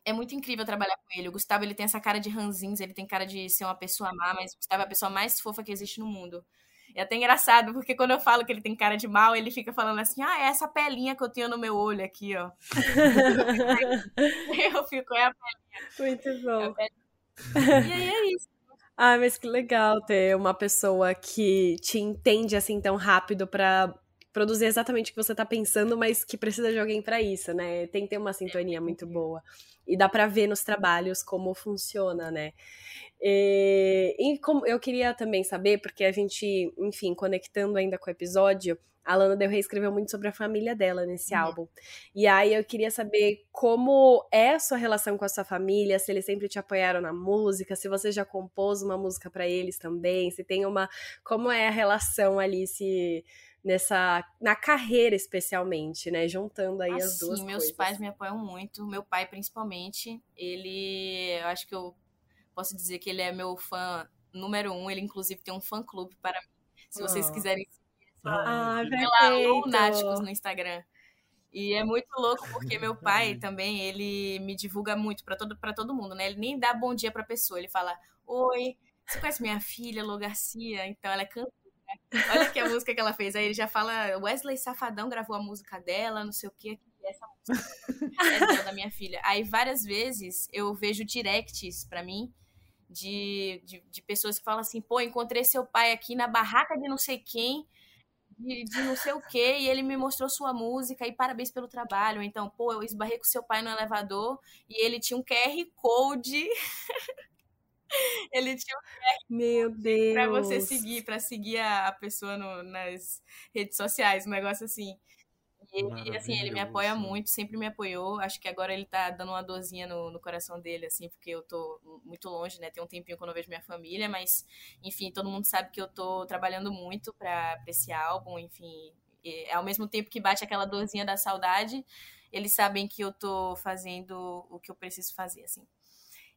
é muito incrível trabalhar com ele. O Gustavo, ele tem essa cara de ranzins, ele tem cara de ser uma pessoa má, mas o Gustavo é a pessoa mais fofa que existe no mundo. É até engraçado, porque quando eu falo que ele tem cara de mal, ele fica falando assim: ah, é essa pelinha que eu tenho no meu olho aqui, ó. eu fico, é a pelinha. Muito bom. É e aí é isso. Ah, mas que legal ter uma pessoa que te entende assim tão rápido para produzir exatamente o que você tá pensando, mas que precisa de alguém para isso, né? Tem que ter uma sintonia muito boa. E dá para ver nos trabalhos como funciona, né? E, e como eu queria também saber, porque a gente, enfim, conectando ainda com o episódio, a Lana Del Rey escreveu muito sobre a família dela nesse uhum. álbum. E aí eu queria saber como é a sua relação com a sua família, se eles sempre te apoiaram na música, se você já compôs uma música para eles também, se tem uma como é a relação ali se nessa na carreira especialmente, né, juntando aí as duas meus coisas. pais me apoiam muito, meu pai principalmente, ele, eu acho que eu posso dizer que ele é meu fã número um, ele inclusive tem um fã clube para mim, se vocês oh. quiserem seguir, ah, lá, Lunáticos no Instagram. E é muito louco porque meu pai também, ele me divulga muito para todo para todo mundo, né? Ele nem dá bom dia para pessoa, ele fala: "Oi, você conhece minha filha, Lô Garcia? Então ela é cantora Olha que a música que ela fez. Aí ele já fala, Wesley Safadão gravou a música dela, não sei o quê. Essa música é da minha filha. Aí várias vezes eu vejo directs para mim de, de, de, pessoas que falam assim, pô, encontrei seu pai aqui na barraca de não sei quem, de, de não sei o quê, e ele me mostrou sua música, e parabéns pelo trabalho. Então, pô, eu esbarrei com seu pai no elevador e ele tinha um QR Code Ele tinha um Meu Deus. pra você seguir, pra seguir a, pessoa no, nas redes sociais, um negócio assim. E ele, assim, ele me apoia muito, sempre me apoiou. Acho que agora ele tá dando uma dorzinha no, no coração dele, assim, porque eu tô muito longe, né? Tem um tempinho que eu não vejo minha família, mas, enfim, todo mundo sabe que eu tô trabalhando muito pra, pra esse álbum, enfim. E, ao mesmo tempo que bate aquela dorzinha da saudade, eles sabem que eu tô fazendo o que eu preciso fazer, assim.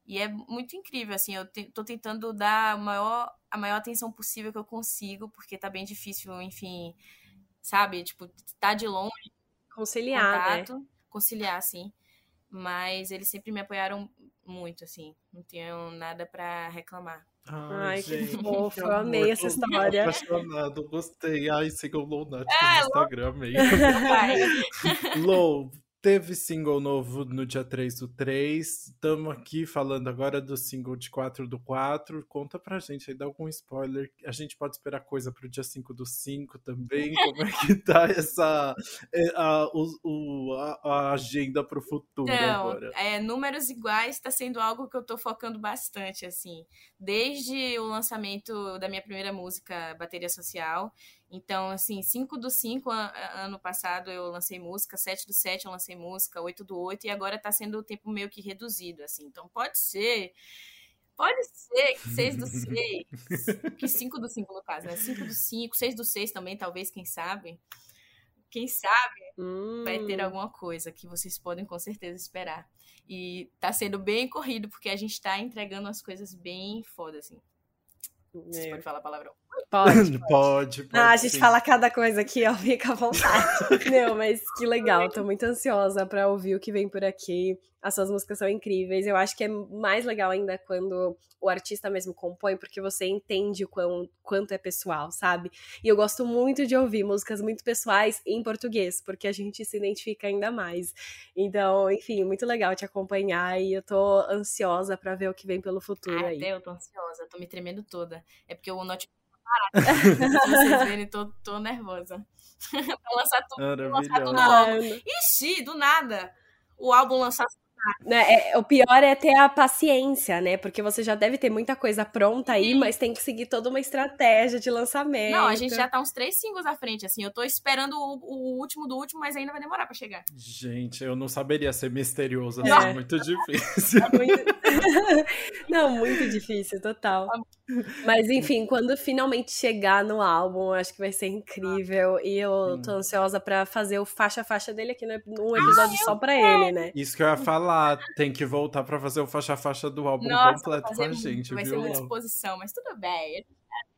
E é muito incrível, assim, eu te, tô tentando dar a maior, a maior atenção possível que eu consigo, porque tá bem difícil, enfim, sabe? Tipo, tá de longe. Conciliar, né? contato, né? Conciliar, sim. Mas eles sempre me apoiaram muito, assim. Não tenho nada para reclamar. Ai, Ai que fofo, eu amei essa história. apaixonado, gostei. Ai, sigam o Low Nut é, no Instagram, amei. Low, Teve single novo no dia 3 do 3. Estamos aqui falando agora do single de 4 do 4. Conta pra gente aí, dá algum spoiler. A gente pode esperar coisa pro dia 5 do 5 também. Como é que tá essa é, a, o, a, a agenda pro futuro então, agora? É, números iguais tá sendo algo que eu tô focando bastante, assim. Desde o lançamento da minha primeira música, Bateria Social, então, assim, 5 do 5 ano passado eu lancei música, 7 do 7 eu lancei música, 8 do 8 e agora tá sendo o tempo meio que reduzido, assim. Então, pode ser. Pode ser que 6 do 6, que 5 do 5 no caso, né? 5 do 5, 6 do 6 também, talvez, quem sabe. Quem sabe hum. vai ter hum. alguma coisa que vocês podem com certeza esperar. E tá sendo bem corrido, porque a gente tá entregando as coisas bem foda, assim. Você pode falar palavrão. Pode. Pode, pode. pode ah, a gente sim. fala cada coisa aqui, ó, fica à vontade. Não, mas que legal, tô muito ansiosa para ouvir o que vem por aqui. As suas músicas são incríveis. Eu acho que é mais legal ainda quando o artista mesmo compõe, porque você entende o quão, quanto é pessoal, sabe? E eu gosto muito de ouvir músicas muito pessoais em português, porque a gente se identifica ainda mais. Então, enfim, muito legal te acompanhar e eu tô ansiosa para ver o que vem pelo futuro ah, aí. Até eu tô ansiosa, tô me tremendo toda. É porque o notebook vocês verem, tô, tô nervosa. pra lançar tudo, lançar tudo logo. Ixi, do nada. O álbum lançar o pior é ter a paciência, né? Porque você já deve ter muita coisa pronta aí, Sim. mas tem que seguir toda uma estratégia de lançamento. Não, a gente já tá uns três singles à frente, assim. Eu tô esperando o, o último do último, mas ainda vai demorar pra chegar. Gente, eu não saberia ser misterioso assim, é. muito difícil. É muito... não, muito difícil, total. Tá mas enfim, quando finalmente chegar no álbum, acho que vai ser incrível. E eu tô ansiosa pra fazer o faixa-faixa dele aqui num episódio ah, só pra ele, né? Isso que eu ia falar, tem que voltar pra fazer o faixa-faixa do álbum Nossa, completo com a gente, vai viu? Vai ser muita exposição, mas tudo bem.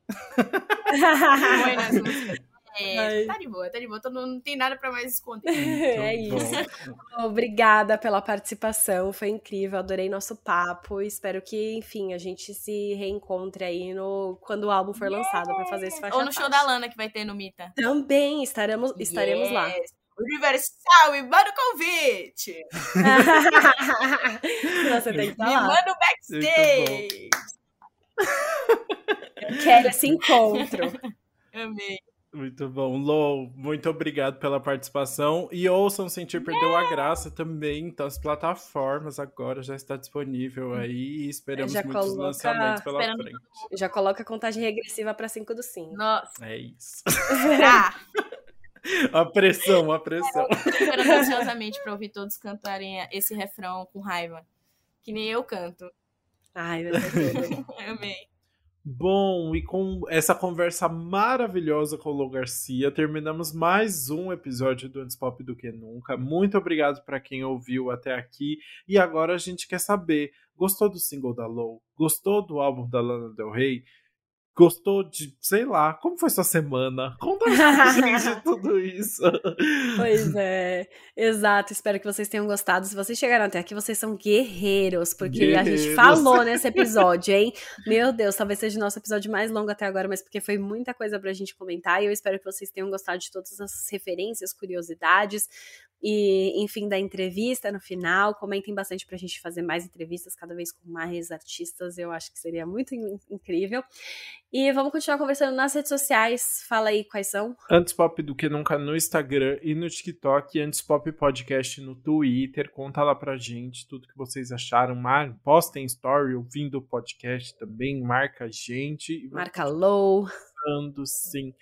É, tá de boa, tá de boa. Não, não tem nada para mais esconder. é isso. Obrigada pela participação, foi incrível, adorei nosso papo. Espero que, enfim, a gente se reencontre aí no quando o álbum for yeah. lançado para fazer esse faixa Ou no show da Lana que vai ter no Mita. Também estaremos, estaremos yes. lá. Universal, me manda o convite. Você tem que estar Me manda o backstage. Quero esse encontro. Amei. Muito bom. Lou, muito obrigado pela participação. E ouçam Sentir Perdeu a Graça também. Então, as plataformas agora já está disponível aí. E esperamos já muitos coloca... lançamentos pela Esperando frente. Já coloca a contagem regressiva para 5 do 5. Nossa. É isso. Ah. a pressão, a pressão. Eu esperando ansiosamente para ouvir todos cantarem esse refrão com raiva. Que nem eu canto. Ai, meu Deus. Amei. Bom, e com essa conversa maravilhosa com o Lô Garcia, terminamos mais um episódio do Antes Pop do que Nunca. Muito obrigado para quem ouviu até aqui. E agora a gente quer saber: gostou do single da Low? Gostou do álbum da Lana Del Rey? Gostou de, sei lá, como foi sua semana? Conta pra gente tudo isso. Pois é, exato. Espero que vocês tenham gostado. Se vocês chegaram até aqui, vocês são guerreiros, porque guerreiros. a gente falou nesse episódio, hein? Meu Deus, talvez seja o nosso episódio mais longo até agora, mas porque foi muita coisa pra gente comentar e eu espero que vocês tenham gostado de todas as referências, curiosidades, e, enfim, da entrevista no final. Comentem bastante pra gente fazer mais entrevistas, cada vez com mais artistas. Eu acho que seria muito incrível. E vamos continuar conversando nas redes sociais. Fala aí quais são. Antes Pop do que nunca no Instagram e no TikTok. Antes Pop Podcast no Twitter. Conta lá pra gente tudo que vocês acharam. Mar... Postem story ouvindo o podcast também. Marca a gente. Marca Low. Sim.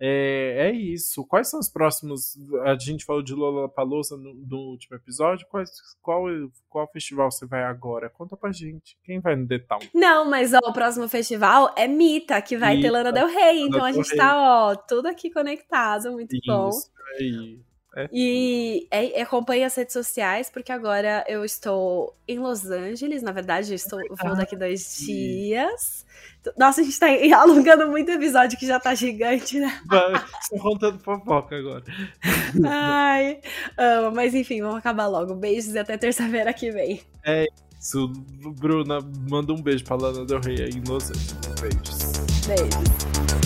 É, é isso. Quais são os próximos? A gente falou de Lola Palosa no, no, último episódio. Quais, qual, qual festival você vai agora? Conta pra gente. Quem vai no Detal? Não, mas ó, o próximo festival é Mita, que vai Mita, ter Lana Del Rey. Então a gente Rey. tá, ó, tudo aqui conectado. Muito isso, bom. Aí. É. E é, acompanhe as redes sociais, porque agora eu estou em Los Angeles. Na verdade, eu estou, vou daqui dois dias. Nossa, a gente tá alongando muito o episódio que já tá gigante, né? Estou contando fofoca agora. Ai, amo. Mas enfim, vamos acabar logo. Beijos e até terça-feira que vem. É isso. Bruna, manda um beijo pra Lana Del Rey aí em Los Angeles. Beijos. Beijos.